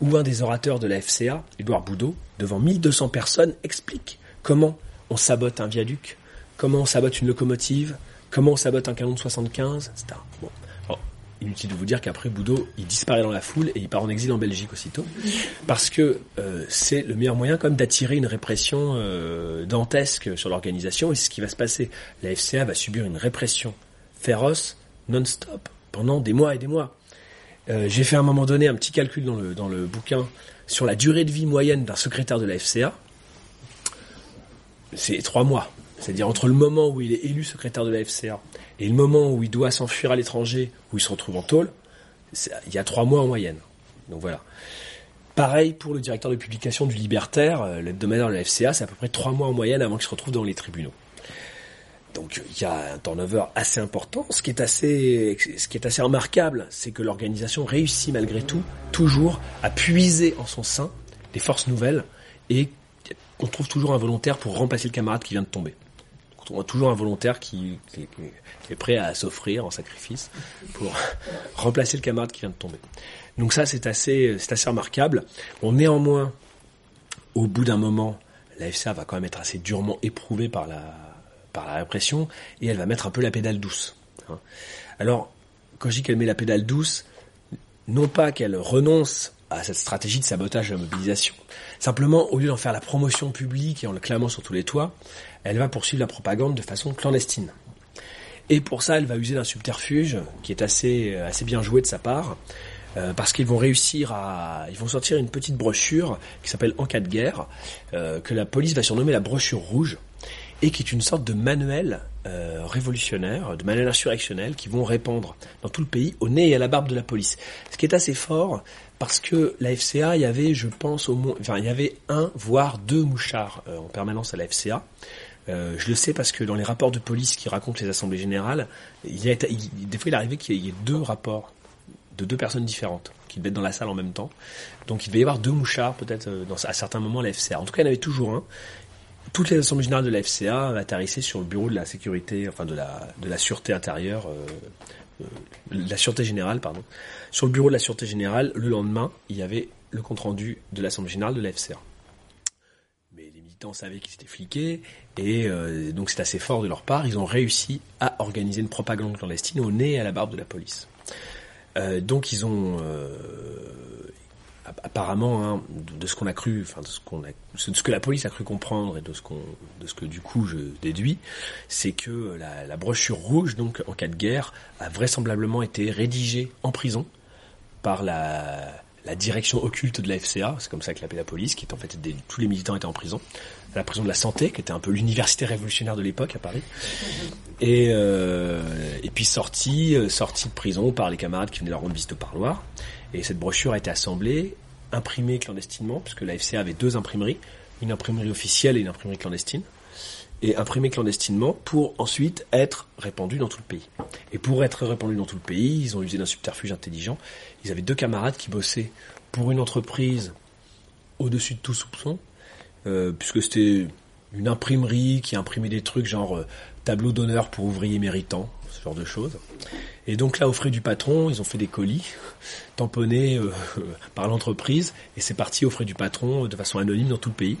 où un des orateurs de la FCA, Édouard Boudot, devant 1200 personnes, explique comment on sabote un viaduc, comment on sabote une locomotive, comment on sabote un canon de 75, etc. Bon. inutile de vous dire qu'après Boudot, il disparaît dans la foule et il part en exil en Belgique aussitôt, parce que euh, c'est le meilleur moyen comme d'attirer une répression euh, dantesque sur l'organisation, et c'est ce qui va se passer. La FCA va subir une répression féroce, non-stop, pendant des mois et des mois. Euh, j'ai fait à un moment donné un petit calcul dans le, dans le bouquin sur la durée de vie moyenne d'un secrétaire de la FCA. C'est trois mois. C'est-à-dire entre le moment où il est élu secrétaire de la FCA et le moment où il doit s'enfuir à l'étranger, où il se retrouve en tôle, il y a trois mois en moyenne. Donc voilà. Pareil pour le directeur de publication du Libertaire, euh, l'hebdomadaire de la FCA, c'est à peu près trois mois en moyenne avant qu'il se retrouve dans les tribunaux. Donc il y a un turnover assez important. Ce qui est assez, ce qui est assez remarquable, c'est que l'organisation réussit malgré tout toujours à puiser en son sein des forces nouvelles et on trouve toujours un volontaire pour remplacer le camarade qui vient de tomber. On trouve toujours un volontaire qui, est prêt à s'offrir en sacrifice pour [laughs] remplacer le camarade qui vient de tomber. Donc ça c'est assez, c'est assez remarquable. Néanmoins, au bout d'un moment, la FCA va quand même être assez durement éprouvée par la par la répression et elle va mettre un peu la pédale douce. Hein. Alors, quand je dis qu'elle met la pédale douce, non pas qu'elle renonce à cette stratégie de sabotage de la mobilisation. Simplement, au lieu d'en faire la promotion publique et en le clamant sur tous les toits, elle va poursuivre la propagande de façon clandestine. Et pour ça, elle va user d'un subterfuge qui est assez, assez bien joué de sa part, euh, parce qu'ils vont réussir à, ils vont sortir une petite brochure qui s'appelle En cas de guerre, euh, que la police va surnommer la brochure rouge, et qui est une sorte de manuel euh, révolutionnaire, de manuel insurrectionnel qui vont répandre dans tout le pays au nez et à la barbe de la police. Ce qui est assez fort parce que la FCA, il y avait, je pense, au moins, enfin, il y avait un voire deux mouchards euh, en permanence à la FCA. Euh, je le sais parce que dans les rapports de police qui racontent les assemblées générales, il y a, des fois il arrivait qu'il y ait deux rapports de deux personnes différentes qui devaient être dans la salle en même temps. Donc il devait y avoir deux mouchards peut-être à certains moments à la FCA. En tout cas, il y en avait toujours un toutes les assemblées générales de la FCA atterrissaient sur le bureau de la sécurité, enfin de la, de la sûreté intérieure euh, euh, la Sûreté Générale, pardon, sur le bureau de la Sûreté Générale, le lendemain, il y avait le compte-rendu de l'Assemblée Générale de la. Mais les militants savaient qu'ils étaient fliqués, et euh, donc c'est assez fort de leur part, ils ont réussi à organiser une propagande clandestine au nez et à la barbe de la police. Donc ils ont apparemment, hein, de, ce qu'on a cru, enfin de ce qu'on a, de ce que la police a cru comprendre et de ce qu'on, de ce que du coup je déduis, c'est que la, brochure rouge, donc en cas de guerre, a vraisemblablement été rédigée en prison par la, direction occulte de la FCA, c'est comme ça que l'appelait la police, qui est en fait tous les militants étaient en prison, la prison de la santé, qui était un peu l'université révolutionnaire de l'époque à Paris, et euh, puis sorti, euh, sorti de prison par les camarades qui venaient leur rendre visite au parloir. Et cette brochure a été assemblée, imprimée clandestinement, puisque la FCA avait deux imprimeries, une imprimerie officielle et une imprimerie clandestine, et imprimée clandestinement pour ensuite être répandue dans tout le pays. Et pour être répandue dans tout le pays, ils ont usé d'un subterfuge intelligent. Ils avaient deux camarades qui bossaient pour une entreprise au-dessus de tout soupçon, euh, puisque c'était une imprimerie qui imprimait des trucs genre euh, tableau d'honneur pour ouvriers méritants, ce genre de choses. Et donc là, au frais du patron, ils ont fait des colis [laughs] tamponnés euh, [laughs] par l'entreprise, et c'est parti au frais du patron de façon anonyme dans tout le pays,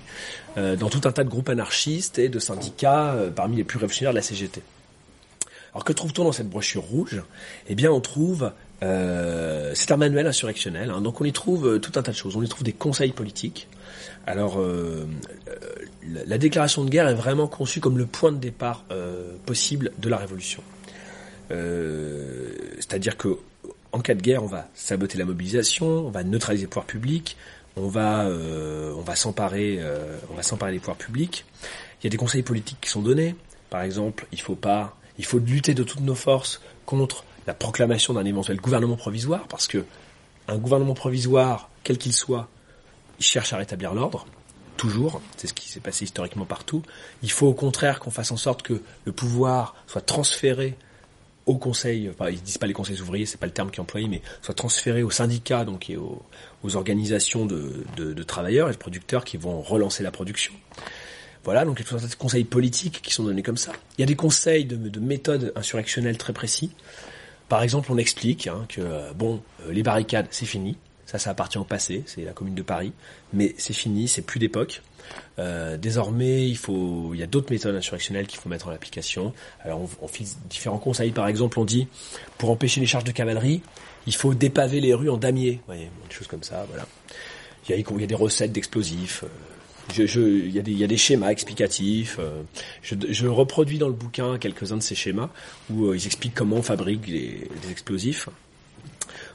dans tout un tas de groupes anarchistes et de syndicats parmi les plus révolutionnaires de la CGT. Alors que trouve-t-on dans cette brochure rouge? Eh bien, on trouve euh, c'est un manuel insurrectionnel, hein, donc on y trouve tout un tas de choses. On y trouve des conseils politiques. Alors, euh, la déclaration de guerre est vraiment conçue comme le point de départ euh, possible de la révolution. Euh, c'est-à-dire que en cas de guerre, on va saboter la mobilisation, on va neutraliser les pouvoirs publics, on va, euh, on va s'emparer, euh, on va s'emparer des pouvoirs publics. Il y a des conseils politiques qui sont donnés. Par exemple, il faut pas, il faut lutter de toutes nos forces contre la proclamation d'un éventuel gouvernement provisoire, parce que un gouvernement provisoire, quel qu'il soit, il cherche à rétablir l'ordre toujours, c'est ce qui s'est passé historiquement partout. Il faut au contraire qu'on fasse en sorte que le pouvoir soit transféré au conseil, enfin ils disent pas les conseils ouvriers, c'est pas le terme qui est employé, mais soit transféré aux syndicats, donc et aux, organisations de, travailleurs et de producteurs qui vont relancer la production. Voilà, donc il y a des conseils politiques qui sont donnés comme ça. Il y a des conseils de, de méthodes insurrectionnelles très précis. Par exemple, on explique hein, que bon, euh, les barricades, c'est fini. Ça, ça appartient au passé, c'est la Commune de Paris, mais c'est fini, c'est plus d'époque. Euh, désormais, il faut, il y a d'autres méthodes insurrectionnelles qu'il faut mettre en application. Alors, on, on fait différents conseils. Par exemple, on dit, pour empêcher les charges de cavalerie, il faut dépaver les rues en damier. Voyez, des choses comme ça. Voilà. Il y a, des recettes d'explosifs. Euh, je, je, il, y a des, des schémas explicatifs. Euh, je, reproduis dans le bouquin quelques-uns de ces schémas où ils expliquent comment on fabrique les explosifs.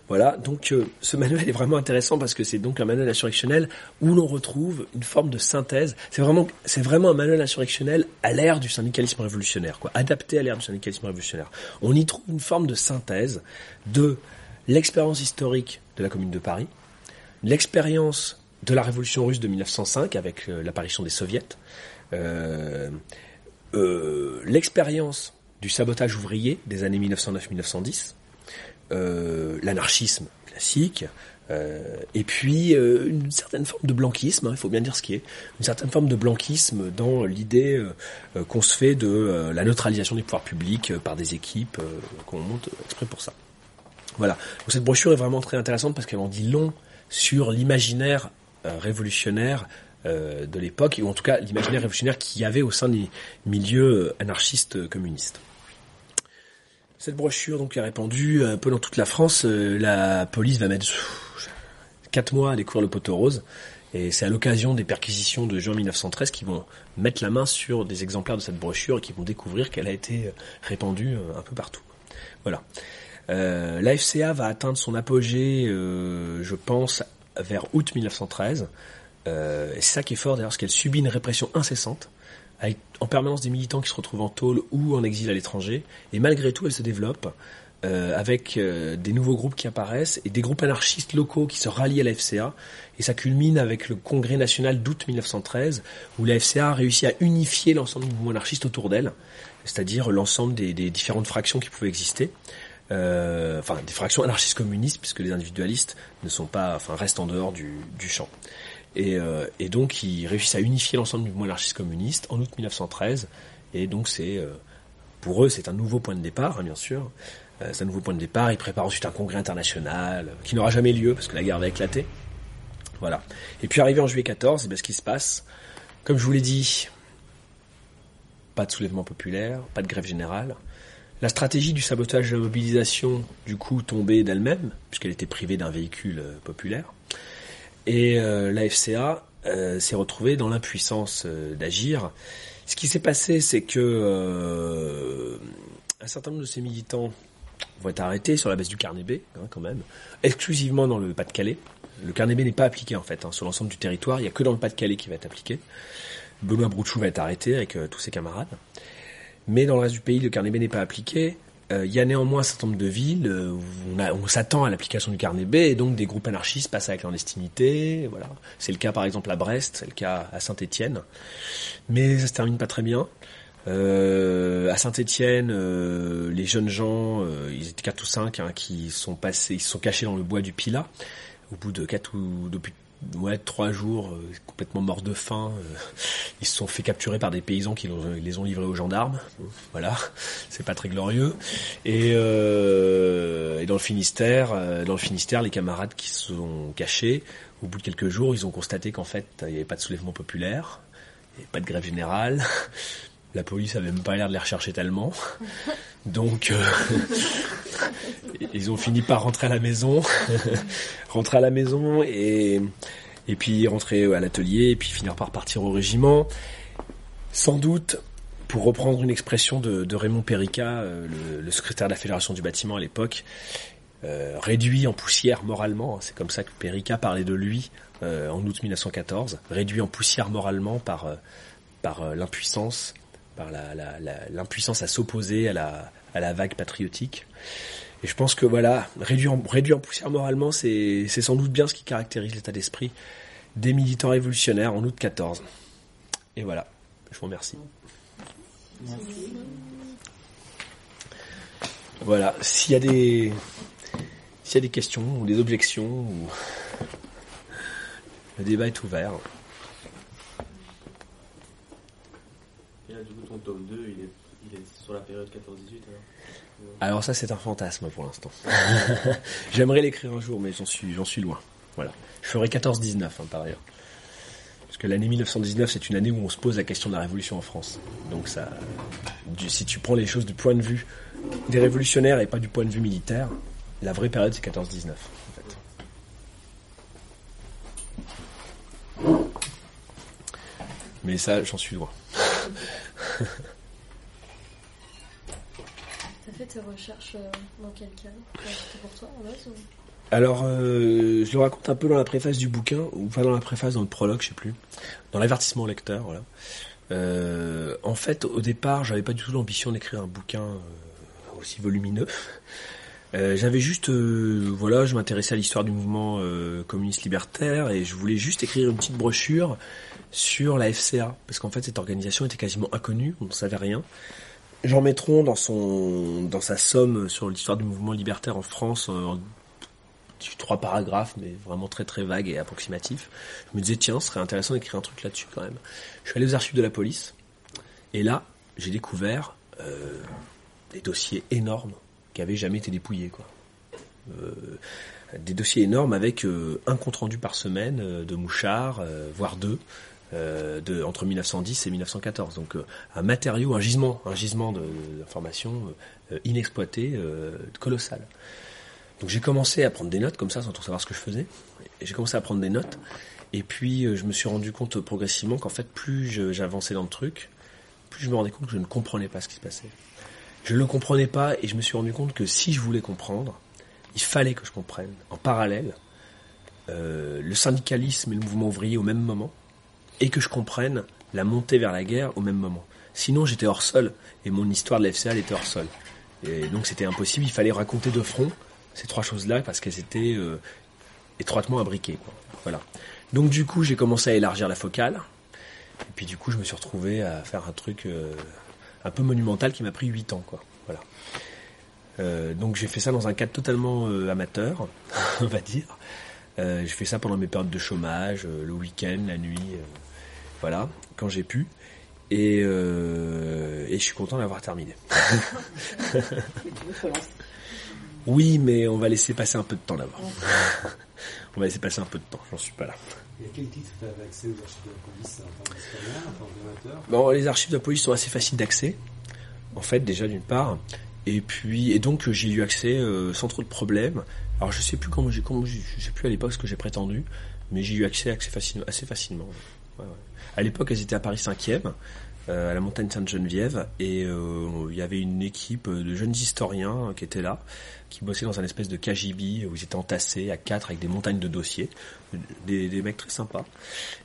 Voilà, donc euh, ce manuel est vraiment intéressant parce que c'est donc un manuel insurrectionnel où l'on retrouve une forme de synthèse. C'est vraiment, c'est vraiment un manuel insurrectionnel à l'ère du syndicalisme révolutionnaire, quoi, adapté à l'ère du syndicalisme révolutionnaire. On y trouve une forme de synthèse de l'expérience historique de la Commune de Paris, l'expérience de la révolution russe de 1905 avec euh, l'apparition des soviets, euh, euh, l'expérience du sabotage ouvrier des années 1909-1910 euh, l'anarchisme classique, euh, et puis euh, une certaine forme de blanquisme, hein, il faut bien dire ce qui est, une certaine forme de blanquisme dans l'idée qu'on se fait de la neutralisation des pouvoirs publics par des équipes qu'on monte exprès pour ça. Voilà. Donc cette brochure est vraiment très intéressante parce qu'elle en dit long sur l'imaginaire révolutionnaire de l'époque, ou en tout cas l'imaginaire révolutionnaire qu'il y avait au sein des milieux anarchistes communistes. Cette brochure donc est répandue un peu dans toute la France. Euh, la police va mettre quatre mois à découvrir le poteau rose. Et c'est à l'occasion des perquisitions de juin 1913 qu'ils vont mettre la main sur des exemplaires de cette brochure et qu'ils vont découvrir qu'elle a été euh, répandue euh, un peu partout. Voilà. Euh, la FCA va atteindre son apogée, je pense, vers août 1913. et c'est ça qui est fort d'ailleurs, parce qu'elle subit une répression incessante avec en permanence des militants qui se retrouvent en tôle ou en exil à l'étranger, et malgré tout elle se développe euh, avec euh, des nouveaux groupes qui apparaissent et des groupes anarchistes locaux qui se rallient à la FCA, et ça culmine avec le congrès national d'août 1913, où la FCA a à unifier l'ensemble du mouvement anarchiste autour d'elle, c'est-à-dire l'ensemble des, des, différentes fractions qui pouvaient exister. Euh, enfin, des fractions anarchistes communistes, puisque les individualistes ne sont pas, enfin, restent en dehors du, du champ. Et, euh, et, donc ils réussissent à unifier l'ensemble du mouvement anarchiste communiste en août 1913. Et donc euh, pour eux c'est un nouveau point de départ, hein, bien sûr. Euh, c'est un nouveau point de départ. Il prépare ensuite un congrès international qui n'aura jamais lieu parce que la guerre va éclater. Voilà. Et puis arrivé en juillet 14, eh bien, ce qui se passe, comme je vous l'ai dit, pas de soulèvement populaire, pas de grève générale. La stratégie du sabotage de la mobilisation, du coup, tombait d'elle-même, puisqu'elle était privée d'un véhicule populaire. Et euh, la FCA euh, s'est retrouvée dans l'impuissance euh, d'agir. Ce qui s'est passé, c'est que euh, un certain nombre de ces militants vont être arrêtés sur la base du carnet B, hein, quand même, exclusivement dans le Pas-de-Calais. Le carnet B n'est pas appliqué en fait hein, sur l'ensemble du territoire. Il n'y a que dans le Pas-de-Calais qui va être appliqué. Benoît Brouchou va être arrêté avec euh, tous ses camarades. Mais dans le reste du pays, le carnet B n'est pas appliqué. Euh, Il y a néanmoins un certain nombre de villes euh, où on, a- on s'attend à l'application du carnet B et donc des groupes anarchistes passent à la clandestinité. Voilà, c'est le cas par exemple à Brest, c'est le cas à Saint-Étienne. Mais ça se termine pas très bien. Euh, à Saint-Étienne, les jeunes gens, euh, ils étaient quatre ou cinq, hein, qui sont passés, ils se sont cachés dans le bois du Pilat. Au bout de quatre ou depuis ouais trois jours, euh, complètement morts de faim, euh, ils se sont fait capturer par des paysans qui les ont livrés aux gendarmes. Voilà, c'est pas très glorieux. Et, euh, dans le Finistère, dans le Finistère, les camarades qui se sont cachés, au bout de quelques jours, ils ont constaté qu'en fait, il n'y avait pas de soulèvement populaire, il avait pas de grève générale. La police avait même pas l'air de les rechercher tellement. [laughs] Donc, euh, [laughs] ils ont fini par rentrer à la maison, [laughs] rentrer à la maison et et puis rentrer à l'atelier et puis finir par partir au régiment. Sans doute, pour reprendre une expression de, de Raymond Perica, euh, le, le secrétaire de la Fédération du bâtiment à l'époque, euh, réduit en poussière moralement, hein, c'est comme ça que Perica parlait de lui euh, en août 1914, réduit en poussière moralement par par l'impuissance, par l'impuissance à s'opposer à la, vague patriotique. Et je pense que voilà, réduit en, poussière moralement, c'est sans doute bien ce qui caractérise l'état d'esprit des militants révolutionnaires en août 14. Et voilà, je vous remercie. Voilà, s'il y a des questions ou des objections, le débat est ouvert. Et là, du coup, ton tome 2, il est, sur la période 14-18 alors ça c'est un fantasme pour l'instant. [laughs] J'aimerais l'écrire un jour mais j'en suis loin. Voilà. Je ferai 14-19 hein, par ailleurs. Parce que l'année 1919 c'est une année où on se pose la question de la révolution en France. Donc si tu prends les choses du point de vue des révolutionnaires et pas du point de vue militaire, la vraie période c'est 14-19 en fait. Mais ça j'en suis loin. T'as fait tes recherches euh, dans quel pour toi en base. Alors, euh, je le raconte un peu dans la préface du bouquin, ou pas dans la préface, dans le prologue, je sais plus, dans l'avertissement au lecteur. Euh, en fait, au départ, j'avais pas du tout l'ambition d'écrire un bouquin aussi volumineux. Euh, j'avais juste, euh, voilà, je m'intéressais à l'histoire du mouvement euh, communiste libertaire et je voulais juste écrire une petite brochure sur la FCA, parce qu'en fait, cette organisation était quasiment inconnue, on ne savait rien. Jean Métron, dans son, dans sa somme sur l'histoire du mouvement libertaire en France, en trois paragraphes, mais vraiment très très vagues et approximatifs. Je me disais, tiens, ce serait intéressant d'écrire un truc là-dessus quand même. Je suis allé aux archives de la police, et là, j'ai découvert des dossiers énormes qui avaient jamais été dépouillés, quoi. Euh, des dossiers énormes avec euh, un compte rendu par semaine euh, de Mouchard, voire deux, de, entre 1910 et 1914. Donc un matériau, un gisement, un gisement d'informations inexploité, colossal. Donc j'ai commencé à prendre des notes comme ça sans trop savoir ce que je faisais. J'ai commencé à prendre des notes. Et puis je me suis rendu compte progressivement qu'en fait plus j'avançais dans le truc, plus je me rendais compte que je ne comprenais pas ce qui se passait. Je ne le comprenais pas et je me suis rendu compte que si je voulais comprendre, il fallait que je comprenne en parallèle euh, le syndicalisme et le mouvement ouvrier au même moment et que je comprenne la montée vers la guerre au même moment. Sinon j'étais hors sol et mon histoire de la FCA elle était hors sol. Et donc c'était impossible, il fallait raconter de front ces trois choses-là parce qu'elles étaient euh, étroitement imbriquées. Voilà. Donc du coup j'ai commencé à élargir la focale et puis du coup je me suis retrouvé à faire un truc euh, un peu monumental qui m'a pris 8 ans. Quoi. Voilà. Euh, donc j'ai fait ça dans un cadre totalement euh, amateur, [laughs] on va dire. Euh, j'ai fait ça pendant mes périodes de chômage, euh, le week-end, la nuit, euh, voilà, quand j'ai pu. Et, euh, et je suis content d'avoir terminé. [laughs] Oui, mais on va laisser passer un peu de temps d'abord. [laughs] on va laisser passer un peu de temps, j'en suis pas là. Et à quel titre tu accès aux archives de la police qu'amateur Bon, les archives de la police sont assez faciles d'accès, en fait, déjà d'une part. Et puis, et donc j'ai eu accès euh, sans trop de problèmes. Alors je sais plus comment j'ai, comment j'ai- je sais plus à l'époque ce que j'ai prétendu, mais j'ai eu accès assez, facile, assez facilement. Ouais. À l'époque, elles étaient à Paris 5e, euh, à la montagne Sainte-Geneviève, et euh, il y avait une équipe de jeunes historiens qui étaient là, qui bossaient dans un espèce de KGB où ils étaient entassés à quatre avec des montagnes de dossiers, des, des mecs très sympas.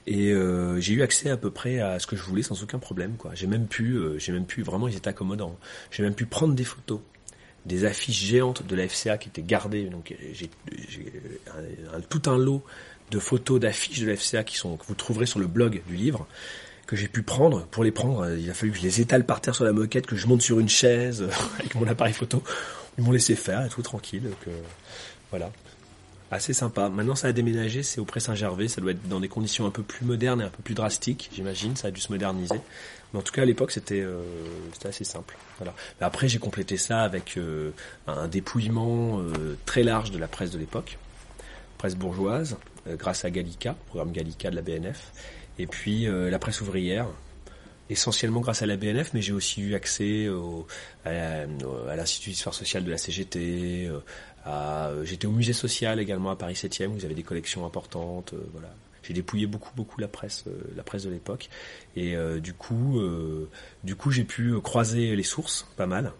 Et euh, j'ai eu accès à peu près à ce que je voulais sans aucun problème. quoi. J'ai même pu, euh, j'ai même pu vraiment, ils étaient accommodants. J'ai même pu prendre des photos, des affiches géantes de la FCA qui étaient gardées. Donc euh, j'ai un- tout un lot de photos d'affiches de la FCA qui sont que vous trouverez sur le blog du livre que j'ai pu prendre. Pour les prendre, euh, il a fallu que je les étale par terre sur la moquette, que je monte sur une chaise euh, [laughs] avec mon appareil photo. Ils m'ont laissé faire, et tout tranquille. Que voilà assez sympa. Maintenant, ça a déménagé, c'est au Pré Saint-Gervais. Ça doit être dans des conditions un peu plus modernes et un peu plus drastiques, j'imagine. Ça a dû se moderniser. Mais en tout cas, à l'époque, c'était euh, assez simple. Voilà. Mais après, j'ai complété ça avec euh, un dépouillement euh, très large de la presse de l'époque, presse bourgeoise, euh, grâce à Gallica, programme Gallica de la BNF, et puis euh, la presse ouvrière. Essentiellement grâce à la BNF, mais j'ai aussi eu accès au, à, l'Institut d'histoire sociale de la CGT, euh, euh, J'étais au musée social également à Paris 7e où vous avez des collections importantes. voilà. J'ai dépouillé beaucoup beaucoup la presse, la presse de l'époque. Et euh, du coup, euh, du coup, j'ai pu croiser les sources, pas mal.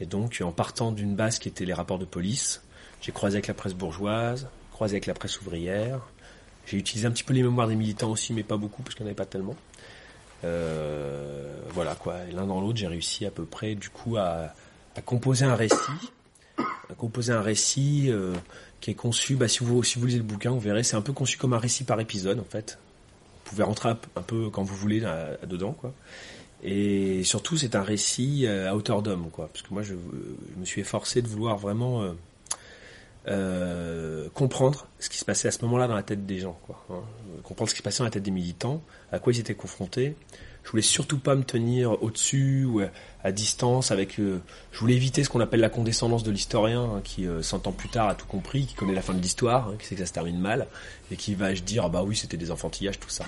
Et donc, en partant d'une base qui était les rapports de police, j'ai croisé avec la presse bourgeoise, croisé avec la presse ouvrière. J'ai utilisé un petit peu les mémoires des militants aussi, mais pas beaucoup parce qu'il n'y en avait pas tellement. Euh, voilà quoi. L'un dans l'autre, j'ai réussi à peu près, du coup, à, composer un récit à composer un récit euh, qui est conçu, bah, si, vous, si vous lisez le bouquin, vous verrez, c'est un peu conçu comme un récit par épisode en fait. Vous pouvez rentrer un, peu quand vous voulez là, dedans quoi. Et surtout, c'est un récit euh, à hauteur d'homme quoi, parce que moi je, me suis efforcé de vouloir vraiment euh, comprendre ce qui se passait à ce moment-là dans la tête des gens quoi. hein. comprendre ce qui se passait dans la tête des militants, à quoi ils étaient confrontés. Je voulais surtout pas me tenir au-dessus ou à, distance avec. euh, je voulais éviter ce qu'on appelle la condescendance de l'historien, hein, qui euh, 100 ans plus tard a tout compris, qui connaît la fin de l'histoire, hein, qui sait que ça se termine mal, et qui va dire ah bah oui c'était des enfantillages tout ça.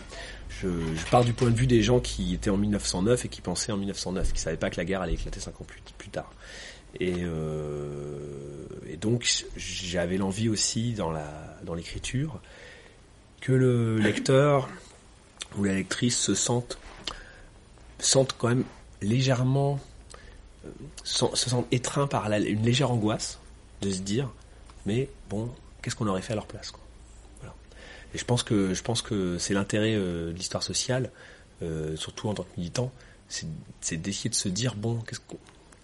Je, pars du point de vue des gens qui étaient en 1909 et qui pensaient en 1909, qui savaient pas que la guerre allait éclater 5 ans plus tard. Et, euh, et donc j'avais l'envie aussi dans la dans l'écriture que le lecteur ou la lectrice se sente sentent quand même légèrement euh, sen- se sentent par une légère angoisse de se dire mais bon qu'est-ce qu'on aurait fait à leur place quoi. Et je pense que je pense que c'est l'intérêt euh, de l'histoire sociale surtout en tant que militant c'est d'essayer de se dire bon qu'est-ce qu'on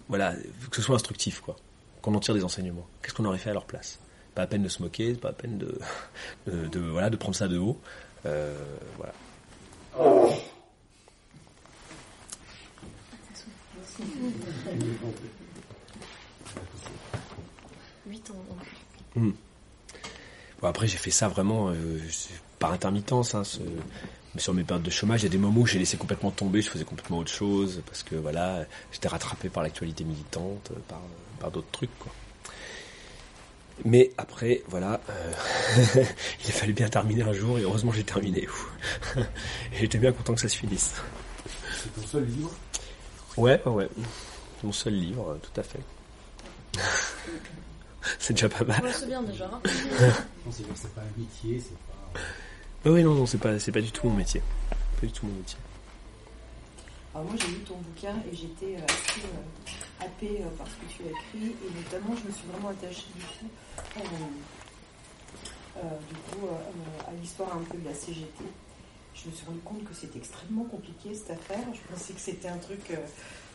voilà que ce soit instructif quoi qu'on en tire des enseignements qu'est-ce qu'on aurait fait à leur place? Pas à peine de se moquer pas à peine de de, de- voilà de prendre ça de haut Euh, voilà 8 ans. donc. Bon, après, j'ai fait ça vraiment euh, par intermittence. Hein, ce- mais sur mes périodes de chômage, il y a des moments où j'ai laissé complètement tomber, je faisais complètement autre chose, parce que voilà, j'étais rattrapé par l'actualité militante, par, par d'autres trucs. Quoi. Mais après, voilà, euh, [laughs] il a fallu bien terminer un jour, et heureusement j'ai terminé. [laughs] Et j'étais bien content que ça se finisse. C'est ton seul livre? Ouais, ouais, ouais. Mon seul livre, euh, tout à fait. [laughs] C'est déjà pas mal. Ouais, c'est bien déjà. hein. C'est c'est pas un métier, c'est pas. Oui, non, non, c'est pas, c'est pas du tout mon métier. Pas du tout mon métier. Alors moi j'ai lu ton bouquin et j'étais euh, assez euh, happée euh, par ce que tu as écrit et notamment je me suis vraiment attachée du coup, euh, du coup à l'histoire un peu de la CGT. Je me suis rendu compte que c'était extrêmement compliqué cette affaire. Je pensais que c'était un truc,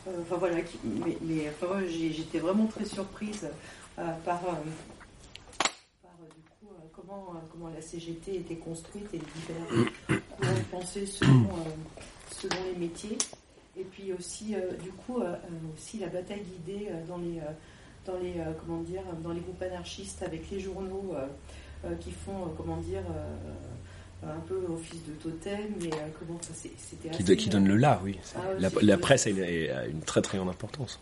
enfin voilà, mais, mais, j'étais vraiment très surprise par, euh, du coup euh, comment, euh, comment la CGT était construite et les divers [coughs] courants de pensée selon, euh, selon les métiers. Et puis aussi, euh, du coup, aussi la bataille d'idées dans les, dans les, comment dire, dans les groupes anarchistes avec les journaux qui font, comment dire, un peu office de totem, mais comment ça c'était Qui, assez- do- qui donne le là, oui. Ah la presse a une, a une très très grande importance.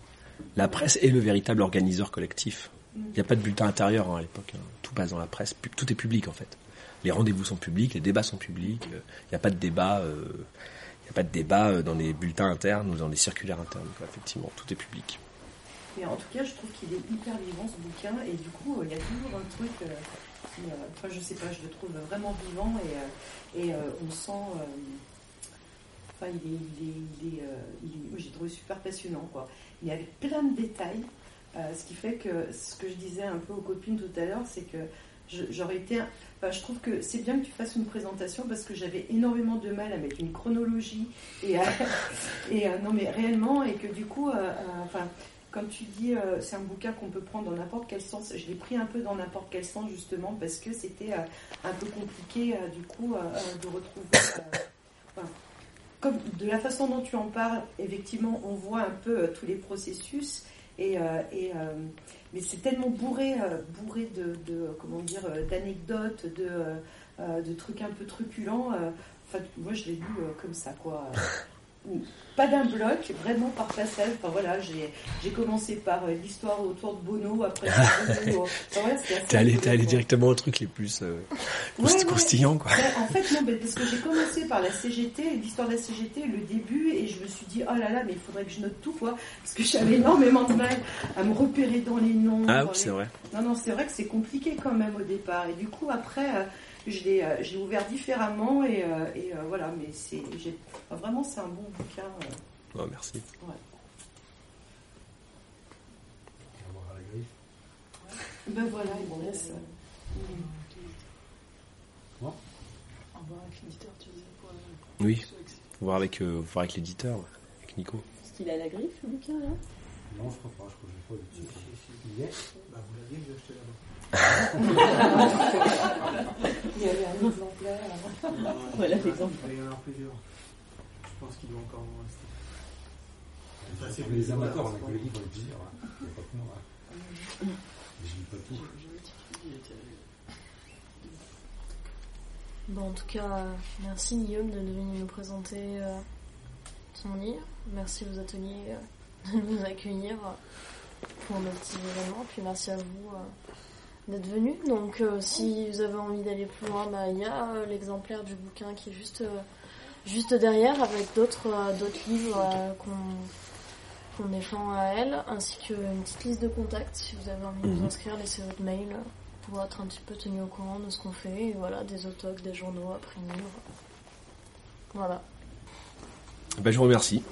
La presse est le véritable organiseur collectif. Il n'y a pas de bulletin intérieur hein, à l'époque. hein. Tout passe dans la presse. Tout est public en fait. Les rendez-vous sont publics, les débats sont publics. euh, Il n'y a pas de débat. euh, n'y a pas de débat euh, dans les bulletins internes ou dans les circulaires internes. Effectivement, tout est public. Mais en tout cas, je trouve qu'il est hyper vivant ce bouquin et du coup, euh, il y a toujours un truc qui, enfin, je sais pas, je le trouve vraiment vivant et, on sent, enfin, il est, j'ai trouvé super passionnant quoi. Il y avait plein de détails, euh, ce qui fait que ce que je disais un peu aux copines tout à l'heure, c'est que j'aurais été, je trouve que c'est bien que tu fasses une présentation parce que j'avais énormément de mal à mettre une chronologie et, [laughs] euh, non mais réellement et que du coup, euh, enfin comme tu dis, c'est un bouquin qu'on peut prendre dans n'importe quel sens. Je l'ai pris un peu dans n'importe quel sens justement parce que c'était un peu compliqué du coup de retrouver. de la façon dont tu en parles, effectivement, on voit un peu tous les processus et, euh, euh, mais c'est tellement bourré, euh, bourré de, comment dire, d'anecdotes, de, trucs un peu truculents. moi, je l'ai lu comme ça, quoi. [laughs] Pas d'un bloc, vraiment par passage. Enfin voilà, j'ai j'ai commencé par euh, l'histoire autour de Bono, après [laughs] Bono. Enfin, voilà, c'était assez T'es allé, t'es allé directement au truc les plus euh, Ouais, ouais. croustillants, quoi. Ben, en fait, non, parce que j'ai commencé par la CGT, l'histoire de la CGT, le début, et je me suis dit, oh là là, mais il faudrait que je note tout, quoi, parce que j'avais énormément de mal à me repérer dans les noms. Ah dans oui, les- c'est vrai. Non, non, c'est vrai que c'est compliqué quand même au départ, et du coup, après, euh, je l'ai euh, j'ai ouvert différemment, et, euh, et euh, voilà, mais c'est j'ai- enfin, vraiment, c'est un bon bouquin. euh. Oh, merci. On va voir à la griffe. Ben voilà, il me laisse. Bon. Au revoir avec l'éditeur, tu disais pour euh, Oui. voir avec, euh, voir avec l'éditeur, ouais, avec Nico. Est-ce qu'il a la griffe, le bouquin, là? Non, je crois pas, je crois que je l'ai pas. Il est? Bah, vous l'aviez, vous achetez là-bas. Il y avait un exemplaire. Voilà il l'exemple. va y en avoir plusieurs. Je pense qu'il doit encore en rester. C'est pour les amateurs, on a ouvert, que le livre et plusieurs. hein. Il n'y a pas que moi. hein. Je lis pas tout. Il Bon, en tout cas, euh, merci Guillaume de venir nous présenter euh, son livre. Merci aux ateliers euh, de nous accueillir euh, pour notre petit événement. Puis merci à vous euh, d'être venus. Donc, euh, si vous avez envie d'aller plus loin, bah, il y a euh, l'exemplaire du bouquin qui est juste, euh, juste derrière avec d'autres d'autres livres qu'on défend à elle, ainsi qu'une petite liste de contacts. Si vous avez envie de vous Mhm. inscrire, laissez votre mail pour être un petit peu tenu au courant de ce qu'on fait. Et voilà, des autocs, des journaux après livres. Voilà. Ben, je vous remercie.